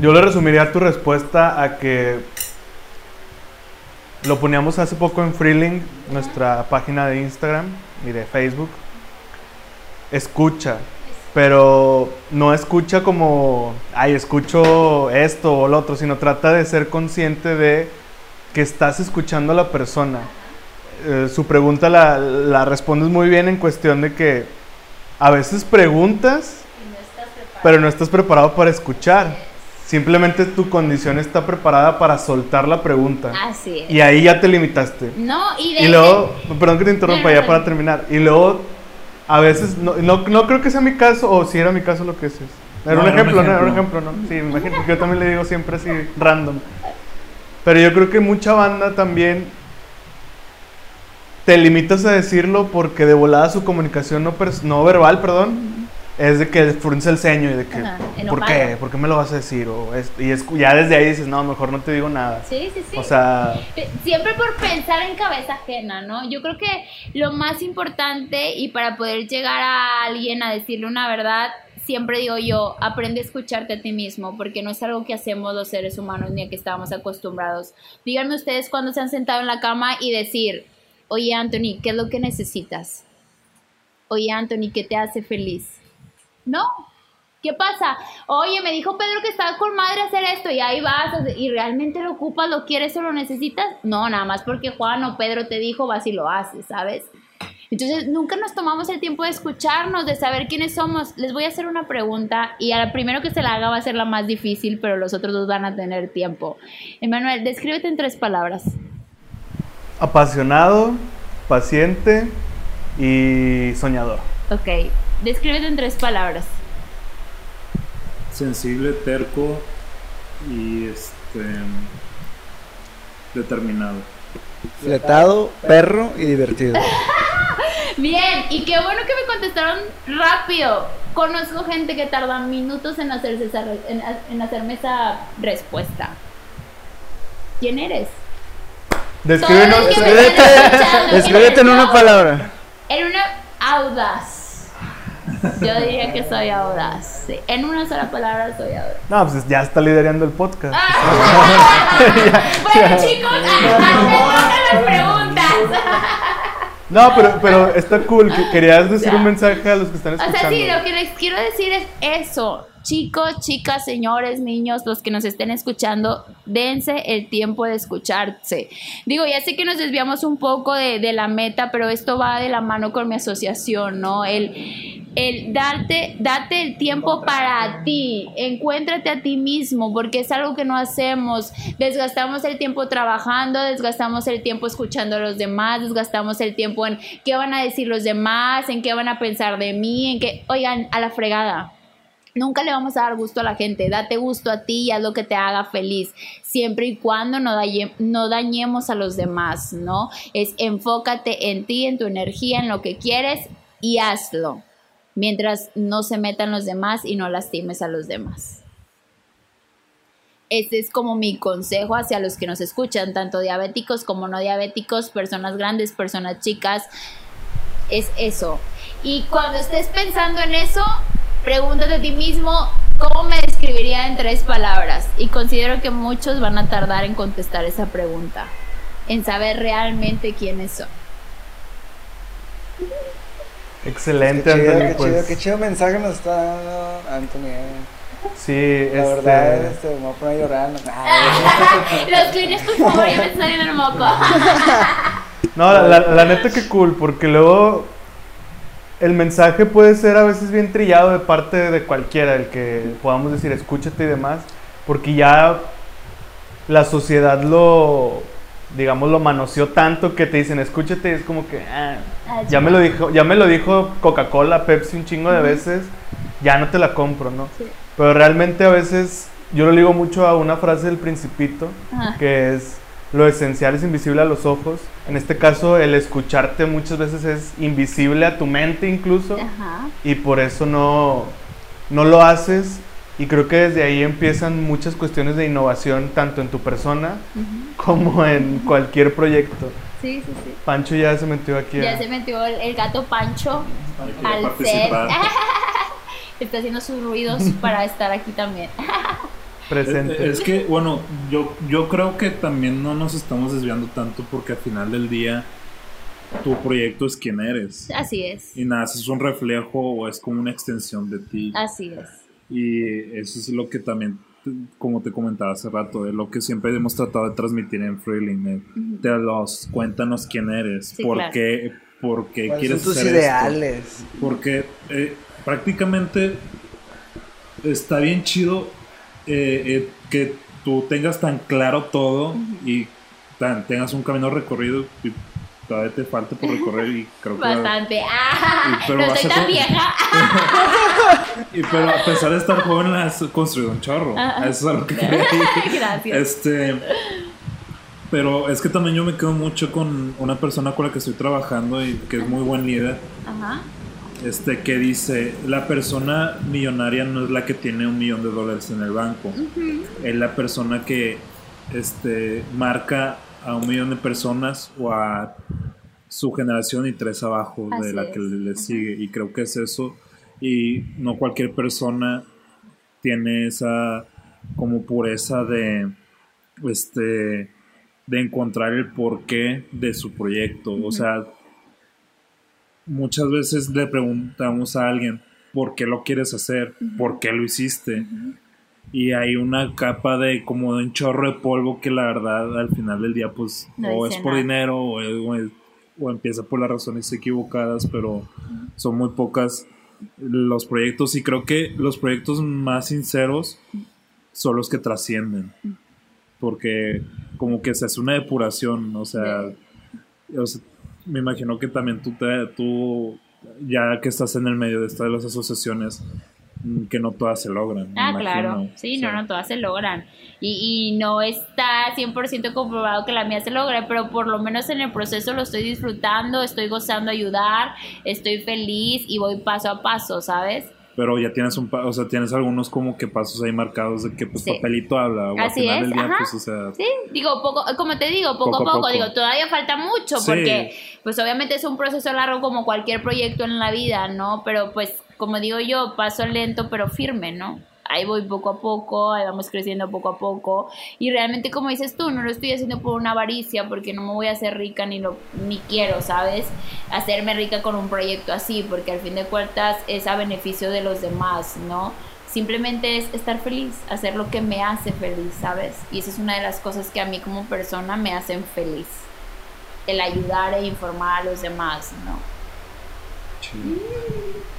yo le resumiría tu respuesta a que lo poníamos hace poco en Freelink, nuestra página de Instagram y de Facebook. Escucha, pero no escucha como, ay, escucho esto o lo otro, sino trata de ser consciente de que estás escuchando a la persona. Eh, su pregunta la, la respondes muy bien en cuestión de que a veces preguntas, pero no estás preparado para escuchar. Simplemente tu condición está preparada para soltar la pregunta. Así es. Y ahí ya te limitaste. No, y de Y luego, perdón que te interrumpa No, no, ya para terminar. Y luego, a veces, no, no, no creo que sea mi caso, o si era mi caso lo que es. es. Era No, un era un ejemplo, no, era un ejemplo. ¿no? Sí, me imagino, porque yo también le digo siempre así, random. Pero yo creo que mucha banda también te limitas a decirlo porque de volada su comunicación no, pers- no verbal, perdón, es de que frunce el ceño y de que, Ajá, ¿por qué? ¿Por qué me lo vas a decir? O es- y es- ya desde ahí dices, no, mejor no te digo nada. Sí, sí, sí. O sea, Siempre por pensar en cabeza ajena, ¿no? Yo creo que lo más importante y para poder llegar a alguien a decirle una verdad, siempre digo yo, aprende a escucharte a ti mismo, porque no es algo que hacemos los seres humanos ni a que estamos acostumbrados. Díganme ustedes cuando se han sentado en la cama y decir, oye Anthony, ¿qué es lo que necesitas? Oye Anthony, ¿qué te hace feliz? No, ¿Qué pasa? Oye, me dijo Pedro que estaba con madre hacer esto y ahí vas y realmente lo ocupas, lo quieres o lo necesitas. No, nada más porque Juan o Pedro te dijo, vas y lo haces, ¿sabes? Entonces, nunca nos tomamos el tiempo de escucharnos, de saber quiénes somos. Les voy a hacer una pregunta y al primero que se la haga va a ser la más difícil, pero los otros dos van a tener tiempo. Emanuel, descríbete en tres palabras. apasionado, paciente y soñador. Ok, Descríbete en tres palabras. Sensible, terco y este determinado. Fletado, perro y divertido. Bien, y qué bueno que me contestaron rápido. Conozco gente que tarda minutos en, hacerse esa re- en, en hacerme esa respuesta. ¿Quién eres? Descríbenos. Descríbete, descríbete en ¿quién una palabra. En una audaz. Yo diría que soy audaz. sí. En una sola palabra soy audaz. No, pues ya está liderando el podcast. bueno, chicos, ah, las preguntas. No, pero, pero está cool. que querías decir un mensaje a los que están O escuchando. sea, sí, lo que les quiero decir es eso. Chicos, chicas, señores, niños, los que nos estén escuchando, dense el tiempo de escucharse. Digo, ya sé que nos desviamos un poco de, la meta, pero esto va de la mano con mi asociación, ¿no? El, el darte, el tiempo para ti, encuéntrate a ti mismo, porque es algo que no hacemos. Desgastamos el tiempo trabajando, desgastamos el tiempo escuchando a los demás, desgastamos el tiempo en qué van a decir los demás, en qué van a pensar de mí, en qué, oigan, a la fregada. Nunca le vamos a dar gusto a la gente, date gusto a ti y haz lo que te haga feliz, siempre y cuando no, dañe- no dañemos a los demás, ¿no? Es enfócate en ti, en tu energía, en lo que quieres y hazlo, mientras no se metan los demás y no lastimes a los demás. Este es como mi consejo hacia los que nos escuchan, tanto diabéticos como no diabéticos, personas grandes, personas chicas, es eso. Y cuando estés pensando en eso, pregúntate a ti mismo cómo me describiría en tres palabras. Y considero que muchos van a tardar en contestar esa pregunta, en saber realmente quiénes son. Excelente, Qué chido, Anthony. qué pues, chido, qué chido mensaje nos está dando Anthony. Sí, La este. verdad, este, me voy a poner a llorar. Ay, Los clines, por favor, ya me está saliendo el moco. No, la, la- la neta que cool, porque luego el mensaje puede ser a veces bien trillado de parte de cualquiera, el que podamos decir escúchate y demás, porque ya la sociedad lo, digamos, lo manoseó tanto que te dicen escúchate y es como que, ah, ya me lo dijo, ya me lo dijo Coca-Cola, Pepsi un chingo de veces, ya no te la compro, ¿no? Sí. Pero realmente a veces yo lo ligo mucho a una frase del Principito, Ajá. que es lo esencial es invisible a los ojos. En este caso, el escucharte muchas veces es invisible a tu mente incluso, Ajá. y por eso no, no lo haces. Y creo que desde ahí empiezan muchas cuestiones de innovación, tanto en tu persona como en cualquier proyecto. Sí, sí, sí. Pancho ya se metió aquí. a- Ya se metió el, el gato Pancho al set. Está haciendo sus ruidos para estar aquí también. presente. Es que, bueno, yo, yo creo que también no nos estamos desviando tanto porque al final del día tu proyecto es quien eres. Así es. Y nada, es un reflejo o es como una extensión de ti. Así es. Y eso es lo que también, como te comentaba hace rato, es lo que siempre hemos tratado de transmitir en Freeling. eh, Te los, cuéntanos quién eres, Sí, por, claro. qué, por qué ¿Cuáles quieres son tus hacer esto. ideales? Porque eh, prácticamente está bien chido eh, eh, que tú tengas tan claro todo y tan, tengas un camino recorrido y todavía te falta por recorrer y creo que... Bastante. Ah, Y- pero no estoy tan vieja. y- pero a pesar de estar joven has construido un chorro. Ah. Eso es a lo que quería ir. Gracias. Este, pero es que también yo me quedo mucho con una persona con la que estoy trabajando y que es muy buen líder. Ajá. Este que dice, la persona millonaria no es la que tiene un millón de dólares en el banco, es la persona que este, marca a un millón de personas o a su generación y tres abajo de la es. que le, le sigue. Y creo que es eso. Y no cualquier persona tiene esa como pureza de este de encontrar el porqué de su proyecto. O sea, muchas veces le preguntamos a alguien por qué lo quieres hacer, por qué lo hiciste. Y hay una capa de como de un chorro de polvo que la verdad al final del día pues No o es por nada. dinero o, o es- o empieza por las razones equivocadas, pero son muy pocas. Los proyectos y creo que los proyectos más sinceros son los que trascienden. Porque como que se hace una depuración, o sea, o sea, me imagino que también tú, te, tú ya que estás en el medio de estas de las asociaciones, mm, que no todas se logran. Ah, claro. Sí, sea, no, no, todas se logran. Y, y no está 100% comprobado que la mía se logre, pero por lo menos en el proceso lo estoy disfrutando, estoy gozando ayudar, estoy feliz y voy paso a paso, ¿sabes? Pero ya tienes un, o sea, tienes algunos como que pasos ahí marcados de que pues Sí. papelito habla, o al Así final es, del día, ajá. pues, o sea, Sí, digo, poco, como te digo, poco, Poco a a poco, poco. digo, todavía falta mucho Sí. porque pues obviamente es un proceso largo como cualquier proyecto en la vida, ¿no? Pero pues como digo yo, paso lento pero firme, ¿no? Ahí voy poco a poco, ahí vamos creciendo poco a poco y realmente como dices tú, no lo estoy haciendo por una avaricia porque no me voy a hacer rica ni lo ni quiero, ¿sabes? Hacerme rica con un proyecto así porque al fin de cuentas es a beneficio de los demás, ¿no? Simplemente es estar feliz, hacer lo que me hace feliz, ¿sabes? Y esa es una de las cosas que a mí como persona me hacen feliz. El ayudar e informar a los demás, ¿no?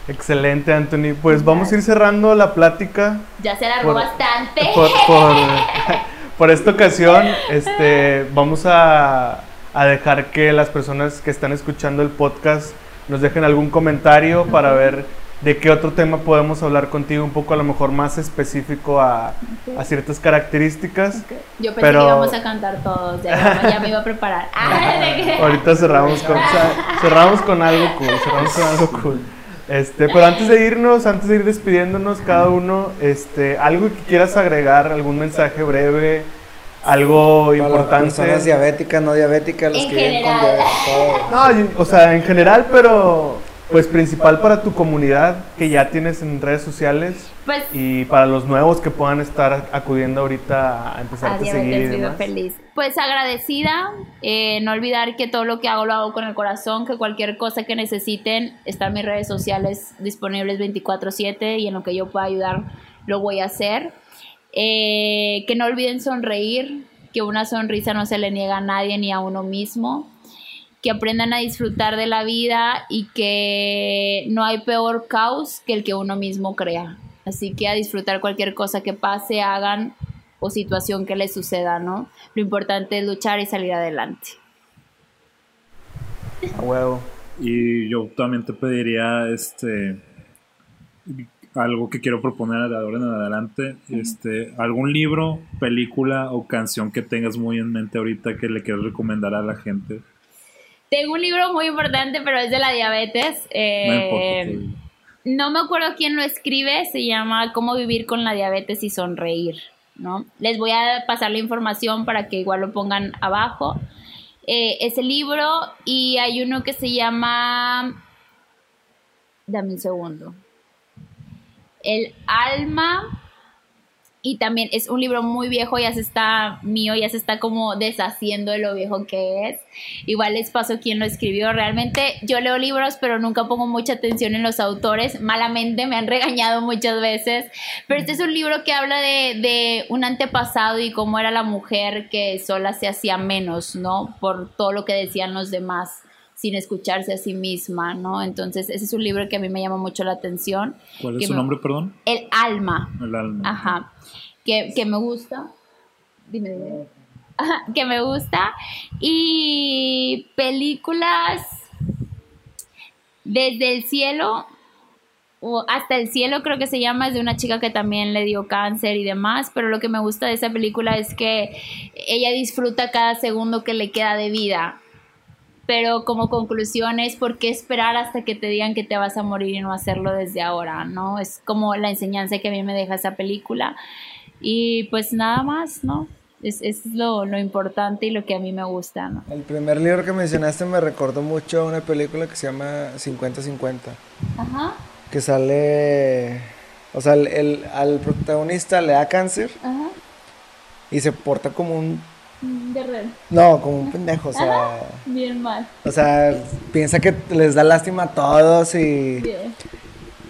Excelente, Anthony. Pues vamos a ir cerrando la plática. Ya se alargó Por- bastante. Por, por, por esta ocasión, este, vamos a, a dejar que las personas que están escuchando el podcast nos dejen algún comentario para ver de qué otro tema podemos hablar contigo, un poco a lo mejor más específico a, a ciertas características. Yo pensé Pero- que íbamos a cantar todos, ya, ya me iba a preparar. Ah. Ahorita cerramos con, cerramos con algo cool, cerramos con algo cool. Este, pero antes de irnos, antes de ir despidiéndonos cada uno, este, algo que quieras agregar, algún mensaje breve, algo Para las importante. personas diabéticas, no diabéticas, los En que viven con general. diabetes, todo. No, o sea, en general, pero pues principal para tu comunidad que ya tienes en redes sociales Pues y para los nuevos que puedan estar acudiendo ahorita a empezar a seguir. y demás. feliz. Pues agradecida, eh, no olvidar que todo lo que hago lo hago con el corazón, que cualquier cosa que necesiten, están mis redes sociales disponibles 24/7 y en lo que yo pueda ayudar lo voy a hacer. Eh, que no olviden sonreír, que una sonrisa no se le niega a nadie ni a uno mismo. Que aprendan a disfrutar de la vida y que no hay peor caos que el que uno mismo crea. Así que a disfrutar cualquier cosa que pase, hagan o situación que les suceda, ¿no? Lo importante es luchar y salir adelante. A huevo. Y yo también te pediría este algo que quiero proponer de ahora en adelante, este, algún libro, película o canción que tengas muy en mente ahorita que le quieras recomendar a la gente. Tengo un libro muy importante, pero es de la diabetes. eh, No me acuerdo quién lo escribe, se llama Cómo vivir con la diabetes y sonreír, ¿no? Les voy a pasar la información para que igual lo pongan abajo. Eh, ese libro y hay uno que se llama... Dame un segundo. El alma y también es un libro muy viejo, ya se está mío, ya se está como deshaciendo de lo viejo que es. Igual les paso quién lo escribió. Realmente yo leo libros, pero nunca pongo mucha atención en los autores. Malamente me han regañado muchas veces. Pero este es un libro que habla de, de un antepasado y cómo era la mujer que sola se hacía menos, ¿no? Por todo lo que decían los demás sin escucharse a sí misma, ¿no? Entonces ese es un libro que a mí me llama mucho la atención. ¿Cuál que es su me- nombre, perdón? El alma. El alma. Ajá. Que, que me gusta. Dime, dime. Que me gusta. Y películas desde el cielo o hasta el cielo creo que se llama, es de una chica que también le dio cáncer y demás, pero lo que me gusta de esa película es que ella disfruta cada segundo que le queda de vida. Pero como conclusión es por qué esperar hasta que te digan que te vas a morir y no hacerlo desde ahora, ¿no? Es como la enseñanza que a mí me deja esa película. Y pues nada más, ¿no? Es, es lo, lo importante y lo que a mí me gusta, ¿no? El primer libro que mencionaste me recordó mucho a una película que se llama 50-50. Ajá, Que sale. O sea, el, el- al protagonista le da cáncer ajá. y se porta como un. Red. No, como un pendejo. O sea, Bien mal. o sea piensa que les da lástima a todos y. Bien.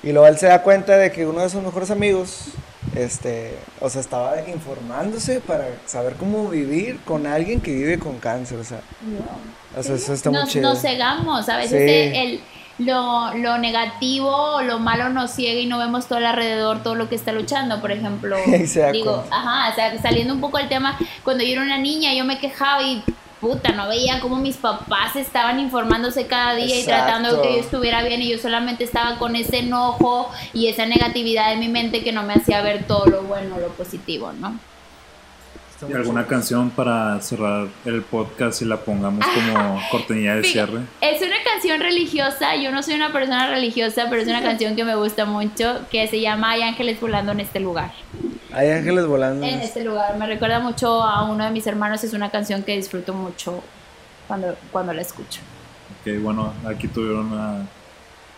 Y luego él se da cuenta de que uno de sus mejores amigos, este, o sea, estaba informándose para saber cómo vivir con alguien que vive con cáncer, o sea, o sea eso está muy nos, chido. nos cegamos, a veces Sí. el, lo, lo negativo o lo malo nos ciega y no vemos todo el alrededor, todo lo que está luchando, por ejemplo. Digo, ajá, o sea, saliendo un poco del tema, cuando yo era una niña yo me quejaba y puta, no veía cómo mis papás estaban informándose cada día y tratando de que yo estuviera bien y yo solamente estaba con ese enojo y esa negatividad en mi mente que no me hacía ver todo lo bueno, lo positivo, ¿no? ¿Y alguna canción para cerrar el podcast y la pongamos como cortinilla de cierre? Es una canción religiosa, yo no soy una persona religiosa, pero es una canción que me gusta mucho, que se llama Hay ángeles volando en este lugar. Hay ángeles volando en este lugar. Me recuerda mucho a uno de mis hermanos, es una canción que disfruto mucho cuando, cuando la escucho. Ok, bueno, aquí tuvieron a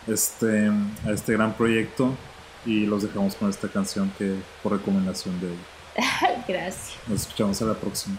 este, a este gran proyecto y los dejamos con esta canción que por recomendación de Gracias. Nos escuchamos a la próxima.